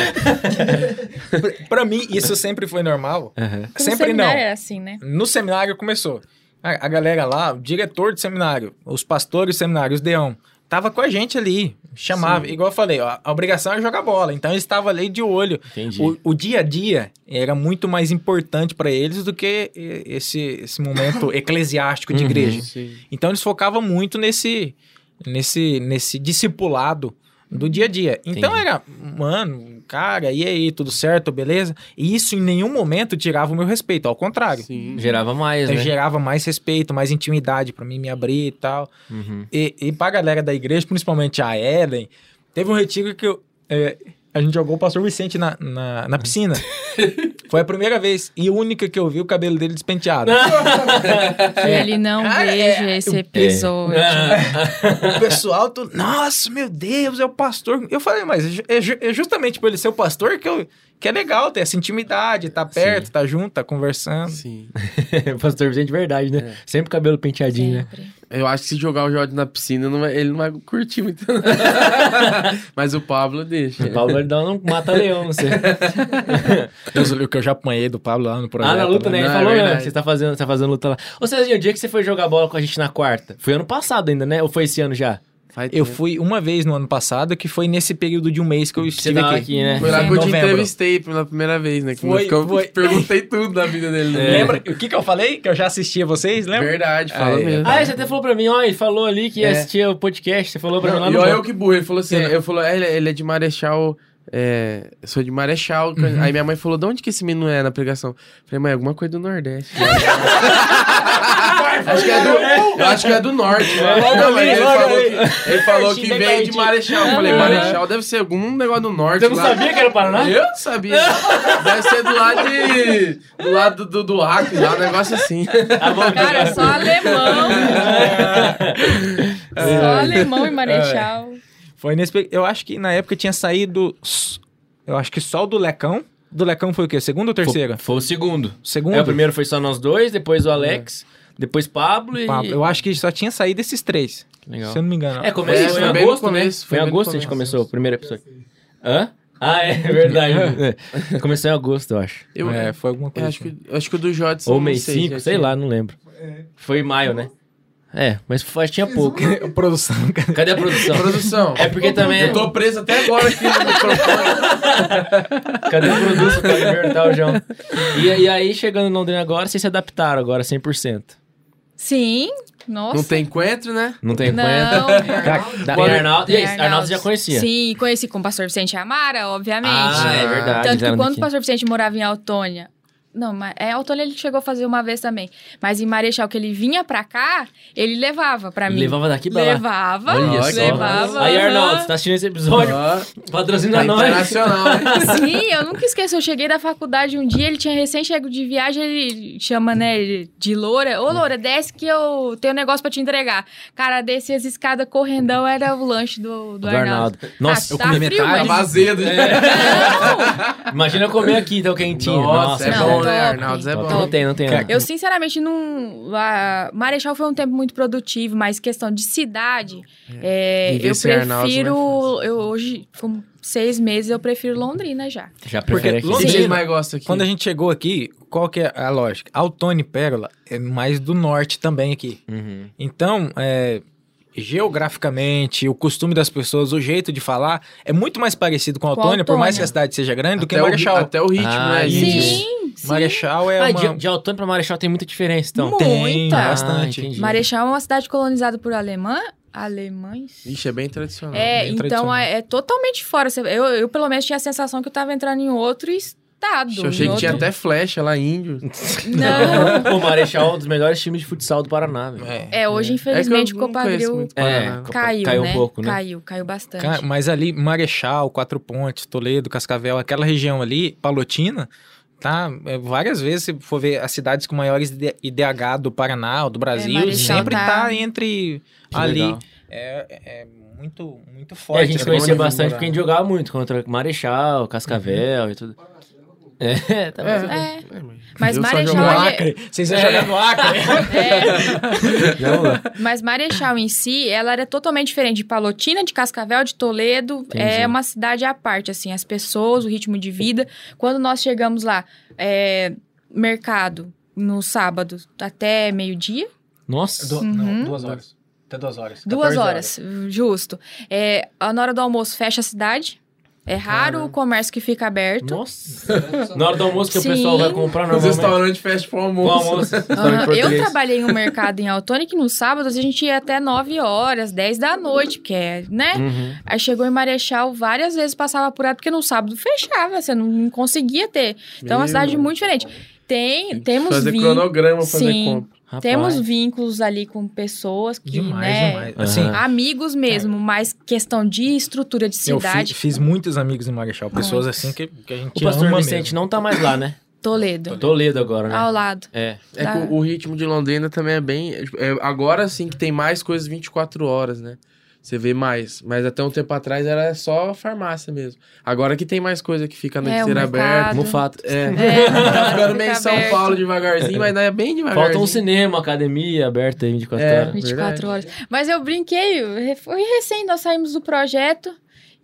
Pra, pra mim, isso sempre foi normal. No Sempre não. era assim, né? No seminário começou. A, a galera lá, o diretor de seminário, os pastores do seminário, os deão, tava com a gente ali. Chamava, igual eu falei, ó, a obrigação é jogar bola. Então eles estavam ali de olho. O, o dia a dia era muito mais importante para eles do que esse, esse momento [laughs] eclesiástico de Uhum. igreja. Sim. Então eles focavam muito nesse, nesse, nesse discipulado do dia a dia. Então Entendi. era, mano, cara, e aí, tudo certo, beleza? E isso em nenhum momento tirava o meu respeito, ao contrário. Sim. Gerava mais, Eu né? gerava mais respeito, mais intimidade pra mim me abrir e tal. Uhum. E, e pra galera da igreja, principalmente a Ellen, teve um retiro que eu, é, a gente jogou o pastor Vicente na, na, na piscina. [laughs] Foi a primeira vez e a única que eu vi o cabelo dele despenteado. Que [laughs] ele não Ah, veja é. esse episódio. o pessoal, todo, nossa, meu Deus, é o pastor. Eu falei, mas é é, é justamente por ele ser o pastor que, eu, que é legal ter essa intimidade, tá perto, tá junto, tá conversando. Sim. [laughs] Pastor Vicente, verdade, né? Sempre cabelo penteadinho, né? Eu acho que se jogar o Jorge na piscina, não vai- ele não vai curtir muito. [laughs] Mas o Pablo deixa. O Paulo vai dar um mata-leão, não sei. [laughs] Deus, o que eu já apanhei do Pablo lá no projeto. Ah, na luta, né? Ele Não, é falou, né? você tá fazendo, tá fazendo luta lá. Ô, Cezinho, o dia que você foi jogar bola com a gente na quarta? Foi ano passado ainda, né? Ou foi esse ano já? Faz Eu tempo. fui uma vez no ano passado, que foi nesse período de um mês que eu estive tava aqui. aqui, né? Foi lá que eu te entrevistei pela primeira vez, né? Que Foi, eu foi. [laughs] perguntei tudo da vida dele. né? Lembra o que, que eu falei? Que eu já assisti a vocês, lembra? Verdade, fala é. mesmo. Ah, você até falou pra mim, ó, ele falou ali que ia É. assistir o podcast, você falou pra mim lá Não, no e olha eu que burro, ele falou assim, eu falou, é, ele, ele é de Marechal, é, eu sou de Marechal, Uhum. aí minha mãe falou, de onde que esse menino é na pregação? Eu falei, mãe, alguma coisa do Nordeste. [laughs] Acho que é do, eu acho que é do norte. né? Não, mas ele falou que, ele falou que veio de. Marechal. Eu falei, Marechal deve ser algum negócio do norte. Você não lá. sabia que era Paraná? Eu não sabia. Deve ser do lado de. Do lado do, do Acre, lá, um negócio assim. Cara, só alemão. Só alemão e Marechal. Foi nesse. Eu acho que na época tinha saído. Eu acho que só o do Lecão. Do Lecão foi o quê? Segundo ou terceiro? Foi, foi o segundo. Segundo? É, o primeiro foi só nós dois, depois o Alex, depois Pablo e... Pablo. Eu acho que só tinha saído esses três. Legal. Se eu não me engano. É, começou É, em foi no agosto, né? começo, Foi em foi no agosto que a gente começo. começou o primeiro episódio. Hã? Ah, é verdade. [laughs] É. Começou em agosto, eu acho. Eu, É, foi alguma eu coisa. acho, assim. que, acho que o do Jodson. Ou mês sei, 5, já sei lá, não lembro. Foi em maio, né? É, mas foi, tinha pouco. [laughs] Produção, cara. [laughs] Cadê a produção? Produção. É porque também... Eu tô preso até agora aqui no microfone. Cadê o produto pra libertar o João? E, e aí, chegando em Londrina agora, vocês se adaptaram agora 100%. Sim, nossa. Não tem encontro, né? Não tem Não. conta? Da, Bora- e Arnaldo, e aí, Arnaldo. Arnaldo já conhecia? Sim, conheci com o pastor Vicente Amara, obviamente. Ah, é verdade. Tanto que quando daqui. o pastor Vicente morava em Autônia. Não, mas é Autônia ele chegou a fazer uma vez também. Mas em Marechal, que ele vinha pra cá, ele levava pra mim. Levava daqui pra lá. Levava, Olha só. levava. Aí. Arnaldo, você tá assistindo esse episódio? Ó, Patrocina tá nós. internacional, hein? [laughs] Sim, eu nunca esqueço. Eu cheguei da faculdade um dia, ele tinha recém-chego de viagem, ele chama, né, de Loura. Ô, Loura, desce que eu tenho um negócio pra te entregar. Cara, desci as escadas correndão, era o lanche do, do, Do Arnaldo. Arnaldo. Nossa, ah, eu tá comi frio, metade. Tá mas... azedo. Não! Imagina eu comer aqui, então, quentinho. Nossa, é Não, bom, né? É Não, bom. não tem, não tem. Cara, Eu, sinceramente, não. A Marechal foi um tempo muito produtivo, mas questão de cidade, é, Viver eu Arnaldo prefiro. é eu hoje, com seis meses, eu prefiro Londrina já. Já Porque prefere aqui. O que Sim. vocês mais gostam aqui? Quando a gente chegou aqui, qual que é a lógica? Altone e Pérola é mais do norte também aqui. Uhum. Então, é, geograficamente, o costume das pessoas, o jeito de falar, é muito mais parecido com Altônia, por mais Autônia. que a cidade seja grande, do que até, o, Marechal. até o ritmo, Ah, né? Sim, sim. Marechal é Ah, uma... de, de Autônia pra Marechal tem muita diferença, então. Muita. Tem, Ah, bastante. entendi. Marechal é uma cidade colonizada por alemã, alemães. Ixi, é bem tradicional. É, bem então tradicional. é, é totalmente fora. Eu, eu, pelo menos, tinha a sensação que eu tava entrando em outro estado. Eu achei que tinha outro- até flecha lá, índio. Não. [laughs] O Marechal é um dos melhores times de futsal do Paraná, velho. É. É, hoje, infelizmente, é o que eu não conheço Copadril É, caiu, Caiu um né? pouco, né? Caiu, caiu bastante. Cara, mas ali, Marechal, Quatro Pontes, Toledo, Cascavel, aquela região ali, Palotina, tá? É, várias vezes, se for ver as cidades com maiores ID- IDH do Paraná, ou do Brasil, Marechal sempre tá- tá, entre Que ali. legal. É, é muito, muito É, forte. a gente né? conhecia Onde bastante porque a gente jogava muito contra Marechal, Cascavel e tudo. É, [laughs] tá mais ou menos. É. Mas Marechal, Acre. Vocês iam jogar no Acre. [laughs] É, mas Marechal em si, ela era totalmente diferente de Palotina, de Cascavel, de Toledo. Entendi. É uma cidade à parte, assim, as pessoas, o ritmo de vida. Quando nós chegamos lá, é, mercado no sábado até meio-dia, Nossa. Du- não, duas horas. Até duas horas. duas 14 horas, justo. É, na hora do almoço fecha a cidade. É raro o comércio que fica aberto. Nossa. Na hora do almoço que Sim. o pessoal vai comprar Os normalmente. restaurantes fecham pro almoço. almoço. [laughs] Aham, Eu trabalhei em um mercado em Autônia que nos sábados a gente ia até 9 horas, 10 da noite, que é, né? Uhum. Aí chegou em Marechal, várias vezes passava por aí, porque no sábado fechava, você não, conseguia ter. Então é uma Meu. cidade muito diferente. Tem, temos Fazer vínculos. cronograma, fazer Sim. compra. Rapaz. Temos vínculos ali com pessoas que, Demais, né? demais. Assim, Amigos mesmo, mas questão de estrutura de eu fi- cidade, fiz muitos amigos em Marechal. Pessoas assim que, que a gente O pastor ama Vicente mesmo. não tá mais lá, né? Toledo. Toledo agora, né? Ao lado. É. É Tá. que o, o ritmo de Londrina também é bem. é, agora sim que tem mais coisas 24 horas, né? Você vê mais. Mas até um tempo atrás era só farmácia mesmo. Agora que tem mais coisa que fica a noite É, o inteira mercado. aberta. Mufato. É. É, [laughs] Tá ficando meio São aberto. Paulo devagarzinho, mas ainda é bem devagarzinho. Falta um cinema, academia aberta aí 24 É. horas. 24 horas. Mas eu brinquei, foi recém, nós saímos do projeto.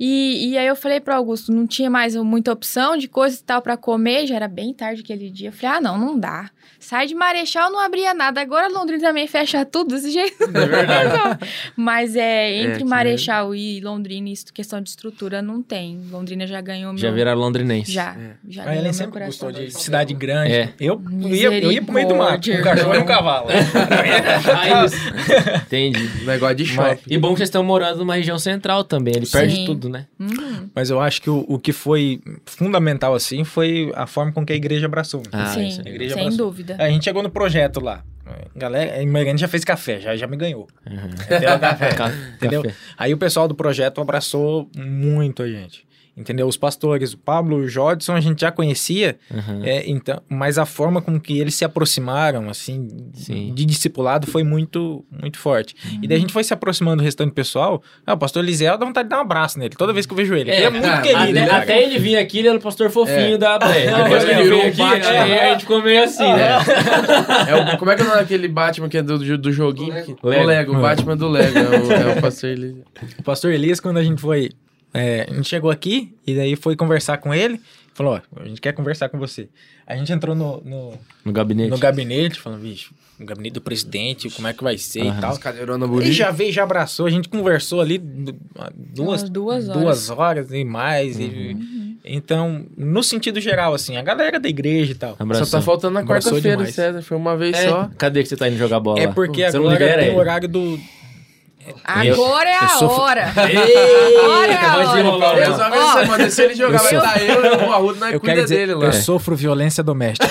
E, e aí eu falei pro Augusto, não tinha mais muita opção de coisa e tal pra comer, já era bem tarde aquele dia. Eu falei, ah, não, não dá. Sai de Marechal, não abria nada. Agora Londrina também fecha tudo desse jeito. É verdade. [laughs] Mas é, entre que Marechal e Londrina, isso, questão de estrutura, não tem. Londrina já ganhou meu... Já viraram londrinense. Já, É. já A meu sempre coração. gostou de cidade grande. É. Eu, eu, ia, eu ia pro meio do mato, um cachorro e um cavalo. [laughs] Ah, isso. Entendi. Negócio de Mas- shopping. e bom que vocês estão morando numa região central também, de Sim. tudo, tudo, né? Uhum. Mas eu acho que o, o que foi fundamental, assim, foi a forma com que a igreja abraçou. Ah, Sim, isso A aí. igreja sem abraçou. dúvida. A gente chegou no projeto lá. Galera, a Mariane já fez café, já, já me ganhou. Uhum. Entendeu? Café. [laughs] Ca- Entendeu? café. Aí o pessoal do projeto abraçou muito a gente. Entendeu? Os pastores, o Pablo, o Jodson, a gente já conhecia, Uhum. é, então, mas a forma com que eles se aproximaram, assim, Sim. de discipulado foi muito, muito forte. E daí a gente foi se aproximando do restante do pessoal. Ah, o pastor Eliseu dá vontade de dar um abraço nele, toda vez que eu vejo ele. ele é muito cara, querido, Até, né, até ele vir aqui, ele era o pastor fofinho É. da Blé. Não, Depois que ele veio aqui, Batman. aí a gente ficou meio assim, né? [laughs] É o- como é que é o nome daquele Batman que é do, do, joguinho? Do Lego. Lego. o Batman do Lego. É o, é o pastor Elias. O pastor Elias, quando a gente foi. É, a gente chegou aqui e daí foi conversar com ele. Falou: Ó, a gente quer conversar com você. A gente entrou no, no, No gabinete. no gabinete, falando, bicho, no gabinete do presidente, como é que vai ser Aham. e tal. Ele já veio, já abraçou, a gente conversou ali du- duas, Umas duas horas. duas horas e mais. e- então, no sentido geral, assim, a galera da igreja e tal. Abração. Só tá faltando na quarta-feira. César. Foi uma vez É, só. Cadê que você tá indo jogar bola? É porque não agora o horário do. Agora é a eu sou hora. Agora é a hora. Eu só. Se ele jogar, eu vai sou- eu, eu o Arrudo, Eu cuida quero dizer, dele lá. eu sofro violência doméstica.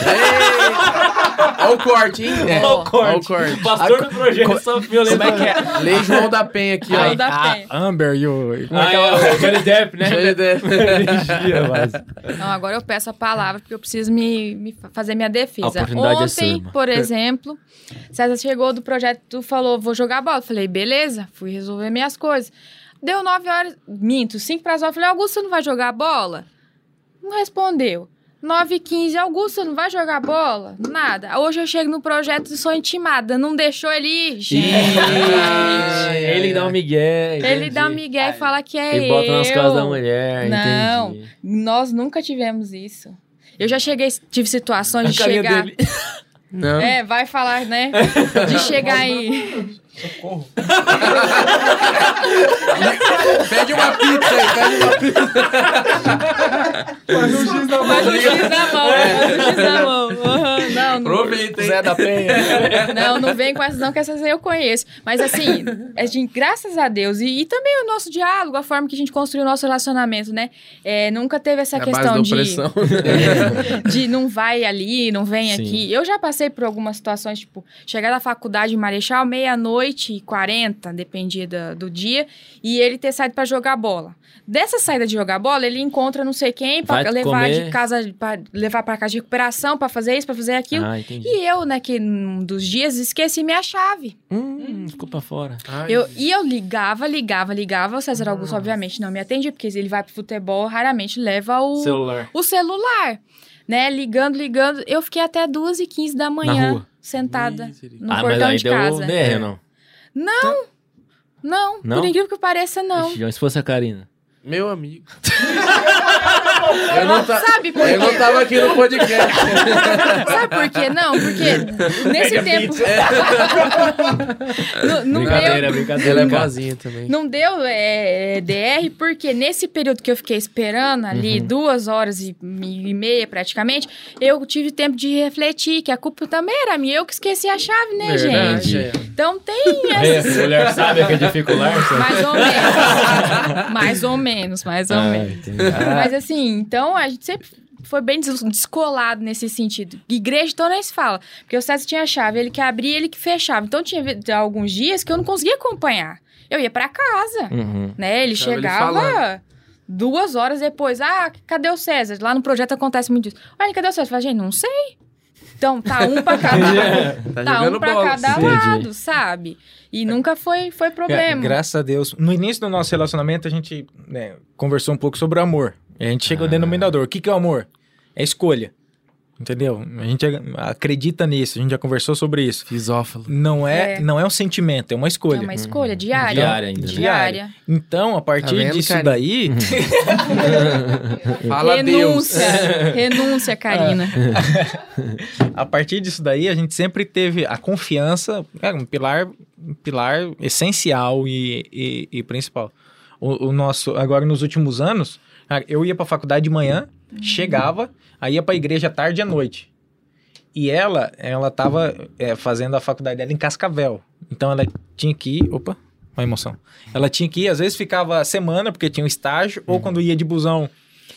Olha o corte, hein? É. Olha o corte. Olha o corte. Pastor do projeto só violento. Como é que é? [laughs] Lei João da Penha aqui, João ó. da a Penha. Amber e o. como é Ah, que é o Johnny Depp, né? Johnny Depp. [laughs] Energia, mas- Não, agora eu peço a palavra porque eu preciso me, me fa- fazer minha A defesa. é Ontem, irmã. por exemplo, César chegou do projeto, falou, vou jogar bola. Eu Falei, beleza, fui resolver minhas coisas. Deu nove horas, minto, cinco para as nove. Falei, Augusto, você não vai jogar bola? Não respondeu. 9 e 15, Augusto, você não vai jogar bola? Nada. Hoje eu chego no projeto e sou intimada. Não deixou ele ir, gente. ele dá um migué. Ele entendi. dá um migué e fala que é Ele eu. bota nas costas da mulher, Não. entendi. Nós nunca tivemos isso. Eu já cheguei, tive situações de chegar. dele. [laughs] Não. É, vai falar, né? De chegar [laughs] em. Pede uma pizza aí, pede uma pizza. Faz um X na mão. Faz um X na mão. Faz um X na mão. Não, não, Aproveita, hein? Zé da Penha. não, não vem com essas não, que essas eu conheço. Mas assim, é de, graças a Deus. E, e também o nosso diálogo, a forma que a gente construiu o nosso relacionamento, né? É, nunca teve essa É a questão de. [laughs] de não vai ali, não vem Sim. aqui. Eu já passei por algumas situações, tipo, chegar da faculdade em Marechal, meia-noite e 40, dependia da- do, dia, e ele ter saído pra jogar bola. Dessa saída de jogar bola, ele encontra não sei quem pra Vai levar comer. de casa, para levar pra casa de recuperação, pra fazer isso, pra fazer aquilo. Ah. E eu, né, que num dos dias esqueci minha chave. Hum, ficou pra fora. Ai, Eu, e eu ligava, ligava, ligava. O César Augusto, obviamente, não me atendia, porque ele vai pro futebol, raramente leva o Celular. o celular, né? Ligando, ligando. Eu fiquei até 2h15 da manhã sentada no ah, mas portão aí de deu casa. DR, não? Não, Não? por incrível que pareça, não. Se fosse a Karina. Meu amigo. [laughs] eu, não ta- Sabe por eu não quê? tava aqui no podcast. [laughs] Sabe por quê? Não, porque nesse tempo. [laughs] não, não brincadeira, deu. brincadeira. Ela é boazinha também. Não deu é, é, DR, porque nesse período que eu fiquei esperando ali, Uhum. duas horas e, e meia praticamente, eu tive tempo de refletir que a culpa também era minha. Eu que esqueci a chave, né, Verdade, gente? é. Então tem É, essa. a mulher sabe que é dificular. Mais ou menos. mais ou menos, mais ou Ah, menos. entendi. [laughs] Mas assim, então a gente sempre foi bem des- descolado nesse sentido. Igreja, então, nem se fala. Porque o César tinha a chave, ele que abria, ele que fechava. Então tinha alguns dias que eu não conseguia acompanhar. Eu ia pra casa, Uhum. né? Ele ele chegava falando. duas horas depois. Ah, cadê o César? Lá no projeto acontece muito isso. Olha, cadê o César? Eu falei, gente, não sei. Então, tá um pra [laughs] cada, Tá, tá jogando um pra bola. cada Entendi. lado, sabe? E nunca foi, foi É, problema. graças a Deus. No início do nosso relacionamento, a gente né, conversou um pouco sobre o amor. E a gente chegou ao Ah. denominador. O que, que é o amor? É escolha. Entendeu? A gente acredita nisso, a gente já conversou sobre isso. Fisófalo. Não é, É. não é um sentimento, é uma escolha. É uma escolha diária. Diária ainda. Diária. Então, a partir vendo, disso daí, [laughs] Fala Deus. renúncia. renúncia, Karina. [laughs] a partir disso daí, a gente sempre teve a confiança, é um pilar, um pilar essencial e, e- e principal. O, o nosso, agora nos últimos anos, eu ia pra faculdade de manhã, chegava, aí ia pra igreja tarde e à noite. E ela, ela tava é, fazendo a faculdade dela em Cascavel. Então ela tinha que ir, opa, uma emoção. Ela tinha que ir, às vezes ficava semana, porque tinha um estágio, ou quando ia de busão,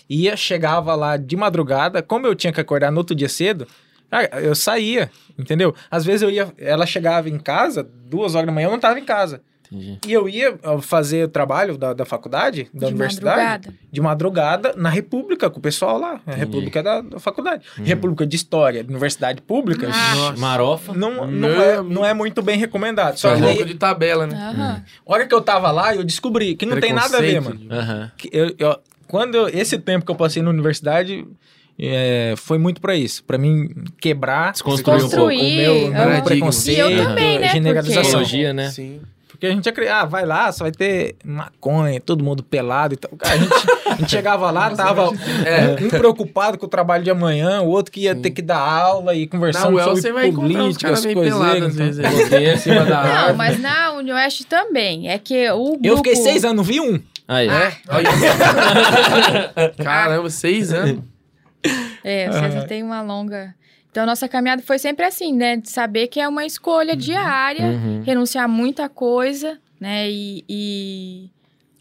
ia, chegava lá de madrugada, como eu tinha que acordar no outro dia cedo, ah, eu saía, entendeu? Às vezes eu ia, ela chegava em casa, duas horas da manhã, eu não estava em casa. Entendi. E eu ia ó, fazer o trabalho da, da faculdade, da De universidade, madrugada. de madrugada, na República, com o pessoal lá. A República da, da faculdade. República de História, universidade pública. Ah. Nossa. Marofa. Não, não, Meu é, não é muito bem recomendado. Só louco daí, de tabela, né? A hora que eu tava lá, eu descobri que não tem nada a ver, mano. Que eu- eu- quando eu- esse tempo que eu passei na universidade é, foi muito pra isso, Pra mim quebrar Desconstruir um pouco. o meu, meu Paradigma. preconceito, E eu também, né, generalização. porque- né? Sim. Porque a gente acredita, ah, vai lá, só vai ter maconha, todo mundo pelado e tal. Cara, a gente, a gente chegava lá, [laughs] tava um preocupado com o trabalho de amanhã, o outro que ia Sim. ter que dar aula e Na conversando UEL sobre você política, caras as meio coisas. então. Não, mas na Unioeste também. É que o grupo... Eu fiquei seis anos, não vi um. Aí. É? Olha. [laughs] Caramba, seis anos. É, você já tem uma longa... Então, a nossa caminhada foi sempre assim, né? De saber que é uma escolha diária, Uhum. renunciar a muita coisa, né? E... e-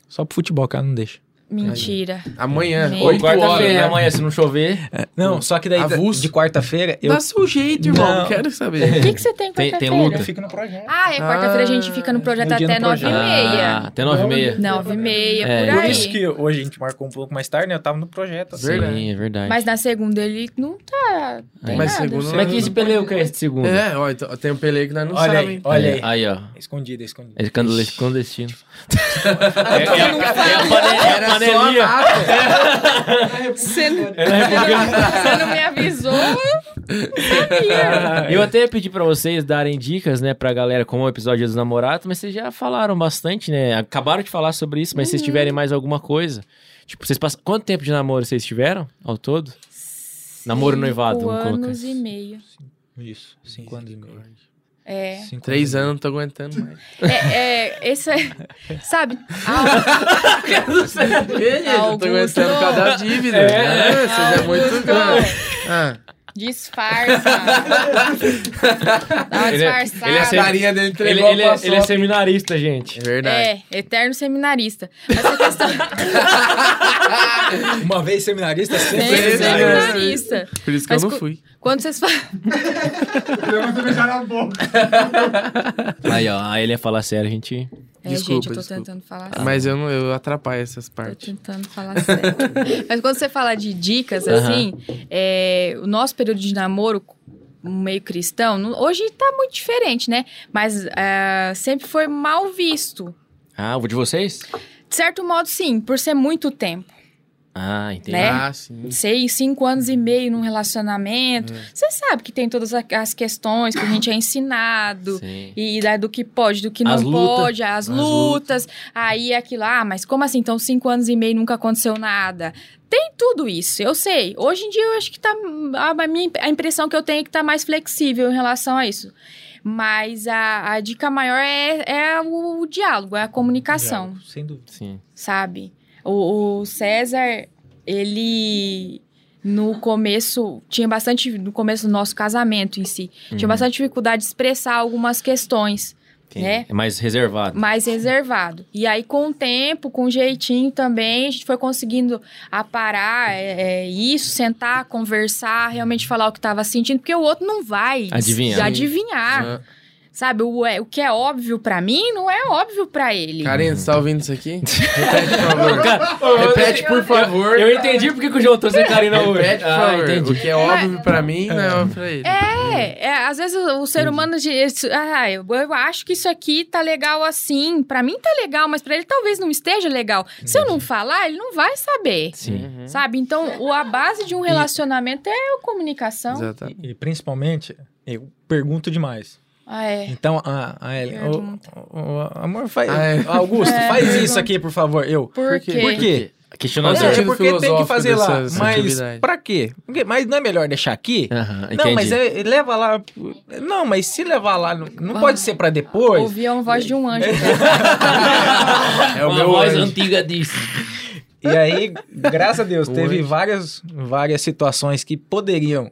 Só pro futebol, cara, não deixa. Mentira. Amanhã, horas, Quarta-feira, né? amanhã, se não chover. Não, só que daí Avulso. de quarta-feira eu, Dá seu jeito, irmão. Não. Quero O saber. [laughs] que, que você tem Tem- tem quarta-feira? luta? eu fico no projeto. Ah, é quarta-feira a gente fica no projeto até no nove e projeto. meia. Ah, até nove e meia. Nove e meia, É. por Por aí. isso que hoje a gente marcou um pouco mais tarde, né? Eu tava no projeto. assim. Verdade. Sim, é verdade. Mas na segunda ele não tá. Tem Mas nada. segunda- Como é que esse peleu que é esse segundo? É, ó, então, tem um Pelé que nós não Olha aí, sabemos. olha aí. Aí, ó. Escondido, escondido. É clandest- clandestino. [laughs] é, é, é é só a panelinha. nata. Você não, é você não me avisou? [laughs] Eu até pedi pra vocês darem dicas, né, pra galera, como é o episódio dos namorados, mas vocês já falaram bastante, né? Acabaram de falar sobre isso, mas se vocês tiverem mais alguma coisa. Tipo, vocês passam. Quanto tempo de namoro vocês tiveram ao todo? Namoro noivado, Cinco vamos colocar. anos e meio. Isso, cinco anos e meio. É. Cinco Três anos, não tô aguentando mais. É, é esse é. Sabe? Ah, Ei, gente, eu tô Augusto. aguentando cada dívida. É, você já é muito Augusto. grande. Ah, disfarça. [laughs] Dá uma Ele é- disfarçada. ele é sempre- carinha dele Ele, entregou ele, a é, ele é seminarista, gente. É verdade. É, eterno seminarista. Essa questão. [laughs] Uma vez seminarista, sempre Sempre seminarista. Por isso que Mas eu não cu- fui. Quando vocês falam. [laughs] Aí, ó, aí ele ia falar sério, a gente. É, Desculpa, gente, eu tô desculpa. tentando falar sério. Mas eu, não, eu atrapalho essas Tô partes. tentando falar sério. [laughs] Mas quando você fala de dicas, Aham. assim, é, o nosso período de namoro, meio cristão, não- hoje tá muito diferente, né? Mas é, sempre foi mal visto. Ah, o de vocês? De certo modo, sim, por ser muito tempo. Ah, entendi. Né? Ah, sim. Seis, cinco anos e meio num relacionamento. Você sabe que tem todas as questões que a gente é ensinado. Sim. E da- do que pode, do que não As lutas. pode, as, lutas. Aí aquilo, ah, mas como assim? Então, cinco anos e meio nunca aconteceu nada. Tem tudo isso, eu sei. Hoje em dia, eu acho que tá. A, a minha, a impressão que eu tenho é que tá mais flexível em relação a isso. Mas a, a dica maior é, é o, o diálogo, é a comunicação Diálogo, Sem dúvida. Sim. sabe? O, o César, ele no começo tinha bastante no começo do nosso casamento em si, tinha Uhum. bastante dificuldade de expressar algumas questões, Entendi. né? É mais reservado. Mais reservado. E aí, com o tempo, com jeitinho também, a gente foi conseguindo aparar é, é, isso, sentar, conversar, realmente falar o que estava sentindo, porque o outro não vai Adivinhar. adivinhar. Ah. Sabe, o, é- o que é óbvio pra mim não é óbvio pra ele. Karine, você tá ouvindo isso aqui? [laughs] Repete, por favor. Repete, por favor. Eu entendi porque que o João trouxe a Karina hoje. Repete, por Ah, favor. entendi. O que é óbvio pra mim, não é óbvio pra ele. É, é, às vezes o, o ser humano diz, ah, eu, eu acho que isso aqui tá legal assim. Pra mim tá legal, mas pra ele talvez não esteja legal. Se eu não falar, ele não vai saber. Sim. Uhum. Sabe? Então, o, a base de um relacionamento é a comunicação. Exatamente. E principalmente, eu pergunto demais. Ah, é. Então, a, a Ellen, o, o- o- amor, faz. Ah, é. Augusto, É. faz isso aqui, por favor. Eu. Por quê? quê? Por quê? Questionar Qual os o É, sentido porque tem que fazer lá. Mas pra quê? Porque- Mas não é melhor deixar aqui? Aham, Não, mas é, leva lá. Não, mas se levar lá, não, não pode ser pra depois. Ouvi a voz de um anjo. É [laughs] o Uma voz anjo. antiga disso. E aí, graças a Deus, teve várias, várias situações que poderiam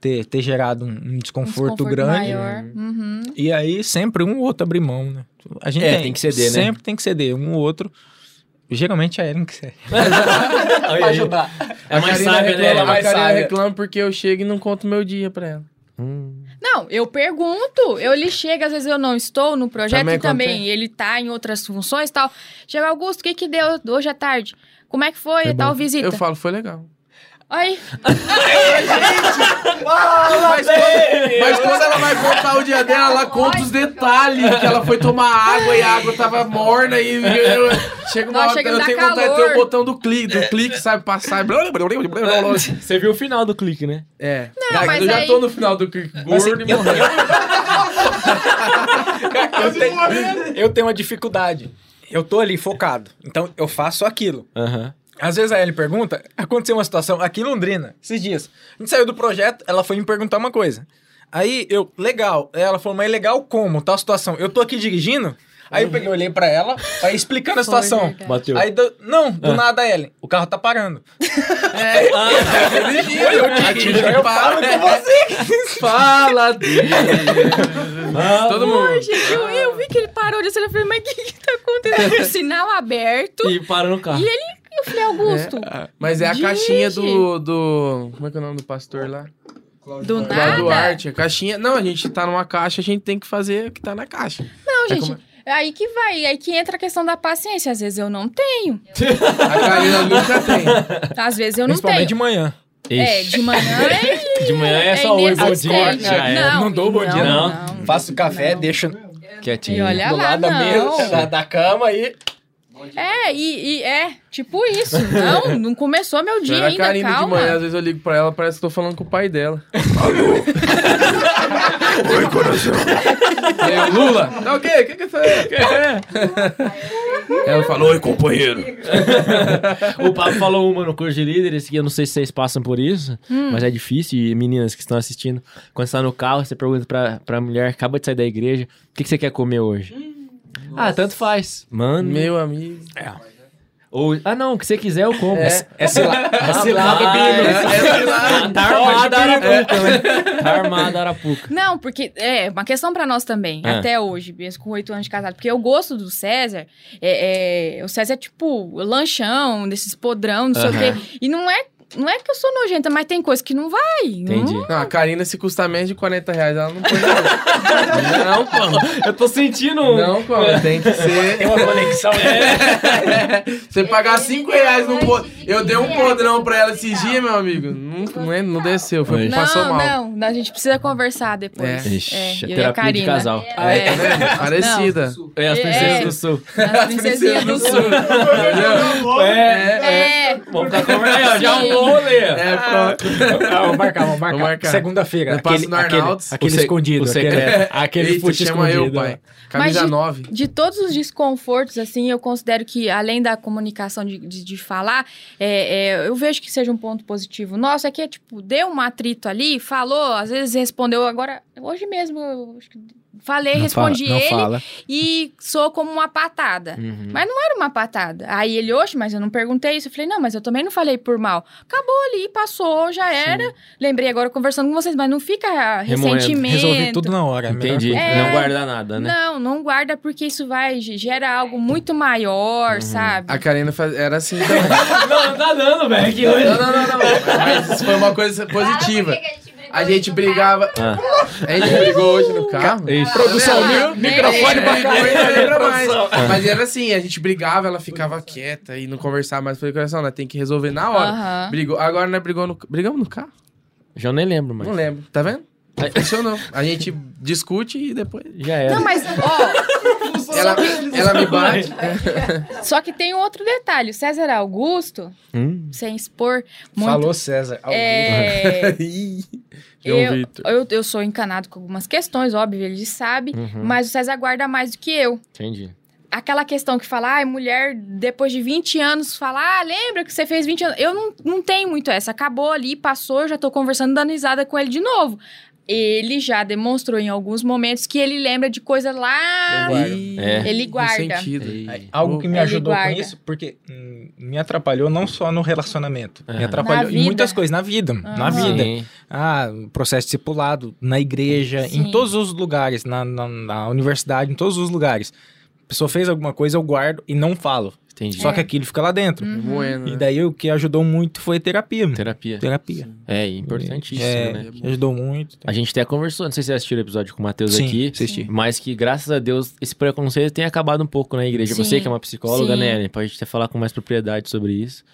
ter, ter gerado um, um Um desconforto, grande. maior. Uhum. E aí sempre um ou outro abrir mão, né? A gente É, tem que ceder, né? Sempre tem que ceder, um ou outro. Geralmente é Ellen que cede. [laughs] Aí. ajudar. É mais Karina sábio, né? reclama, É mais A Karina sábio. reclama porque eu chego e não conto meu dia pra ela. Não, eu pergunto. Eu lhe chego, às vezes eu não estou no projeto Também e também acontece. ele tá em outras funções e tal. Chega, Augusto, o que que deu hoje à tarde? Como é que foi, Foi tal bom. visita? Eu falo, foi legal. Aí, Mas, quando, mas quando ela vai contar o dia dela, ela conta os detalhes. Que ela foi tomar água e a água tava morna e eu- chega uma hora chega que eu tenho vontade de ter o botão do clique, do clique, sabe, passar. e. Você viu o final do clique, né? É. Não, mas eu já aí- tô no final do clique gordo e morrendo. [laughs] eu, tenho, eu tenho uma dificuldade. Eu tô ali focado. Então eu faço aquilo. Aham. Às vezes a Ellie pergunta, aconteceu uma situação aqui em Londrina, esses dias. A gente saiu do projeto, ela foi me perguntar uma coisa. Aí eu, legal. Ela falou, mas legal como? Tal situação. Eu tô aqui dirigindo. Aí eu peguei, olhei pra ela, aí explicando a situação. Bateu. Aí, do- não, do Ah. nada, Ellen, o carro tá parando. [laughs] É, [laughs] eu dirijo, eu falo com você. [laughs] Fala dele. Todo mundo. Ai, gente, eu, eu vi que ele parou de acelerar. Eu falei, mas o que que tá acontecendo? Sinal aberto. E para no carro. E ele, eu falei, Augusto, Mas é a caixinha do, do. Como é que é o nome do pastor lá? do Lá nada. Duarte. A caixinha. Não, a gente tá numa caixa, a gente tem que fazer o que tá na caixa. Não, É gente, como- é aí que vai, aí que entra a questão da paciência. Às vezes eu não tenho, A Karina nunca tem. às vezes eu não Principalmente de tenho. manhã. É, de manhã [laughs] é... De manhã é só oi, bom dia. era. Não dou bom dia, não. não. Faço café, Não. deixo Quietinho. E olha do lá, lado da mesa, não. da, da cama e... É, e, e é, tipo isso. Não, [laughs] não começou meu dia ainda, Karina de calma. manhã, às vezes eu ligo pra ela, parece que tô falando com o pai dela. Alô? Oi, coração. E aí, Lula? Tá o quê? O que que é? Ela falou, oi, companheiro. [laughs] O Pablo falou uma no curso de líderes que eu não sei se vocês passam por isso, Hum. mas é difícil. E meninas que estão assistindo, quando você tá no carro, você pergunta pra, pra mulher, acaba de sair da igreja, o que, que você quer comer hoje? Ah, tanto faz. Mano. Meu amigo. Ou, ah, não, o que você quiser eu como. É. É cilada, é cilada vai. Bino. É, Tá armada a Arapuca, né? Tá armada a Arapuca. Não, porque é uma questão pra nós também, Ah. até hoje, mesmo com oito anos de casado. Porque eu gosto do César. é- é, o César é tipo lanchão, desses podrão, não sei o Aham. quê. E não é, não é que eu sou nojenta, mas tem coisa que não vai. Entendi. Não- Não, a Karina, se custar menos de 40 reais, ela não põe não. [laughs] Não, pô. Eu tô sentindo. um- Não, pô. Tem que ser... [laughs] Tem uma conexão. [laughs] Você pagar 5 reais num podrão. Eu dei um podrão pra ela esses dias, meu amigo. Não, não, é- não desceu, foi, Não, passou não, mal. não, a gente precisa conversar depois. É. Ixi, É, é eu e a terapia de Karina. casal. É, É, parecida. É, as É. princesas do sul. as princesinhas do sul. É. É, Vamos ficar conversando. Aí, ó, já Sim. Um rolê. É, pronto. Ah, vamos marcar, vamos marcar. Marcar. Segunda-feira. Eu passo Aquele, no aquele, aquele O escondido. o aquele-. [laughs] Aquele Eita, fute chama escondido. eu, pai. Camisa Mas de- 9. De todos os desconfortos, assim, eu considero que, além da comunicação de, de, de falar, é, é, eu vejo que seja um ponto positivo. Nossa, é que é tipo, deu um atrito ali, falou, às vezes respondeu. Agora, hoje mesmo, eu acho que falei, Não respondi fala, ele fala. e sou como uma patada. Uhum. Mas não era uma patada. Aí ele, hoje, mas eu não perguntei isso. Eu falei, não, mas eu também não falei por mal. Acabou ali, passou, já era. Lembrei agora conversando com vocês, mas não fica Remoendo. ressentimento. Resolvi tudo na hora. é Entendi. É. Não guarda nada, né? Não, não guarda porque isso vai gera algo muito maior, Uhum. sabe? A Karina faz- era assim [laughs] também. Não, não tá dando, velho. Hoje. Não, não, não, não. Mas isso foi uma coisa positiva. A gente brigava. Ah. A gente brigou hoje no carro. Ixi. Produção, Ah, viu? né? Microfone pra Brigou cá. e não lembra mais. Produção. Mas era assim, a gente brigava, ela ficava quieta e não conversava mais. Falei, coração, nós tem que resolver na hora. Brigou. Agora nós brigou no... brigamos no carro? Já nem lembro mais. Não lembro. Tá vendo? Funcionou. A gente discute e depois. Já era. Não, mas, ó, Ela, ela me bate. [laughs] só que tem um outro detalhe. O César Augusto, Hum. sem expor muito. Falou César. é, [laughs] Ih, João eu, eu, eu sou encanado com algumas questões, óbvio, ele sabe. Uhum. Mas o César guarda mais do que eu. Entendi. aquela questão que fala, ah, mulher, depois de 20 anos, fala, ah, lembra que você fez 20 anos? Eu não, não tenho muito essa. Acabou ali, passou, eu já tô conversando, dando risada com ele de novo. Ele já demonstrou em alguns momentos que ele lembra de coisa lá. É. Ele guarda. Algo que me Ele ajudou com guarda. isso, porque hum, me atrapalhou não só no relacionamento, me. Na atrapalhou em muitas coisas, na vida, na Aham. vida. Sim. Ah, processo discipulado, na igreja, Sim. em todos os lugares, na, na, na universidade, em todos os lugares. A pessoa fez alguma coisa, eu guardo e não falo. Entendi. Só que aquilo fica lá dentro. Moendo, E né? daí o que ajudou muito foi terapia. Terapia. Terapia. É, importantíssimo, É, né? ajudou muito. A gente até conversou, não sei se você assistiu o episódio com o Matheus Sim, aqui, assisti. mas que graças a Deus esse preconceito tem acabado um pouco na igreja. Sim, Você que é uma psicóloga, sim. né? Pode até falar com mais propriedade sobre isso.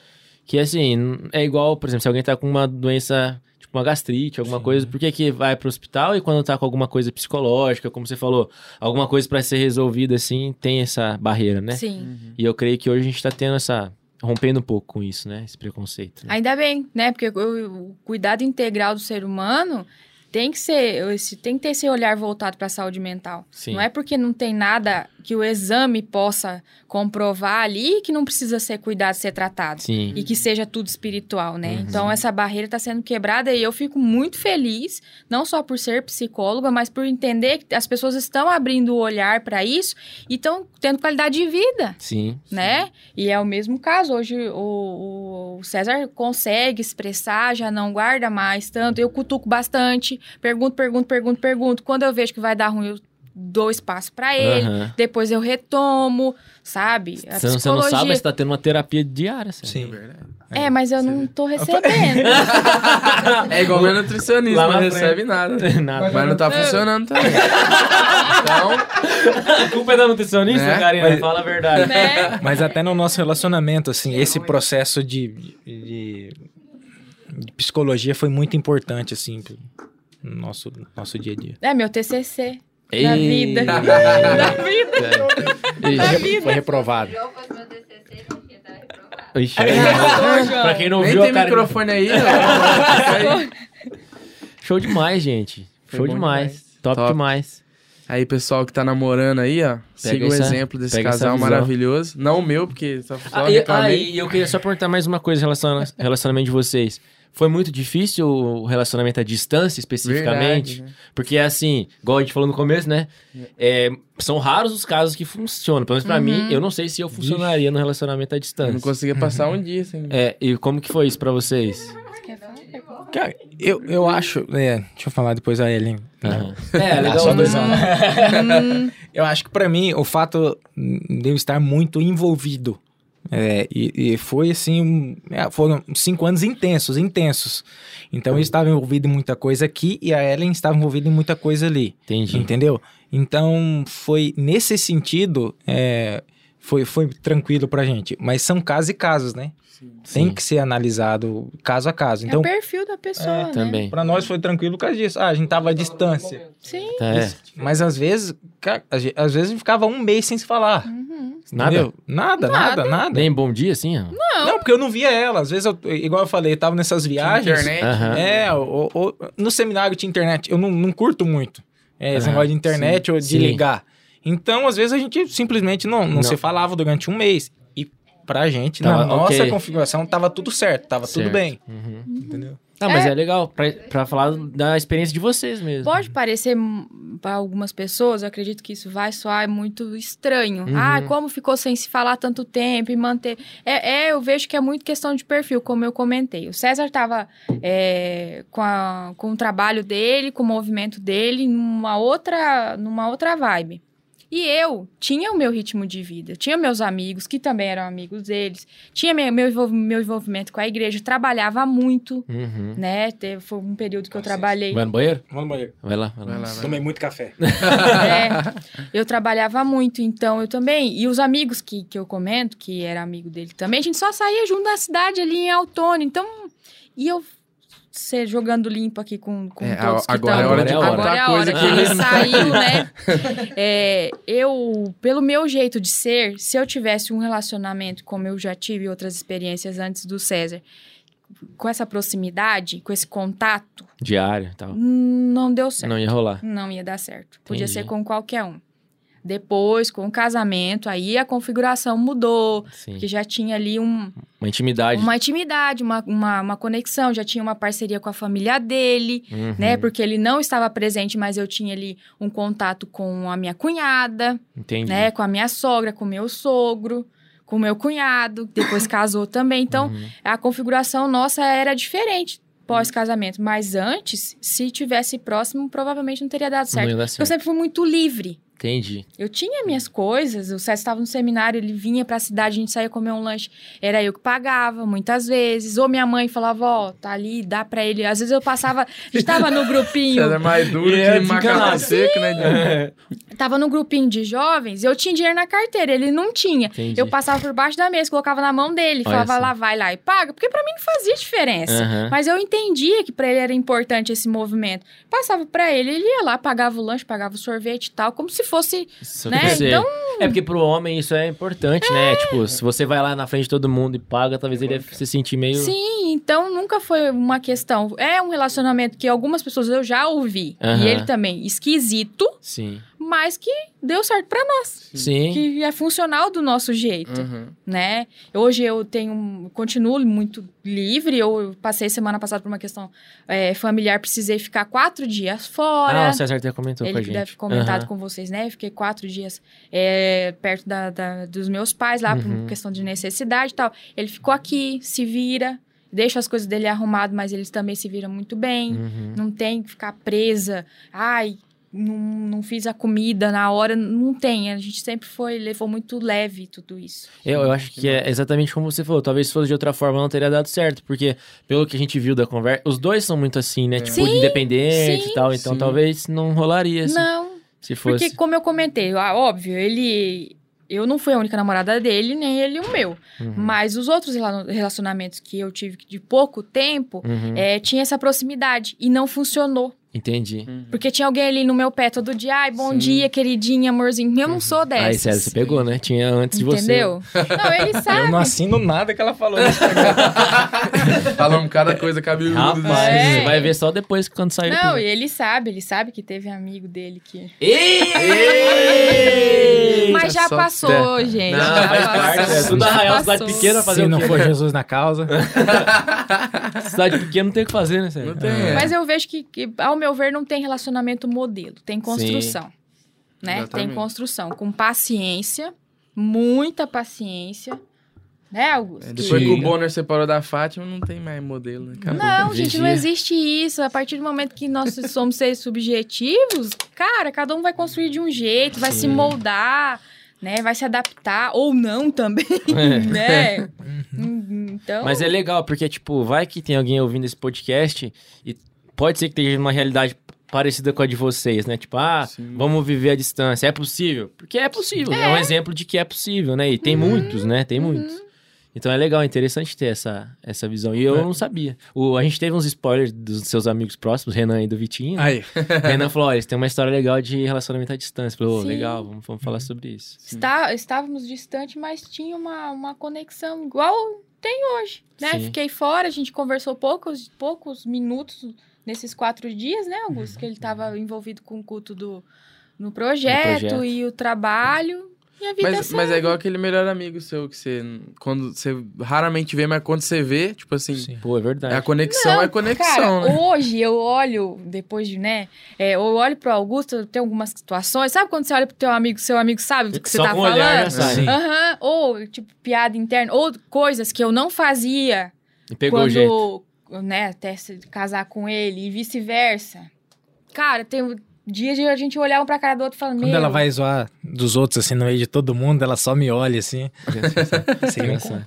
Que assim, é igual, por exemplo, se alguém tá com uma doença, uma gastrite, alguma coisa, por que que vai pro hospital e quando tá com alguma coisa psicológica, como você falou, alguma coisa pra ser resolvida assim, tem essa barreira, né? Sim. E eu creio que hoje a gente tá tendo essa rompendo um pouco com isso, né? Esse preconceito. né? Ainda bem, né? Porque o, o cuidado integral do ser humano tem que ser, esse, tem que ter esse olhar voltado para a saúde mental. Sim. Não é porque não tem nada que o exame possa comprovar ali que não precisa ser cuidado, ser tratado. Sim. E que seja tudo espiritual, né? Uhum. Então, essa barreira está sendo quebrada e eu fico muito feliz, não só por ser psicóloga, mas por entender que as pessoas estão abrindo o olhar para isso e estão tendo qualidade de vida Sim. né? E é o mesmo caso. Hoje o, o César consegue expressar, já não guarda mais tanto. Eu cutuco bastante, pergunto, pergunto, pergunto, pergunto. Quando eu vejo que vai dar ruim, eu dou espaço pra ele. Aham. Depois eu retomo, sabe? A Você não, você não sabe, mas você tá tendo uma terapia diária, sério. Sim. É, mas eu não tô recebendo. [laughs] É igual meu nutricionista, não recebe nada. [laughs] Nada. Mas não tá funcionando também. Então, A culpa é da nutricionista, É, Karina? mas- Fala a verdade. né? Mas até no nosso relacionamento, assim, esse processo de, de, de psicologia foi muito importante, assim, no nosso, nosso dia a dia. É meu TCC. [laughs] [laughs] Da vida. da vida. Foi TCC, não ia dar reprovado. Ixi. João. pra quem não nem viu, tem a Karina... microfone aí, ó. [laughs] Show demais, gente. Foi Show demais. demais. Top, Top. demais. Aí, pessoal que tá namorando aí, ó, siga o essa- exemplo desse pega casal maravilhoso. Não o meu, porque só, só Ah, e, ah, e eu queria só perguntar mais uma coisa em relação ao relacionamento de vocês. Foi muito difícil o relacionamento à distância, especificamente? Verdade, né? Porque, assim, igual a gente falou no começo, né? É, são raros os casos que funcionam. Pelo menos pra Uhum. mim, eu não sei se eu funcionaria no relacionamento à Eu distância. não conseguia passar um dia sem... É, e como que foi isso pra vocês? Cara, eu, eu acho. É, deixa eu falar depois a Ellen. Aham. É, legal. só dois anos. Eu acho que pra mim o fato de eu estar muito envolvido é, e, e foi assim, um- é, foram cinco anos intensos, intensos. Então eu estava envolvido em muita coisa aqui e a Ellen estava envolvida em muita coisa ali, Entendi. entendeu? Então foi nesse sentido é, foi, foi tranquilo pra gente. Mas são casos e casos, né? Tem Sim. que ser analisado caso a caso. é Então o perfil da pessoa, né? Também. pra nós foi tranquilo por causa disso. Ah, a gente tava à distância. Sim. Tá, é. Mas às vezes, cara, às ve- às vezes a gente ficava um mês sem se falar. Uhum. Nada? Entendeu? Nada, nada, nada. Nem bom dia, assim? ó? Não. porque eu não via ela. Às vezes, eu, igual eu falei, eu tava nessas viagens. Internet. Aham. É, ou- ou- no seminário tinha internet. Eu não, não curto muito é, esse Ah, negócio de internet ou de sim. ligar. Então, às vezes, a gente simplesmente não, não, Não. se falava durante um mês. Pra gente, Tava na nossa ok. configuração, tava tudo certo, tava Certo. tudo bem. Uhum. Entendeu? Ah, mas é, legal pra, pra falar da experiência de vocês mesmo. Pode parecer para algumas pessoas, eu acredito que isso vai soar muito estranho. Uhum. Ah, como ficou sem se falar tanto tempo e manter. É, é, eu vejo que é muito questão de perfil, como eu comentei. O César estava com, a- com o trabalho dele, com o movimento dele, numa outra, numa outra vibe. E eu tinha o meu ritmo de vida, tinha meus amigos, que também eram amigos deles, tinha meu, meu, envolv- meu envolvimento com a igreja, trabalhava muito, Uhum. né? Teve, foi um período que eu trabalhei. Vai no banheiro? Vamos no banheiro. Vai lá, vai lá. Vai lá, vai. Tomei muito café. [laughs] É, eu trabalhava muito, então eu também. E os amigos que, que eu comento, que era amigo dele também, a gente só saía junto na cidade ali em Autônio. Então, e eu ser jogando limpo aqui com, com É, todos que agora tão- é hora de Agora contar é a hora que ele ele- saiu, [laughs] né? É, eu, pelo meu jeito de ser, se eu tivesse um relacionamento como eu já tive outras experiências antes do César, com essa proximidade, com esse contato, Diário e tal. não deu certo Não ia rolar. não ia dar certo. Podia Entendi. ser com qualquer um. Depois, com o casamento, aí a configuração mudou, Sim. porque já tinha ali um, Uma intimidade. uma intimidade, uma, uma, uma conexão, já tinha uma parceria com a família dele, Uhum. né? Porque ele não estava presente, mas eu tinha ali um contato com a minha cunhada, Entendi. né? Com a minha sogra, com o meu sogro, com o meu cunhado, que depois casou também. Então, Uhum. a configuração nossa era diferente pós-casamento. Mas antes, se tivesse próximo, provavelmente não teria dado certo. Eu sempre fui muito livre. Entendi. Eu tinha minhas coisas, o César estava no seminário, ele vinha pra cidade, a gente saía comer um lanche, era eu que pagava, muitas vezes. Ou minha mãe falava, ó, tá ali, dá pra ele. Às vezes eu passava, a gente tava no grupinho, [laughs] Você é mais duro E é que macarrão seco, né? Diogo? tava no grupinho de jovens, eu tinha dinheiro na carteira, ele não tinha. Entendi. Eu passava por baixo da mesa, colocava na mão dele, Olha falava lá, vai lá e paga, porque pra mim não fazia diferença. Aham. Mas eu entendia que pra ele era importante esse movimento. Passava pra ele, ele ia lá, pagava o lanche, pagava o sorvete e tal, como se fosse Isso né? Então- É porque pro homem isso é importante, né? Tipo, se você vai lá na frente de todo mundo e paga, talvez ele ia se sentir meio. Sim, então nunca foi uma questão. É um relacionamento que algumas pessoas eu já ouvi. Aham. E ele também, esquisito, Sim. Mas que deu certo pra nós. Sim. Que é funcional do nosso jeito, Uhum. né? Hoje eu tenho, continuo muito livre. Eu passei semana passada por uma questão é, familiar, precisei ficar quatro dias fora. Ah, o César até comentou com a Ele gente. deve ter comentado Aham. com vocês, né? Fiquei quatro dias é, perto da, da- dos meus pais lá, Uhum. por questão de necessidade e tal. Ele ficou aqui, se vira, deixa as coisas dele arrumado, mas eles também se viram muito bem. Uhum. Não tem que ficar presa. Ai, não, não fiz a comida na hora. Não tem. A gente sempre foi, levou muito leve tudo isso. Eu, eu acho que é exatamente como você falou. Talvez se fosse de outra forma não teria dado certo. Porque, pelo que a gente viu da conversa, os dois são muito assim, né? Tipo, Sim, independente sim. e tal. Então Sim. talvez não rolaria assim, Não, se fosse. porque como eu comentei, ah, óbvio, ele... Eu não fui a única namorada dele, nem ele o meu. Uhum. Mas os outros rela- relacionamentos que eu tive de pouco tempo, Uhum. é, tinha essa proximidade e não funcionou. Entendi. Porque tinha alguém ali no meu pé todo dia, ai, bom Sim. dia, queridinha, amorzinho. Eu não sou dessas. Aí, César, você pegou, né? Tinha antes de você. Entendeu? Não, ele [laughs] sabe. Eu não assino nada que ela falou. [laughs] Falamos cada coisa cabeluda. Rapaz, É. você vai ver só depois quando sair Não, episódio. e ele sabe, ele sabe que teve amigo dele que. Ei! Mas já só- passou, É. gente. Não, já faz passou. parte, é tudo Já arraial, cidade pequena, fazer Se o não for Jesus na causa. [laughs] Cidade pequena não tem o que fazer, né, César? Não tem. é. Mas eu vejo que, que, ao meu ver, não tem relacionamento modelo, tem construção. Né? Exatamente. Tem construção. Com paciência, muita paciência. Né, Augusto? É, depois Sim. que o Bonner separou da Fátima, não tem mais modelo, né? Acabou. Não, gente, não existe isso. A partir do momento que nós [laughs] somos seres subjetivos, cara, cada um vai construir de um jeito, vai se Sim. moldar, né? Vai se adaptar, ou não também, [laughs] É. né? Hum, Então, Mas é legal, porque, tipo, vai que tem alguém ouvindo esse podcast e pode ser que esteja numa realidade parecida com a de vocês, né? Tipo, ah, Sim. vamos viver à distância. É possível? Porque é possível. É, um exemplo de que é possível, né? E tem muitos, né? Tem muitos. Então é legal, é interessante ter essa, essa visão. E eu É. não sabia. O, a gente teve uns spoilers dos seus amigos próximos, Renan e do Vitinho. Aí. [laughs] Renan falou: olha, eles têm uma história legal de relacionamento à distância. Falou, "Ô, Sim. legal, vamos, vamos falar sobre isso. está- estávamos distantes, mas tinha uma, uma conexão igual tem hoje, né? Sim. Fiquei fora, a gente conversou poucos, poucos minutos nesses quatro dias, né, Uhum. Augusto? Que ele estava envolvido com o culto do, no projeto, projeto. e o trabalho. E a vida Mas, segue. mas é igual aquele melhor amigo seu que você. Quando você raramente vê, mas quando você vê, tipo assim, Sim. Pô, é verdade. a conexão Não, é conexão, Cara, né? hoje eu olho, depois de, né? é, eu olho pro Augusto, tem algumas situações. Sabe quando você olha pro teu amigo, seu amigo sabe do que você Só tá com o falando? olhar sabe. Sim. Aham. Ou, tipo, piada interna. Ou coisas que eu não fazia E pegou o jeito. Né, até se casar com ele e vice-versa. Cara, tem dias de a gente olhar um pra cara do outro e falar, Quando meu... ela vai zoar dos outros, assim, no meio de todo mundo, ela só me olha, assim. Seria um Engraçado.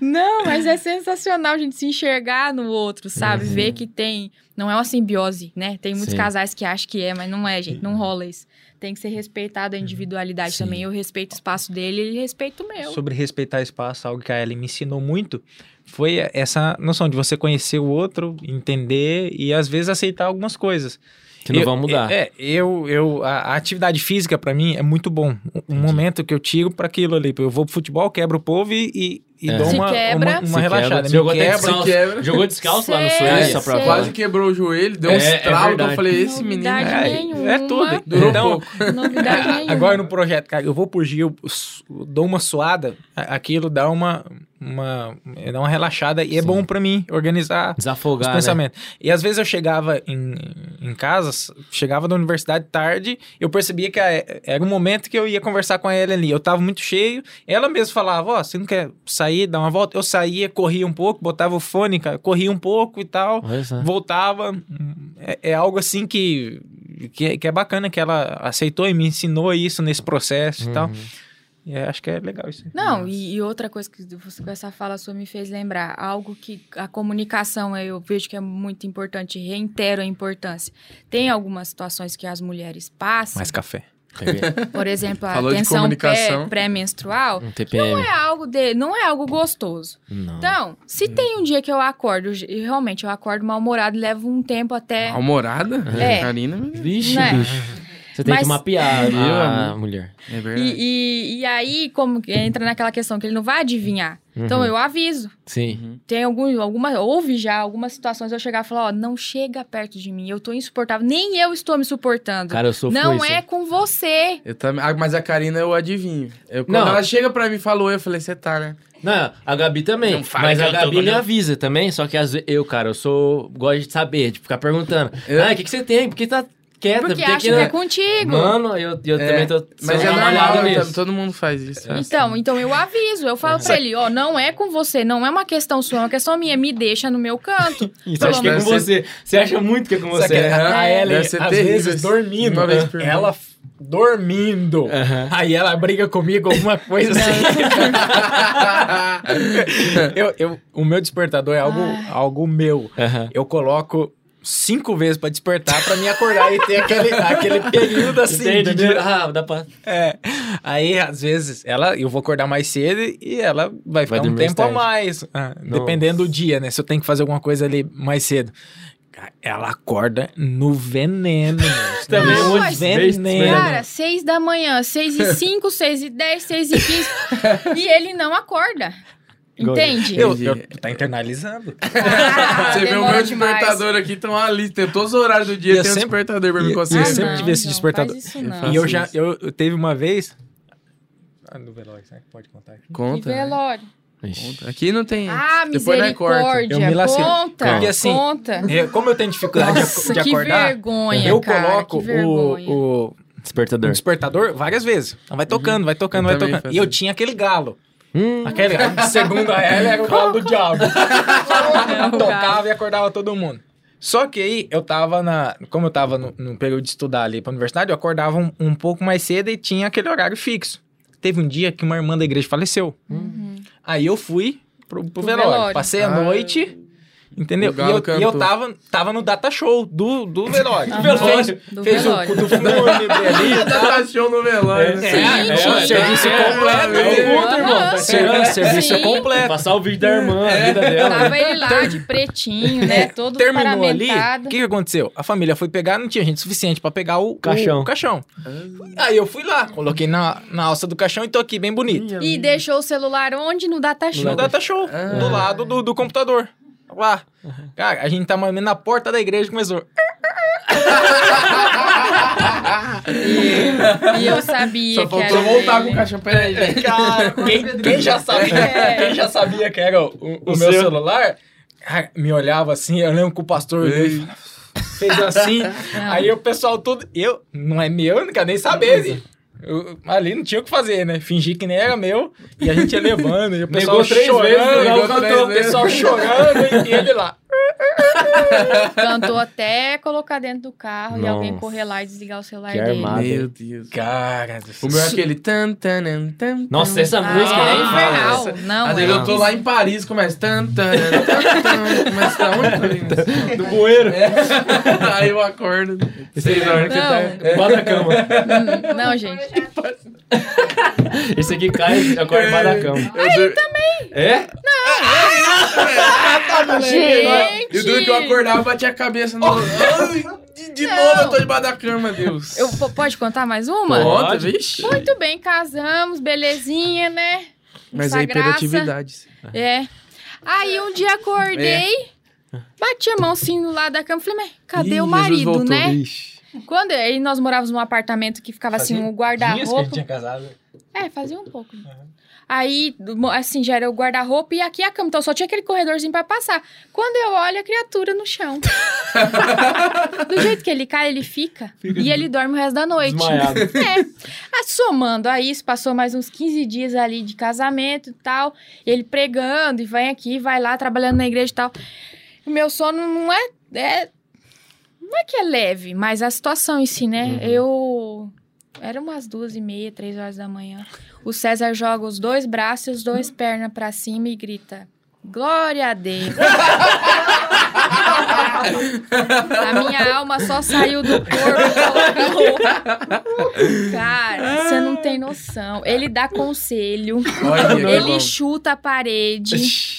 Não, mas é sensacional a gente se enxergar no outro, sabe? Uhum. Ver que tem. Não é uma simbiose, né? Tem muitos Sim. casais que acham que é, mas não é, gente. Não rola isso. Tem que ser respeitada a individualidade Sim. também. Eu respeito o espaço dele, ele respeita o meu. Sobre respeitar espaço, algo que a Ellie me ensinou muito, foi essa noção de você conhecer o outro, entender e às vezes aceitar algumas coisas. Que não Eu- vão mudar. É, eu, eu, a, a atividade física pra mim é muito bom. Um- Um momento que eu tiro pra aquilo ali. Eu vou pro futebol, quebro o povo e, e e É. dou uma, uma, uma Se relaxada. quebra. Jogou quebra, descalço. quebra. Jogou descalço lá no É, pra sei. Quase quebrou o joelho, deu um É, é estralo que eu verdade. falei, esse menino... Novidade É, nenhuma. é tudo. Durou então, pouco. [laughs] Novidade nenhuma. Agora no projeto, cara, eu vou pro Gil, s- dou uma suada, aquilo dá uma, uma, dá uma relaxada e é bom pra mim organizar os Desafogar, né? pensamentos. E às vezes eu chegava em, em casa, chegava da universidade tarde, eu percebia que a- era um momento que eu ia conversar com a Ellen ali. Eu tava muito cheio, ela mesma falava, ó, você não quer sair, dar uma volta? Eu saía, corria um pouco, botava o fone, cara, corria um pouco e tal, voltava. É, é algo assim que, que, é- que é bacana, que ela aceitou e me ensinou isso nesse processo e tal. E é, acho que é legal isso. Não, e, e outra coisa que você com essa fala sua me fez lembrar, algo que a comunicação eu vejo que é muito importante, reitero a importância. Tem algumas situações que as mulheres passam, Mais café. [laughs] por exemplo, a Falou de tensão pré- comunicação. pré-menstrual, Um TPM. não é algo de, não é algo gostoso. Não. Então, se tem um dia que eu acordo, e realmente eu acordo mal-humorado, leva um tempo até Malmorada? É. Karina, Vixe, Né? bicho. Você tem Mas- que mapear Viu, a amor? mulher. é verdade. E, e, e aí, como entra naquela questão que ele não vai adivinhar. Então, Uhum. eu aviso. Sim. Tem algum, alguma, houve já algumas situações eu chegar e falar, ó, não chega perto de mim, eu tô insuportável, nem eu estou me suportando. Cara, eu sofro não é com você. Eu também, ah, mas a Karina eu adivinho. Eu, quando Não. ela chega pra mim e falou, eu falei, você tá, né? Não, a Gabi também. Mas a Gabi me avisa também. Só que às vezes, eu, cara, eu sou. Gosto de saber, de ficar perguntando. Eu- Ah, o que, que você tem? Por que tá quieta? Porque Por acha que é contigo. Mano, eu, eu É, também tô. Mas é normal, nisso. então, todo mundo faz isso. é Então, assim. então eu aviso, eu falo pra ele, ó, não é com você, não é uma questão sua, é uma questão minha, me deixa no meu canto. [laughs] Você acha que é com ser- você? Você acha muito que é com você? que né? a É, Ellen, às terrível vezes, isso. dormindo. Uma vez por ela dormindo. Aí ela briga comigo, alguma coisa assim. [laughs] eu, eu- o meu despertador é algo, algo meu. Eu coloco cinco vezes pra despertar pra me acordar e ter aquele, [laughs] aquele período assim. Entende? entendeu? Ah, dá pra. É. Aí, às vezes, ela, eu vou acordar mais cedo e ela vai ficar um dormir tempo a mais. Ah, dependendo do dia, né? Se eu tenho que fazer alguma coisa ali mais cedo. Ela acorda no veneno. [laughs] Também no um monte de vezes, veneno. Cara, seis da manhã, seis e cinco, seis e dez, seis e quinze, [laughs] e ele não acorda. Entende? Eu, Entendi. eu, tá internalizando. [laughs] Ah, Você vê o meu demais. despertador aqui, tem uma lista, tem todos os horários do dia, E eu tem um sempre- despertador pra me e eu conseguir. sempre não, tive esse não, despertador. Eu E eu já, eu, eu teve uma vez. Ah, no velório, será que pode contar aqui? Que Conta. né? velório. Conta. Aqui não tem. Ah, Depois misericórdia. Eu me lacei. Conta, Porque assim, conta. É, como eu tenho dificuldade Nossa, de, que acordar, vergonha, eu cara, coloco que vergonha. o, o Despertador. despertador várias vezes. Então vai tocando, vai tocando, Eu vai tocando. E eu tinha aquele galo. Hum, Aquele, segundo a ela, era o galo do diabo. [laughs] Tocava e acordava todo mundo. Só que aí eu tava na. Como eu tava no, no período de estudar ali pra universidade, eu acordava um, um pouco mais cedo e tinha aquele horário fixo. Teve um dia que uma irmã da igreja faleceu. Aí eu fui pro, pro Pro velório. velório. Passei a Ah. noite. Entendeu? O E eu, e eu tava, tava no data show do, do velório. Aham. Fez, Do fez o velório. do fúnebre ali. [laughs] Tá show no velório. É, né? é, é, serviço É, completo. é, É, irmão. Ser- serviço Sim. completo. Passar o vídeo da irmã, a vida dela. Tava ele lá de pretinho, né? Todo É, Terminou ali. O que, que aconteceu? A família foi pegar, não tinha gente suficiente pra pegar o Caixão. O, caixão. Aí eu fui lá, coloquei na, na alça do caixão e tô aqui bem bonito. E deixou o celular onde? No data show. No data show, Ah. do lado do, do computador. Lá. Cara, a gente tá menos na porta da igreja e começou. E eu sabia Só que faltou era voltar dele. com o caixão. Peraí, gente. Cara, quem, quem já sabia, É. quem já sabia que era o, o O meu seu? celular, cara, me olhava assim, eu lembro que o pastor fez assim, aí o pessoal todo, eu, não é meu, não quero nem saber? Eu- ali não tinha o que fazer, né? Fingi que nem era meu, e a gente ia levando, e o pessoal três chorando, vezes, negou o cantor- pessoal chorando, e ele lá. [laughs] Cantou até colocar dentro do carro e alguém Nossa. correr lá e desligar o celular Que dele. armado. Meu Deus. Cara do O meu é aquele tan, tan, tan, tan, Nossa, essa Ah, música é infernal. Essa- Não, Às é vezes eu tô lá em Paris, começa tan, tan, tan, tan, começa da onde, Paris? Do bueiro. [laughs] Aí eu acordo. Seis horas que Não. tá embaixo da cama. Hum, Não, gente. [laughs] [laughs] Esse aqui cai e acorda embaixo da cama. Eu dur- É? Gente! E o duro que eu acordava, batia a cabeça no. Ai, de, de Não. novo eu tô debaixo da cama, Deus. Eu, po- pode contar mais uma? Conta, Pode. vixe. Muito bem, casamos, belezinha, né? Mas essa é graça. hiperatividade. É. Aí um dia acordei, bati a mão assim no lado da cama, falei, mas cadê É. Ih, o marido, voltou. né? Ixi. Quando aí nós morávamos num apartamento que ficava assim, um Dias que a guarda-roupa. tinha casado. É, fazia um pouco. Aí, do- assim, já era o guarda-roupa e aqui a cama. Então só tinha aquele corredorzinho pra passar. Quando eu olho, a criatura no chão. [laughs] Do jeito que ele cai, ele fica. e ele dorme o resto da noite. Desmaiado. [laughs] É. Aí, somando a isso, passou mais uns 15 dias ali de casamento e tal. Ele pregando e vai aqui, vai lá, trabalhando na igreja e tal. O meu sono não é, é. Não é que é leve, mas a situação em si, né? Eu. Era umas duas e meia, três horas da manhã. O César joga os dois braços e os dois pernas pra cima e grita: Glória a Deus! a minha alma só saiu do corpo. Cara, você não tem noção. Ele dá conselho, Olha, ele chuta a parede.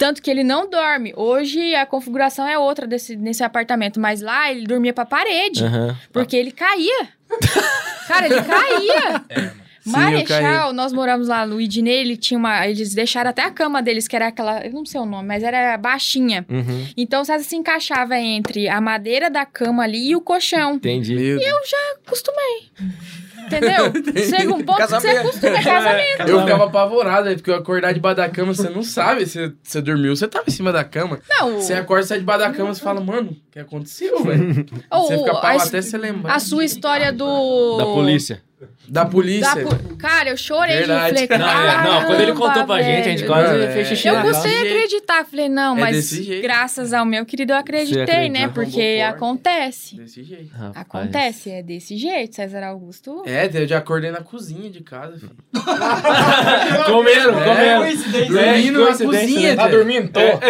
Tanto que ele não dorme. Hoje a configuração é outra desse, nesse apartamento, mas lá ele dormia pra parede. Aham. Porque ele caía. [laughs] Cara, ele caía. Sim, eu caí. Marechal, nós moramos lá no Idney, ele tinha uma. Eles deixaram até a cama deles, que era aquela. Eu não sei o nome, mas era baixinha. Uhum. Então, César se encaixava entre a madeira da cama ali e o colchão. Entendi. Meu Deus. Acostumei. Entendeu? [laughs] Chega um ponto que você Casamento. acostuma, é casamento. Eu ficava apavorado, aí, porque eu acordar debaixo da cama, você não sabe se você dormiu, você tava em cima da cama. Não, Você acorda, sai debaixo da cama, você fala, mano, o que aconteceu, velho? Você fica a, pau até você lembrar. a sua história do. Da polícia. Da da polícia. po- Cara, eu chorei Verdade. de falei, Não, é, não, quando ele contou pra gente, a gente velho. quase Mano, fez é. xixi Eu gostei de jeito. acreditar. Falei, não, É mas desse jeito. graças ao meu querido eu acreditei, né? Porque acontece. Desse jeito. Rapaz. Acontece, é desse jeito, César Augusto. É, eu já acordei na cozinha de casa, filho. [laughs] Comendo, É, comendo. Dormindo na cozinha, né? Tá velho. dormindo? Tô. [laughs]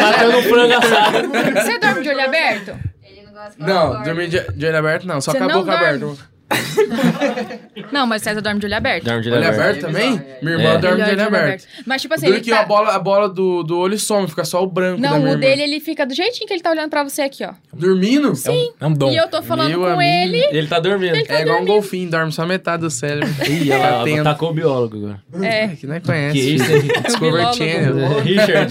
Batendo frango assado. Você dorme de olho aberto? Ele não gosta Não, dormir de, olho aberto não, só com a boca aberta. [laughs] Não, mas César dorme de olho aberto. Dorme de Olho olho aberto também? Minha irmã É. dorme de Ele olho aberto. Mas tipo assim, ele que tá... a bola, a bola do, do olho some, fica só o branco da Não, minha o irmã. dele ele fica do jeitinho que ele tá olhando pra você aqui, ó. Dormindo? Sim. É um dom. E eu tô falando Meu com amigo. ele. Ele tá dormindo. Ele tá É igual um dormindo. golfinho, dorme só metade do cérebro. [laughs] Ih, ela atenta. tacou o biólogo agora. É. Que nem conhece. Que isso, [laughs] biólogo. Channel. Richard.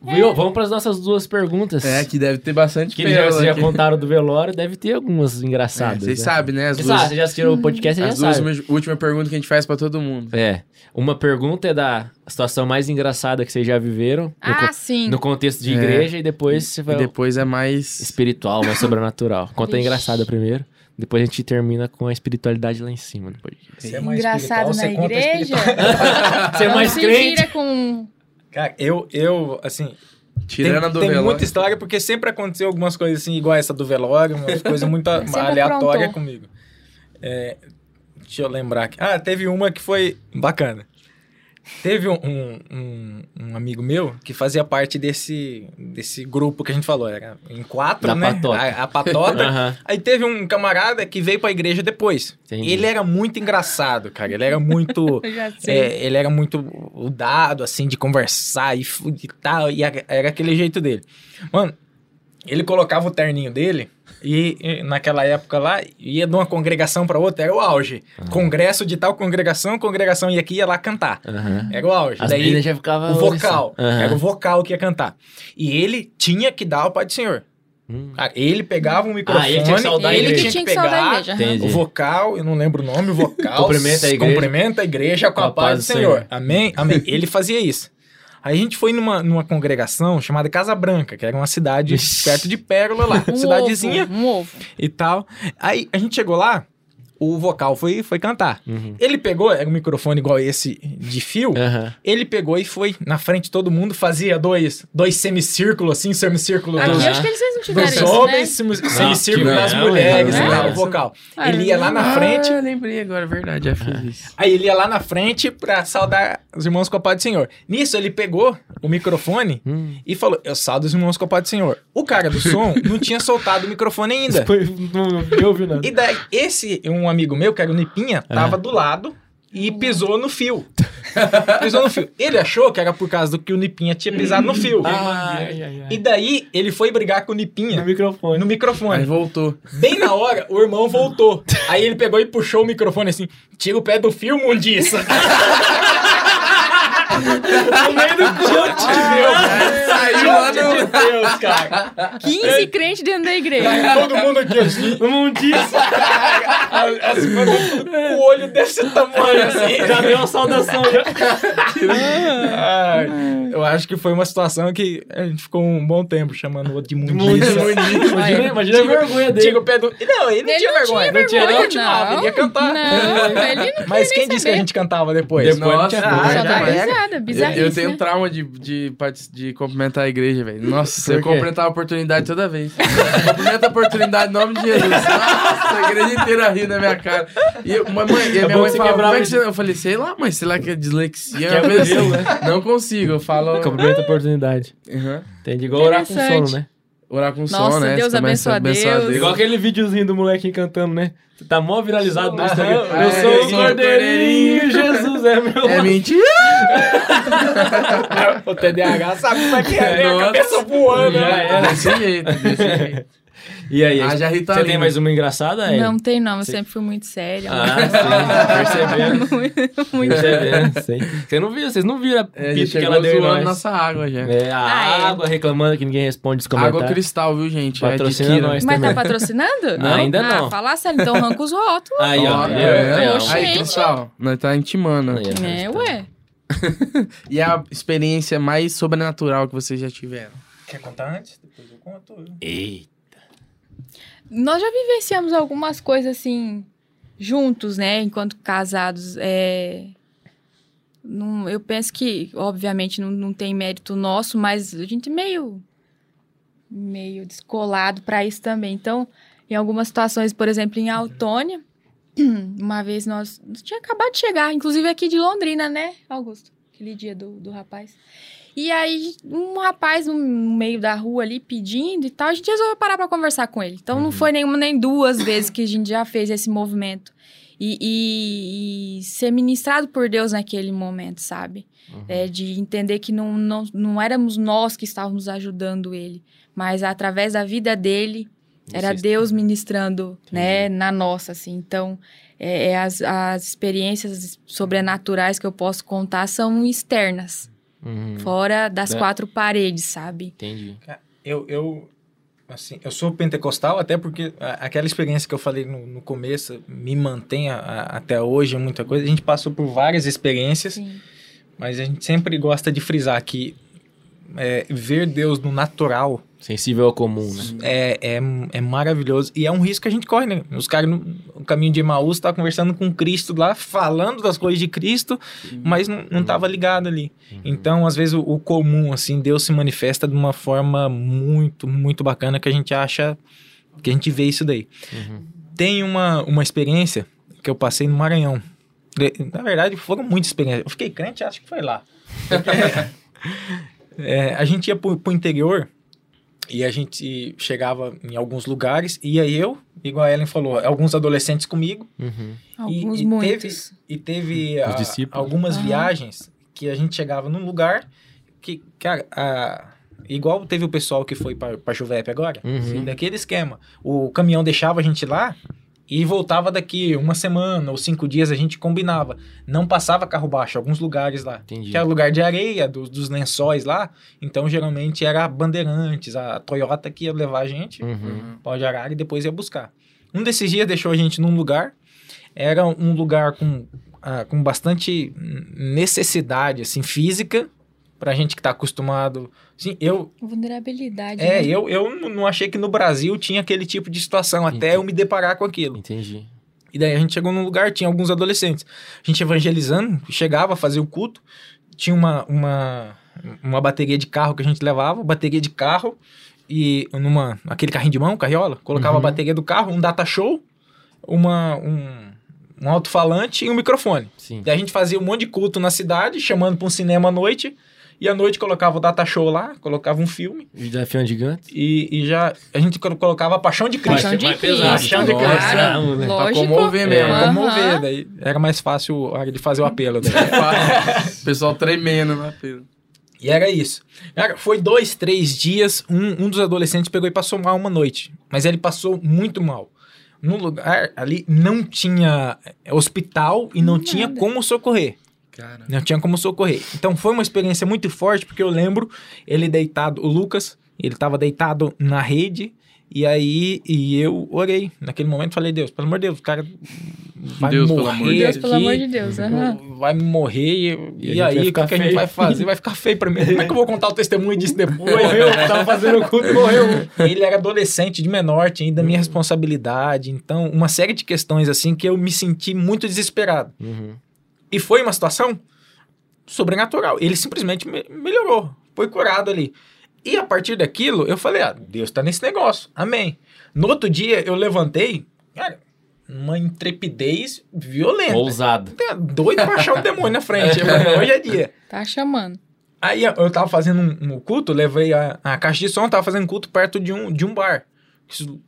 Viu? Vamos para as nossas duas perguntas. É, que deve ter bastante Que já, vocês já contaram do velório, deve ter algumas É, engraçadas. Vocês né? sabem, né? As duas, já assistiram o podcast, as já duas últimas última pergunta que a gente faz pra todo mundo. É. Uma pergunta é da situação mais engraçada que vocês já viveram. No, Ah, co- sim. no contexto de É. igreja, e depois você vai E depois é mais... espiritual, mais sobrenatural. [laughs] Conta a Vixe. engraçada primeiro. Depois a gente termina com a espiritualidade lá em cima podcast. Você é mais Engraçado na igreja. [laughs] Você é mais crente? com... Cara, eu, eu assim, Tirando a tem, do tem velório. muita história, porque sempre aconteceu algumas coisas assim, igual essa do velório, umas [laughs] coisas muito aleatórias aprontou. comigo. É, deixa eu lembrar aqui. Ah, teve uma que foi bacana. Teve um, um, um- um amigo meu que fazia parte desse, desse grupo que a gente falou, era em quatro, Da né? patota. A, a patota. [laughs] Aham. Aí teve um camarada que veio pra igreja depois. Entendi. Ele era muito engraçado, cara. Ele era muito. [laughs] É, ele era muito o dado, assim, de conversar e, e tal, e a- era aquele jeito dele. Mano, ele colocava o terninho dele e, e naquela época lá, ia de uma congregação pra outra, era o auge. Congresso de tal congregação, congregação ia aqui ia lá cantar. Aham. Era o auge. As Daí, já ficavam... o vocal. Aham. Era o vocal que ia cantar. E ele tinha que dar o Pai do Senhor. Hum. Cara, ele pegava o microfone, Ah, ele tinha que saudar a ele igreja. tinha tinha que que saudar a pegar igreja. o vocal, eu não lembro o nome, o vocal. Cumprimenta a igreja. Cumprimenta a igreja com a paz do Senhor. Amém? Amém. Ele fazia isso. Aí a gente foi numa, numa congregação chamada Casa Branca, que era uma cidade perto de Pérola lá. [laughs] Um cidadezinha ovo, um ovo. e tal. Aí a gente chegou lá, o vocal foi, foi cantar. Uhum. Ele pegou, era um microfone igual esse de fio, Aham. ele pegou e foi na frente de todo mundo, fazia dois, dois semicírculos, assim, semicírculo Aqui dos, acho que eles não tiveram dos isso, homens, né? semi- semicírculo não, das não, mulheres não, e tal, não. o vocal. Ah, Ele ia lá na frente, Ah, lembrei agora, é verdade, já fiz isso. Aí ele ia lá na frente pra saudar os irmãos com a paz do Senhor. Nisso, ele pegou o microfone Hum. e falou: Eu saldo os irmãos com a paz do Senhor. O cara do som [laughs] não tinha soltado o microfone ainda. Foi, não, não nada. E daí, esse, um amigo meu, que era o Nipinha, tava do lado, e pisou no fio. [laughs] pisou no fio. Ele achou que era por causa do que o Nipinha tinha pisado no fio. Ai, ai, ai. E daí ele foi brigar com o Nipinha No microfone. no Aí microfone. voltou. Bem na hora, o irmão voltou. Aí ele pegou e puxou o microfone assim: tira o pé do fio, mundiça. [laughs] no meio do [laughs] Deus. Saiu lá no... Deus, cara. 15 crentes dentro da igreja. Aí todo mundo aqui assim. Não disse. Assim, foi com o olho desse tamanho assim. Já deu uma saudação. Já. Ai, eu acho que foi uma situação que a gente ficou um bom tempo chamando o outro de mundiça. Imagina, imagina a vergonha dele. Tira o pé do. Não, ele não Ele tinha não vergonha. tinha Não tinha, vergonha, ele continuava, ele ia cantar. Não, ele não Mas quem disse que a saber. gente cantava depois? Depois não Nossa, tinha não. Só já era. risada, Eu, eu tenho né? trauma de, de, de cumprimentar a igreja, velho. Nossa, Por eu cumprimentar a oportunidade toda vez. Cumprimenta a oportunidade em nome de Jesus. Nossa, a igreja inteira rindo na minha cara. E eu, mãe, e a É minha bom mãe você fala, quebrar como é que você... Eu falei, sei lá, mãe, sei lá que é dislexia. Quebra Eu o gelo, falei, Não consigo, eu falo... Cumprimenta a oportunidade. Uhum. Entendi. Igual orar com sono, né? Orar com Nossa, som, né? Deus começa abençoa Deus. Igual aquele videozinho do molequinho cantando, né? Tá mó viralizado no Instagram. Eu É, sou o sim, cordeirinho, Jesus é meu. É mentira! [laughs] o TDAH sabe como é que é, né? A cabeça voando. Já né? era. Desse jeito, desse jeito. [laughs] E aí, Ah, já você tem mais uma engraçada? É? Não tem não, eu sempre fui muito séria. Ah, sim, percebendo. [laughs] muito. Percebendo, [laughs] sim. Você não viu, vocês não viram a É, que ela deu zoando nós. nossa água já. É, a Ah, é. água reclamando que ninguém responde os comentários. Água cristal, viu, gente? Patrocina Adquira. nós. Mas também. tá patrocinando? Não, ainda ah, não. Fala sério, então arranca os rótulos. Aí, ó. Ó, é, é, é, Aí, cristal, nós tá intimando. Aí, ó. É, ué. E a experiência mais sobrenatural que vocês já tiveram? Quer contar antes? Depois eu conto. Eita. Nós já vivenciamos algumas coisas assim, juntos, né? Enquanto casados. É... Não, eu penso que, obviamente, não, não tem mérito nosso, mas a gente é meio, meio descolado para isso também. Então, em algumas situações, por exemplo, em Autônia, [clears throat] uma vez nós, tinha acabado de chegar, inclusive aqui de Londrina, né, Augusto? Aquele dia do, do rapaz. E aí, um rapaz no meio da rua ali pedindo e tal, a gente resolveu parar pra conversar com ele. Então, não foi nenhuma nem duas vezes que a gente já fez esse movimento. E, e- e ser ministrado por Deus naquele momento, sabe? É, de entender que não, não, não éramos nós que estávamos ajudando ele, mas através da vida dele, era Deus ministrando, né, na nossa, assim. Então, é, é as, as experiências sobrenaturais que eu posso contar são externas, Uhum, fora das É. quatro paredes, sabe? entendi. Eu, eu, assim, eu sou pentecostal até porque aquela experiência que eu falei no, no começo me mantém a- a- até hoje muita coisa. A gente passou por várias experiências, Sim. mas a gente sempre gosta de frisar que é, ver Deus no natural Sensível ao comum, né? é, é, é maravilhoso. E é um risco que a gente corre, né? Os caras no, no caminho de Emaús estavam conversando com Cristo lá, falando das coisas de Cristo, mas não, não tava ligado ali. Então, às vezes, o, o comum, assim, Deus se manifesta de uma forma muito, muito bacana que a gente acha que a gente vê isso daí. Uhum. Tem uma, uma experiência que eu passei no Maranhão. Na verdade, foram muitas experiências. Eu fiquei crente, acho que foi lá. [laughs] É, a gente ia pro, pro interior e a gente chegava em alguns lugares, e aí eu, igual a Ellen falou, alguns adolescentes comigo. Uhum. e- Alguns e, muitos. Teve, e teve Os ah, algumas viagens que a gente chegava num lugar que, cara, ah, igual teve o pessoal que foi pra, pra Juvep agora, Uhum. daquele esquema. O caminhão deixava a gente lá e voltava daqui uma semana ou cinco dias, a gente combinava. Não passava carro baixo, alguns lugares lá. Entendi. Que era lugar de areia, dos, dos lençóis lá. Então, geralmente, era Bandeirantes, a Toyota que ia levar a gente Uhum. pau de arara e depois ia buscar. Um desses dias deixou a gente num lugar, era um lugar com, ah, com bastante necessidade, assim, física, pra gente que tá acostumado... Assim, eu, Vulnerabilidade. é, né? eu, eu não achei que no Brasil tinha aquele tipo de situação, até eu me deparar com aquilo. Entendi. E daí a gente chegou num lugar, tinha alguns adolescentes. A gente evangelizando, chegava a fazer o culto, tinha uma, uma, uma bateria de carro que a gente levava, bateria de carro, e numa aquele carrinho de mão, carriola, colocava Uhum. a bateria do carro, um data show, uma, um, um alto-falante e um microfone. Sim. Daí a gente fazia um monte de culto na cidade, chamando para um cinema à noite, E à noite colocava o data show lá, colocava um filme. Desafiando gigante. E, e já a gente colo- colocava a Paixão de Cristo. Paixão de Cristo. Paixão de. Cristo. Né? Pra comover mesmo. Era Aham. comover, daí era mais fácil a hora de fazer o apelo. o [laughs] pessoal tremendo na pena. E era isso. Cara, foi dois, três dias, um, um dos adolescentes pegou e passou mal uma noite. Mas ele passou muito mal. No lugar ali não tinha hospital e não tinha como socorrer. Cara. Não tinha como socorrer. Então foi uma experiência muito forte, porque eu lembro ele deitado, o Lucas, ele estava deitado na rede, e aí e eu orei. Naquele momento falei, Deus, pelo amor de Deus, o cara vai Deus, pelo morrer amor de Deus, aqui, pelo amor de Deus. aham. vai morrer, e, E e, aí o que, que a gente vai fazer? Vai ficar feio pra mim. Como é que eu vou contar o testemunho disso depois? Morreu, tava fazendo o culto, morreu. [laughs] Ele era adolescente de menor, tinha ainda minha responsabilidade, então uma série de questões assim que eu me senti muito desesperado. Uhum. E foi uma situação sobrenatural. Ele simplesmente me- melhorou, foi curado ali. E a partir daquilo, eu falei: ah, Deus tá nesse negócio, amém. No outro dia, eu levantei, cara, uma intrepidez violenta. Ousado. Tá Doido pra achar um demônio na frente. Falei, hoje é dia. Tá chamando. Aí eu tava fazendo um, um culto, levei a, a caixa de som, tava fazendo culto perto de um, de um bar.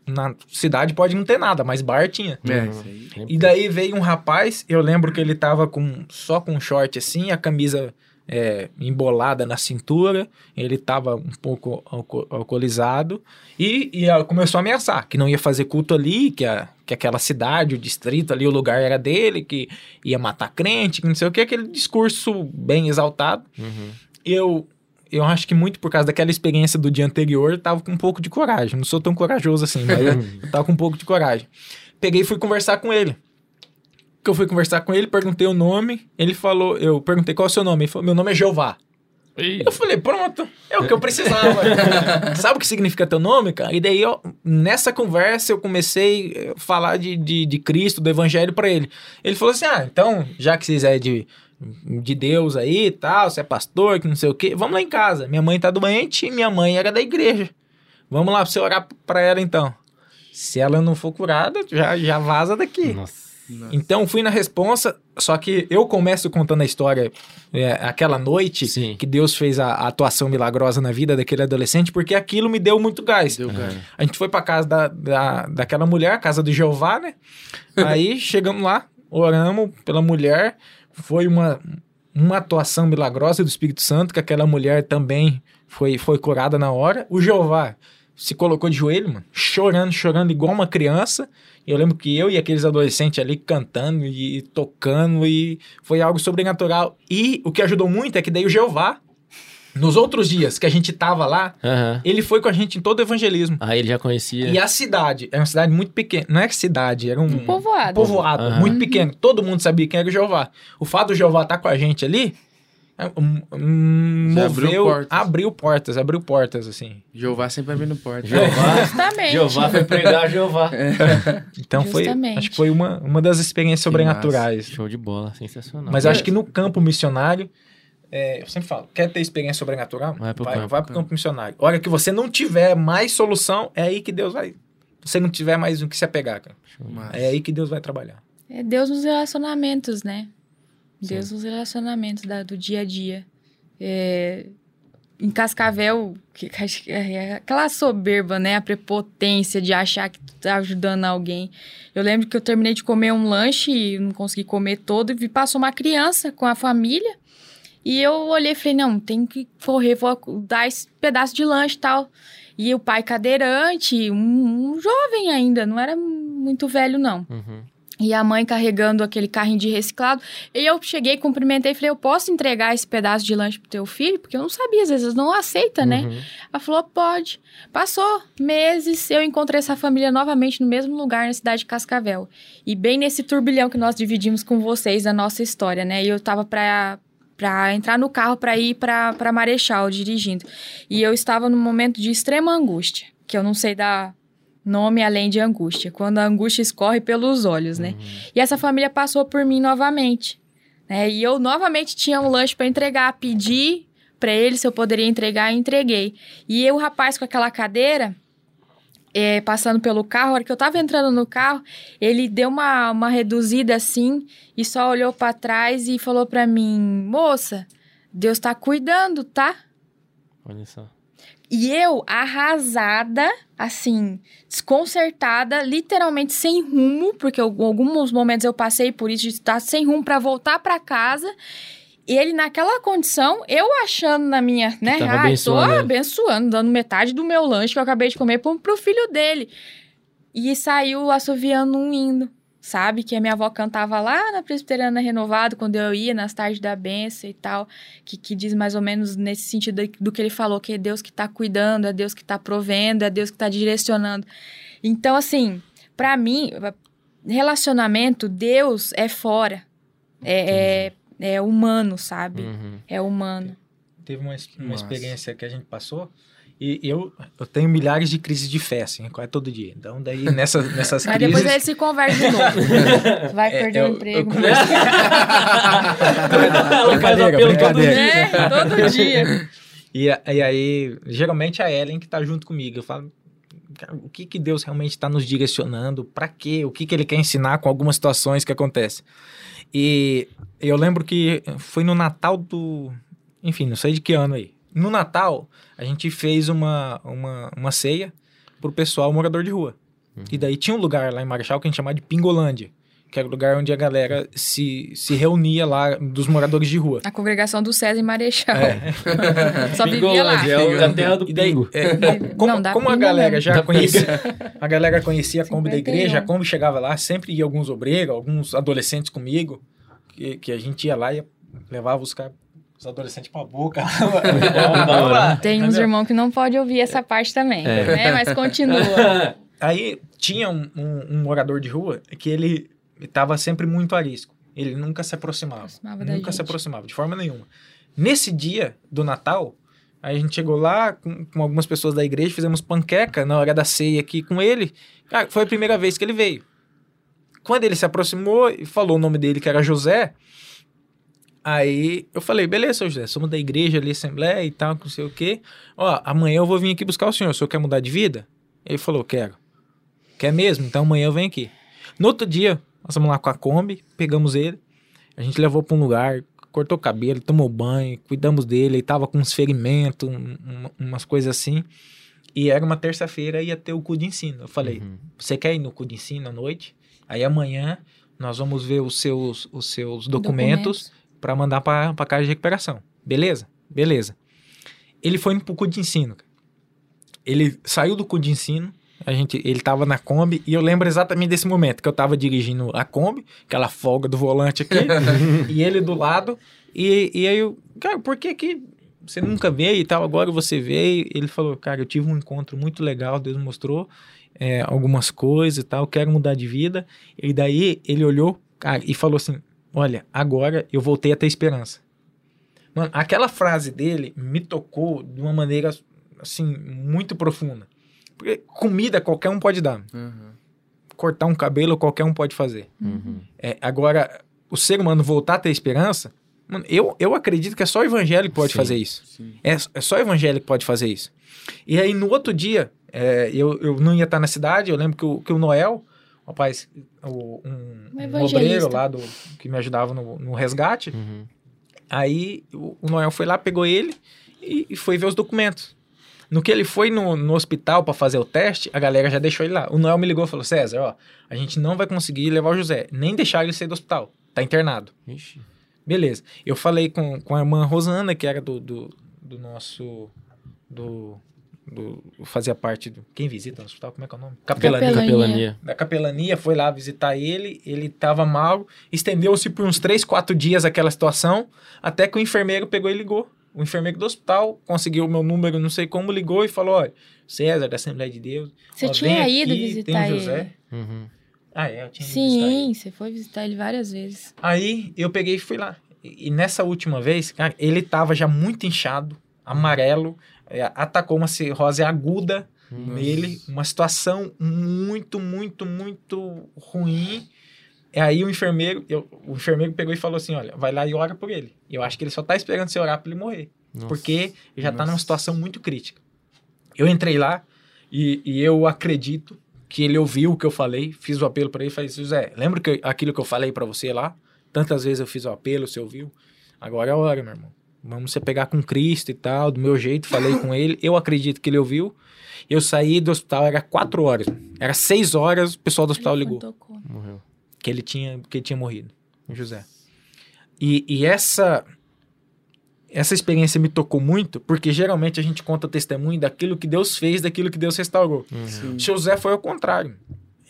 Na cidade pode não ter nada, mas bar tinha. É, Uhum. isso aí. E daí veio um rapaz, eu lembro que ele tava com só com um short assim, a camisa é, embolada na cintura, ele tava um pouco alco- alcoolizado e, e começou a ameaçar que não ia fazer culto ali, que, a, que aquela cidade, o distrito ali, o lugar era dele, que ia matar crente, que não sei o que, aquele discurso bem exaltado. Uhum. Eu, eu acho que muito por causa daquela experiência do dia anterior, eu tava com um pouco de coragem. Não sou tão corajoso assim, mas eu, [laughs] eu tava com um pouco de coragem. Peguei e fui conversar com ele. Que eu fui conversar com ele, perguntei o nome, ele falou, eu perguntei qual é o seu nome, ele falou, meu nome é Jeová. Ih, Eu falei, pronto, é o que eu precisava. [laughs] Sabe o que significa teu nome, cara? E daí, eu, nessa conversa, eu comecei a falar de, de, de Cristo, do Evangelho pra ele. Ele falou assim: ah, então, já que vocês é de, de Deus aí e tal, você é pastor, que não sei o quê, vamos lá em casa. Minha mãe tá doente minha mãe era da igreja. Vamos lá pra você orar pra ela então. Se ela não for curada, já, já vaza daqui. Nossa. Então fui na responsa, só que eu começo contando a história é, aquela noite Sim. que Deus fez a, a atuação milagrosa na vida daquele adolescente, porque aquilo me deu muito gás. Deu, cara. A gente foi pra casa da, da, daquela mulher, a casa do Jeová, né? [laughs] Aí chegamos lá, oramos pela mulher, foi uma, uma atuação milagrosa do Espírito Santo, que aquela mulher também foi, foi curada na hora. O Jeová se colocou de joelho, mano, chorando, chorando igual uma criança. E eu lembro que eu e aqueles adolescentes ali cantando e tocando, e foi algo sobrenatural. E o que ajudou muito é que daí o Jeová, nos outros dias que a gente tava lá, Aham. ele foi com a gente em todo o evangelismo. Aí ele já conhecia. E a cidade, era uma cidade muito pequena. Não é que cidade, era um, Um povoado. povoado Aham. muito pequeno. Todo mundo sabia quem era o Jeová. O fato do Jeová estar com a gente ali, é, Já abriu moveu, portas. abriu portas, abriu portas, assim. Jeová sempre abrindo porta. Jeová. [laughs] Justamente. Jeová foi pregar Jeová. [laughs] Então foi, Justamente. acho que foi uma, uma das experiências sobrenaturais. Show de bola, sensacional. Mas eu acho que no campo missionário, é, eu sempre falo, quer ter experiência sobrenatural? Vai pro vai, campo. vai pro campo missionário. A hora que você não tiver mais solução, é aí que Deus vai. Você não tiver mais o que se apegar, cara. Mas- É aí que Deus vai trabalhar. É Deus nos relacionamentos, né? Deus nos relacionamentos da- do dia a dia. É, em Cascavel, que, que é aquela soberba, né? A prepotência de achar que tu tá ajudando alguém. Eu lembro que eu terminei de comer um lanche e não consegui comer todo. E vi- passou uma criança com a família. E eu olhei e falei, não, tem que correr, vou dar esse pedaço de lanche e tal. E o pai cadeirante, um, um jovem ainda, não era muito velho, não. Uhum. E a mãe carregando aquele carrinho de reciclado. E eu cheguei, cumprimentei e falei: Eu posso entregar esse pedaço de lanche pro teu filho? Porque eu não sabia, às vezes não aceita, né? Uhum. Ela falou: Pode. Passou meses, eu encontrei essa família novamente no mesmo lugar, na cidade de Cascavel. E bem nesse turbilhão que nós dividimos com vocês a nossa história, né? E eu tava pra. Pra entrar no carro pra ir pra Marechal dirigindo. E eu estava num momento de extrema angústia, que eu não sei dar nome além de angústia, quando a angústia escorre pelos olhos, né? E essa família passou por mim novamente, né? E eu novamente tinha um lanche para entregar, pedi para ele se eu poderia entregar e entreguei. E eu, o rapaz com aquela cadeira, é, passando pelo carro, a hora que eu tava entrando no carro, ele deu uma, uma reduzida assim e só olhou para trás e falou para mim, moça, Deus tá cuidando, tá? Olha só. E eu, arrasada, assim, desconcertada, literalmente sem rumo, porque eu- alguns momentos eu passei por isso, de estar sem rumo pra voltar pra casa. Ele naquela condição, eu achando na minha, né? Ah, tô abençoando ele. abençoando, dando metade do meu lanche que eu acabei de comer pro, pro filho dele. E saiu assoviando um hino, sabe? Que a minha avó cantava lá na Presbiteriana Renovado, quando eu ia nas tardes da benção e tal. Que, que diz mais ou menos nesse sentido do que ele falou, que é Deus que tá cuidando, é Deus que tá provendo, é Deus que tá direcionando. Então, assim, pra mim, relacionamento, Deus é fora. É, é, é humano, sabe? Uhum. É humano. Teve uma, uma experiência que a gente passou e eu, eu tenho milhares de crises de fé, assim, quase todo dia. Então, daí, [laughs] nessa, nessas Mas crises... depois ele se converte de novo. [laughs] Vai É, perder eu- o emprego. [laughs] Ela faz Brincadeira, apelo todo dia. É, todo dia. E, e aí, geralmente a Ellen que tá junto comigo. Eu falo, "Cara, o que que Deus realmente está nos direcionando? Para quê? O que que ele quer ensinar com algumas situações que acontecem? E eu lembro que foi no Natal do... Enfim, não sei de que ano aí. No Natal, a gente fez uma, uma, uma ceia pro pessoal morador de rua. E daí tinha um lugar lá em Marechal que a gente chamava de Pingolândia. Que era o lugar onde a galera se, se reunia lá dos moradores de rua. A congregação do César e Marechal. É. [laughs] Só vivia lá. É o- a terra do E daí, pingo. é, como, Não, como a galera mesmo. já conhecia, [laughs] a galera conhecia a Kombi da 51. igreja, a Kombi chegava lá, sempre ia alguns obreiros, alguns adolescentes comigo, que, que a gente ia lá e levava os caras, os adolescentes pra boca. [laughs] Tem uns irmãos que não podem ouvir essa parte também, É. né? Mas continua. Aí tinha um, um- um morador de rua que ele estava sempre muito arisco. Ele nunca se aproximava. Aproximava nunca se aproximava, de forma nenhuma. Nesse dia do Natal, aí a gente chegou lá com, com algumas pessoas da igreja, fizemos panqueca na hora da ceia aqui com ele. Cara, foi a primeira vez que ele veio. Quando ele se aproximou e falou o nome dele, que era José, aí eu falei, beleza, seu José, somos da igreja ali, Assembleia e tal, não sei o quê. Ó, amanhã eu vou vir aqui buscar o senhor. O senhor quer mudar de vida? Ele falou, quero. Quer mesmo? Então amanhã eu venho aqui. No outro dia, nós fomos lá com a Kombi, pegamos ele, a gente levou para um lugar, cortou o cabelo, tomou banho, cuidamos dele, ele tava com uns ferimentos, um- um- umas coisas assim. E era uma terça-feira, ia ter o cu de ensino. Eu falei, Uhum. você quer ir no cu de ensino à noite? Aí amanhã nós vamos ver os seus, os seus documentos para mandar para a casa de recuperação. Beleza? Beleza. Ele foi pro cu de ensino. Ele saiu do cu de ensino, a gente, ele tava na Kombi, e eu lembro exatamente desse momento, que eu tava dirigindo a Kombi, aquela folga do volante aqui, [laughs] e ele do lado, e, e aí eu, cara, por que que você nunca veio e tal, agora você veio? Ele falou, cara, eu tive um encontro muito legal, Deus mostrou é, algumas coisas e tal, quero mudar de vida, e daí ele olhou, cara, e falou assim, olha, agora eu voltei a ter esperança. Mano, aquela frase dele me tocou de uma maneira, assim, muito profunda. Porque comida qualquer um pode dar. Uhum. Cortar um cabelo qualquer um pode fazer. Uhum. É, agora, o ser humano voltar a ter esperança, mano, eu, eu acredito que é só o evangelho que pode Sim. fazer isso. É, é só o evangelho que pode fazer isso. E aí, no outro dia, é, eu, eu não ia estar na cidade, eu lembro que o, que o Noel, rapaz, o, um, Um um obreiro lá do, que me ajudava no, no resgate, Uhum. Aí o, o Noel foi lá, pegou ele e, e foi ver os documentos. No que ele foi no, no hospital para fazer o teste, a galera já deixou ele lá. O Noel me ligou e falou: César, ó, a gente não vai conseguir levar o José, nem deixar ele sair do hospital. Tá internado. Ixi. Beleza. Eu falei com, com a irmã Rosana, que era do, do, do nosso. Do, do. Fazia parte do. Quem visita no hospital? Como é que é o nome? Capelania. Capelania. Capelania. Da capelania, foi lá visitar ele, ele tava mal, estendeu-se por uns 3, 4 dias aquela situação, até que o enfermeiro pegou e ligou. O enfermeiro do hospital conseguiu o meu número, não sei como, ligou e falou: olha, César, da Assembleia de Deus. Você ó, tinha ido aqui, visitar tem o José. ele? Uhum. Ah, é, eu tinha ido visitar ele. Sim, você foi visitar ele várias vezes. Aí eu peguei e fui lá. E, e nessa última vez, cara, ele tava já muito inchado, amarelo, é, atacou uma cirrose aguda nele, uma situação muito, muito, muito ruim. E aí o enfermeiro, eu- o enfermeiro pegou e falou assim, olha, vai lá e ora por ele. Eu acho que ele só tá esperando você orar pra ele morrer, Nossa. porque já tá Nossa. numa situação muito crítica. Eu entrei lá e, e eu acredito que ele ouviu o que eu falei, fiz o apelo pra ele e falei, José, lembra que, aquilo que eu falei pra você lá? Tantas vezes eu fiz o apelo, você ouviu? Agora é a hora, meu irmão. vamos se pegar com Cristo e tal, do meu jeito, falei com ele. Eu acredito que ele ouviu. Eu saí do hospital, era quatro horas. Era seis horas, o pessoal do hospital ligou Tocou. Morreu. Que ele tinha, que ele tinha morrido, o José. E, e essa essa experiência me tocou muito, porque geralmente a gente conta testemunho daquilo que Deus fez, daquilo que Deus restaurou. Sim. José foi ao contrário.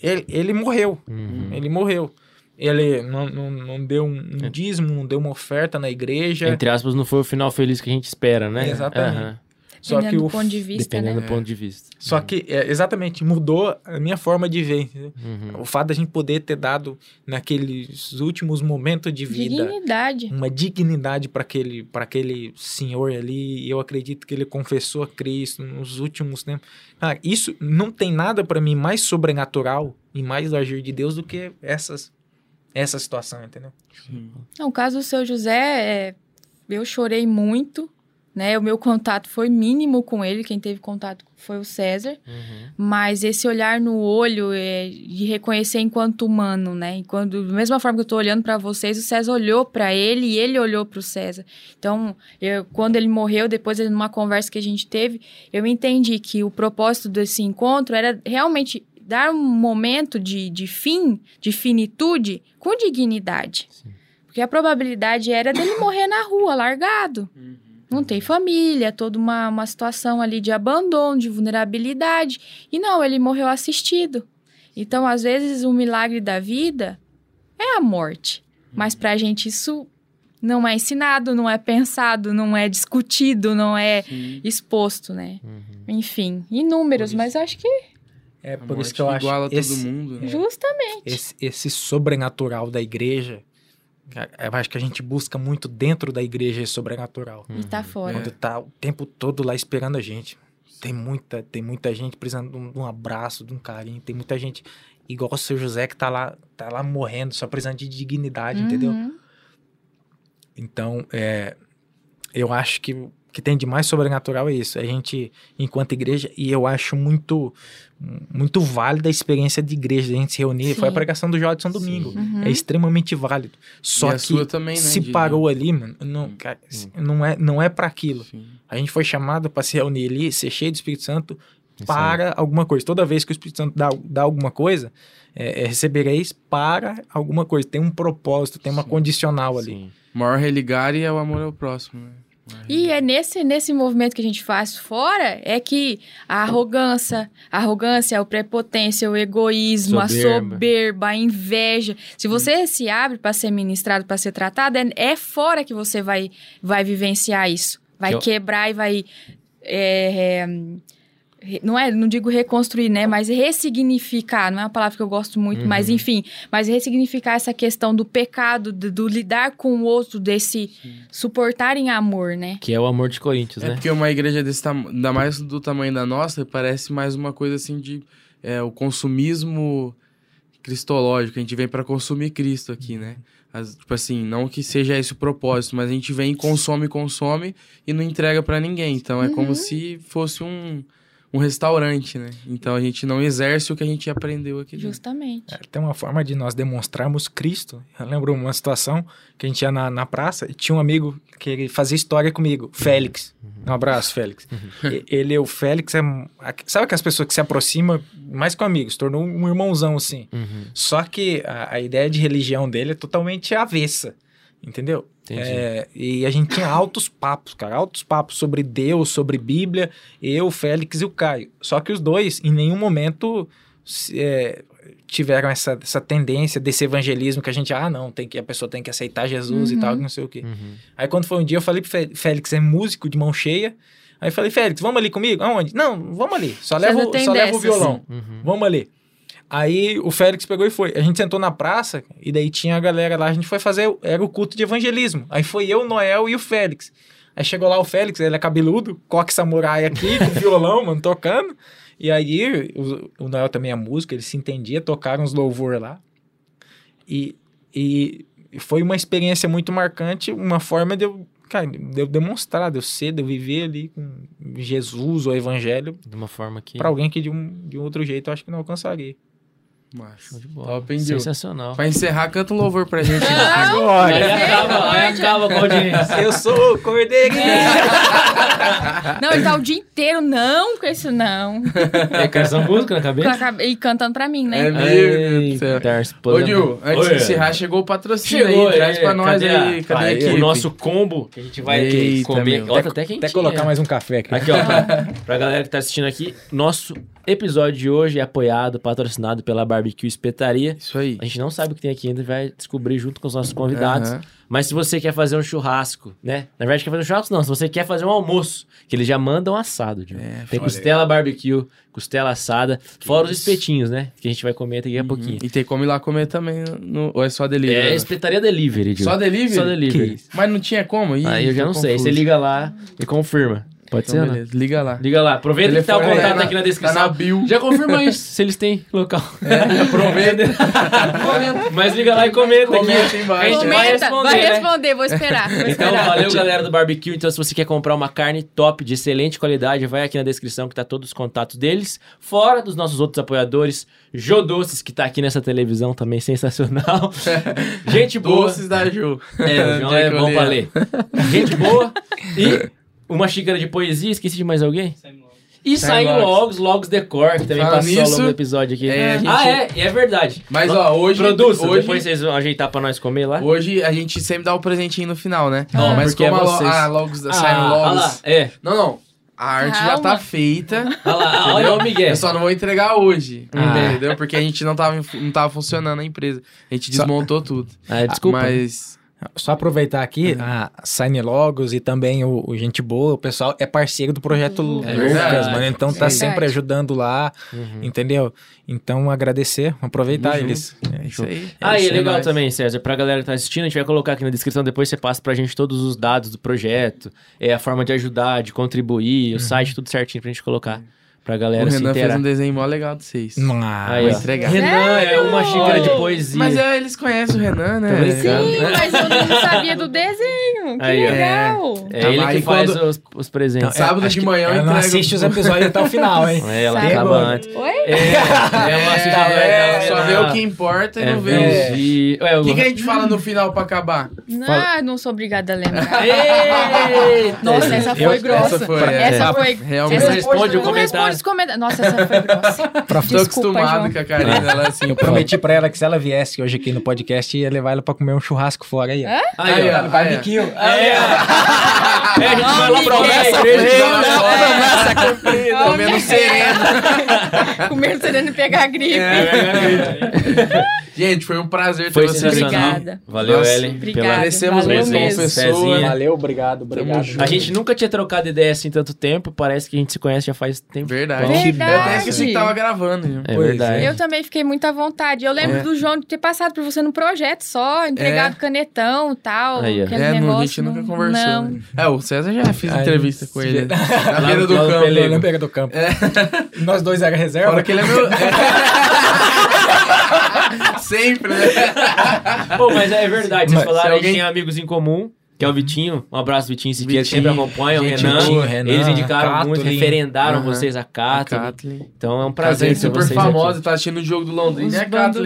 Ele, ele morreu. Uhum. Ele morreu. Ele não, não, não deu um, É. dízimo, não deu uma oferta na igreja. Entre aspas, não foi o final feliz que a gente espera, né? Exatamente. Aham. Só que Dependendo o do ponto de vista, Dependendo né? do ponto de vista. Só que, é, exatamente, mudou a minha forma de ver. Uhum. O fato da gente poder ter dado, naqueles últimos momentos de vida, Dignidade. uma dignidade para aquele, pra aquele senhor ali. E eu acredito que ele confessou a Cristo nos últimos tempos. Cara, isso não tem nada para mim mais sobrenatural e mais do agir de Deus do que essas, essa situação, entendeu? Não, o caso do seu José, é, eu chorei muito, né? O meu contato foi mínimo com ele, quem teve contato foi o César. Uhum. Mas esse olhar no olho é, de reconhecer enquanto humano, né? Enquanto, da mesma forma que eu tô olhando para vocês, o César olhou para ele e ele olhou para o César. Então, eu- quando ele morreu, depois numa conversa que a gente teve, eu entendi que o propósito desse encontro era realmente dar um momento de, de fim, de finitude, com dignidade. Sim. Porque a probabilidade era dele morrer na rua, largado. Não tem família, toda uma, uma situação ali de abandono, de vulnerabilidade. E não, ele morreu assistido. Então, às vezes, o milagre da vida é a morte. Mas pra gente isso não é ensinado, não é pensado, não é discutido, não é Sim. exposto, né? Uhum. Enfim, inúmeros, mas acho que É A por isso que eu acho iguala esse, todo mundo. né? justamente. esse, esse sobrenatural da igreja. Eu acho que a gente busca muito dentro da igreja sobrenatural. E tá fora. Quando tá o tempo todo lá esperando a gente. Tem muita, tem muita gente precisando de um, abraço, de um carinho. Tem muita gente, igual o seu José, que tá lá, tá lá morrendo, só precisando de dignidade, entendeu? Uhum. Então, é, eu acho que que tem de mais sobrenatural é isso. A gente, enquanto igreja, e eu acho muito muito válida a experiência de igreja, a gente se reunir. Foi a Sim. pregação do Jodson domingo. Uhum. É extremamente válido. Só a que sua também, né, se de- parou ali, mano, não, Hum. cara, não, é, não é para aquilo. Sim. A gente foi chamado para se reunir ali, ser cheio do Espírito Santo Isso para alguma coisa. Toda vez que o Espírito Santo dá, dá alguma coisa, é, é, recebereis para alguma coisa. Tem um propósito, tem uma Sim. condicional ali. Sim. O maior religare é o amor ao próximo, né? E é nesse, nesse movimento que a gente faz fora é que a arrogância, a arrogância, a prepotência, o egoísmo, a Soberba. soberba, a inveja. Se você se abre para ser ministrado, para ser tratado, é, é fora que você vai, vai vivenciar isso. Vai Que eu- quebrar e vai. é, é, não é, não digo reconstruir, né? Mas ressignificar, não é uma palavra que eu gosto muito, mas Uhum. enfim, mas ressignificar essa questão do pecado, do, do lidar com o outro, desse suportar em amor, né? Que é o amor de Coríntios, É né? porque uma igreja desse tamanho, ainda mais do tamanho da nossa, parece mais uma coisa assim de é, o consumismo cristológico. A gente vem para consumir Cristo aqui, né? As- tipo assim, não que seja esse o propósito, mas a gente vem, consome, consome e não entrega para ninguém. Então é como se fosse um, um restaurante, né? Então a gente não exerce o que a gente aprendeu aqui dentro. Justamente. É, tem uma forma de nós demonstrarmos Cristo. Eu lembro uma situação que a gente ia na, na praça e tinha um amigo que ele fazia história comigo, Félix. Um abraço, Félix. E- Ele, o Félix, é. Sabe aquelas pessoas que se aproximam mais que um amigo, se tornou um irmãozão assim. Uhum. Só que a, a ideia de religião dele é totalmente avessa. Entendeu? Entendi. É, e a gente tinha altos papos, cara, altos papos sobre Deus, sobre Bíblia, eu, o Félix e o Caio. Só que os dois, em nenhum momento, se- é, tiveram essa, essa tendência desse evangelismo que a gente, ah, não, tem que, a pessoa tem que aceitar Jesus e Uhum. tal, não sei o quê. Uhum. Aí quando foi um dia, eu falei pro Fé- Félix, é músico de mão cheia. Aí eu falei, Félix, vamos ali comigo? Aonde? Não, vamos ali. Só Você leva, só leva o violão. Uhum. Vamos ali. Aí o Félix pegou e foi. A gente sentou na praça e daí tinha a galera lá. A gente foi fazer. Era o culto de evangelismo. Aí foi eu, o Noel e o Félix. Aí chegou lá o Félix, ele é cabeludo, coque samurai aqui, com [laughs] violão, mano, tocando. E aí o, o Noel também é músico, ele se entendia, tocaram uns louvor lá. E, e foi uma experiência muito marcante, uma forma de eu, cara, de eu demonstrar, de eu ser, de eu viver ali com Jesus, o evangelho, De uma forma que. Pra alguém que de um, de um outro jeito eu acho que não alcançaria. Massa. de bola. Top, hein? Sensacional. Pra encerrar, canta um louvor pra gente. Agora. Aí acaba, aí acaba com a audiência. Eu sou o cordeirinho. Não, ele tá o dia inteiro, não com isso não. É, com essa música na cabeça? cabe- E cantando pra mim, né? É meu Deus Ô, Gil, antes Oi. de encerrar, chegou o patrocínio Chegou, aí. Traz é, pra nós cadê a- aí. Cadê a aí, equipe? O nosso combo que a gente vai Eita, comer. meu. Até quentinho. Até colocar mais um café aqui. Aqui, ó. Pra, pra galera que tá assistindo aqui, nosso episódio de hoje é apoiado, patrocinado pela Barbecue Espetaria. Isso aí. A gente não sabe o que tem aqui ainda, vai descobrir junto com os nossos convidados. Aham. Mas se você quer fazer um churrasco, né? Na verdade, quer fazer um churrasco, não. Se você quer fazer um almoço, que eles já mandam assado. É, Tem costela barbecue, costela assada, fora os espetinhos, né? Que a gente vai comer daqui a pouquinho. E tem como ir lá comer também, no... ou é só delivery? É espetaria delivery, Diogo. Só delivery? Só delivery. Que Mas não tinha como? Ih, Aí eu já não sei. confuso. Você liga lá e confirma. Pode Então, ser, né? Liga lá. Liga lá. Aproveita que tá o contato tá aqui na na- descrição. tá na bio. Já confirma isso, [laughs] se eles têm local. É, aproveita. [laughs] Mas liga lá e comenta, Comenta aqui. embaixo. A gente vai Comenta, responder, vai né? responder, vou esperar. Vou Então, esperar. valeu, galera do Barbecue. Então, se você quer comprar uma carne top, de excelente qualidade, vai aqui na descrição que tá todos os contatos deles. Fora dos nossos outros apoiadores, Jô Doces, que tá aqui nessa televisão também, sensacional. [laughs] Gente boa. Doces da Ju. É, o João é bom pra ler. Gente boa. E uma xícara de poesia, esqueci de mais alguém? E Sai saiu Logs. Logos, Logos Decor, que também Fala passou ao nisso, longo do episódio aqui. é, a gente- Ah, é, e é verdade. Mas, ó, hoje... Produza, hoje, depois vocês vão ajeitar pra nós comer lá. Hoje a gente sempre dá um presentinho no final, né? Ó, Mas porque como é vocês. a Sign ah, olha lá, Logos... é. Não, não. A arte já Calma. tá feita. Olha lá, olha o Miguel. Eu só não vou entregar hoje, Ah. entendeu? Porque a gente não tava, não tava funcionando a empresa. A gente Só- desmontou tudo. Ah, desculpa. Mas... Só aproveitar aqui, a Sign Logos e também o, o Gente Boa, o pessoal é parceiro do projeto Lucas, verdade. mano. Então tá É sempre ajudando lá, entendeu? Então agradecer, aproveitar eles. É isso aí. Ah, e é legal também, César, pra galera que tá assistindo, a gente vai colocar aqui na descrição, depois você passa pra gente todos os dados do projeto, é a forma de ajudar, de contribuir, o site, tudo certinho pra gente colocar pra galera O se Renan fez um desenho mó legal de vocês. Ah, Aí, Vou ó. entregar. Renan é uma xícara de poesia. Mas é, eles conhecem o Renan, né? Tô brincando. Sim, mas eu não sabia do desenho. Que Aí, ó. legal. É ele Aí que faz quando- os, os presentes. Então, Sábado de manhã eu ela não entrego- assiste os episódios até o final, hein? É, ela Sabe? acaba antes. Oi? É, é uma assiste Tá É, só vê o que importa e é, não vê os... Ué, O que, que a gente fala no final pra acabar? Não, não sou obrigada a lembrar. [laughs] Eita! Nossa, essa foi Eu- grossa. essa foi, Essa é. foi. Realmente. Você essa- responde o Não responde comentário. Os comentários. Nossa, essa foi grossa. [laughs] Tô acostumado João. com a Karina, ela assim... Eu prometi pra ela que se ela viesse hoje aqui no podcast, ia levar ela pra comer um churrasco fora aí. Hã? Aí, Aí, ó. ó. Barbecue. É, é, a gente vai lá pra Miguel. ver a igreja. Promessa cumprida, comendo sereno. [laughs] Comendo sereno e pegar a gripe. [laughs] Gente, foi um prazer ter vocês aqui. Obrigada. Valeu, Nossa, Ellen. Obrigada. Valeu muito. Cezinha. Valeu, obrigado, obrigado. junto. A gente nunca tinha trocado ideia assim tanto tempo, parece que a gente se conhece já faz tempo. Verdade. Verdade. Eu até esqueci que tava gravando. viu? É Pois verdade. Eu também fiquei muito à vontade. Eu lembro É. do João de ter passado por você no projeto só, entregado canetão e tal. Aí, aquele É, negócio. a gente nunca conversou. Não. né? É, o César já fez Aí, entrevista com ele. vê- Na [laughs] beira do campo. Na beira do campo. Nós dois era reserva. Fora que ele é meu. [laughs] [laughs] Sempre, né? Pô, mas é verdade, vocês Mas falaram alguém- que tem amigos em comum, que é o Vitinho. Um abraço, Vitinho Siqueira, Vitinho, sempre acompanha, o Renan. boa, Renan, Eles indicaram Kathleen. muito, referendaram vocês a Kathleen. Kathleen. Então é um prazer Prazer ter super vocês famosa, aqui. tá assistindo o jogo do Londrina, né, bando-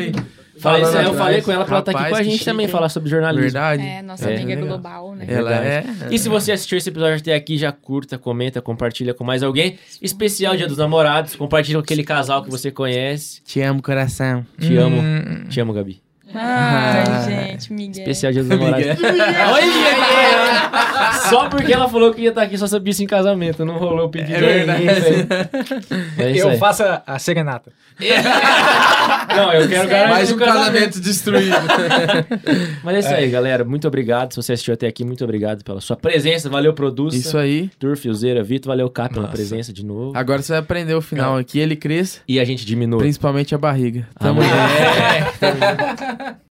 Falando eu atrás. falei com ela pra ela estar aqui com a gente que também, falar sobre jornalismo. Verdade. É, nossa É. amiga Legal. global, né? Ela é. E se você assistiu esse episódio até aqui, já curta, comenta, compartilha com mais alguém. Especial Dia dos Namorados, compartilha com aquele casal que você conhece. Te amo, coração. Te amo. Hum, Te amo, Gabi. Ai, Ah. gente, Miguel. Especial Dia dos Namorados. Olha! Só porque ela falou que ia estar aqui só sabia isso em casamento. Não rolou o pedido. É verdade. [laughs] É isso eu aí. faço a, a serenata. [laughs] Não, eu quero garantir Mais um casamento destruído. [laughs] Mas é isso aí, galera. Muito obrigado. Se você assistiu até aqui, muito obrigado pela sua presença. Valeu, Produça. Isso aí. Turf, Uzeira, Vitor. Valeu, Cap, pela Nossa. presença de novo. Agora você vai aprender o final aqui, ele cresça, E a gente diminui. principalmente a barriga. Ah, Tamo junto. é.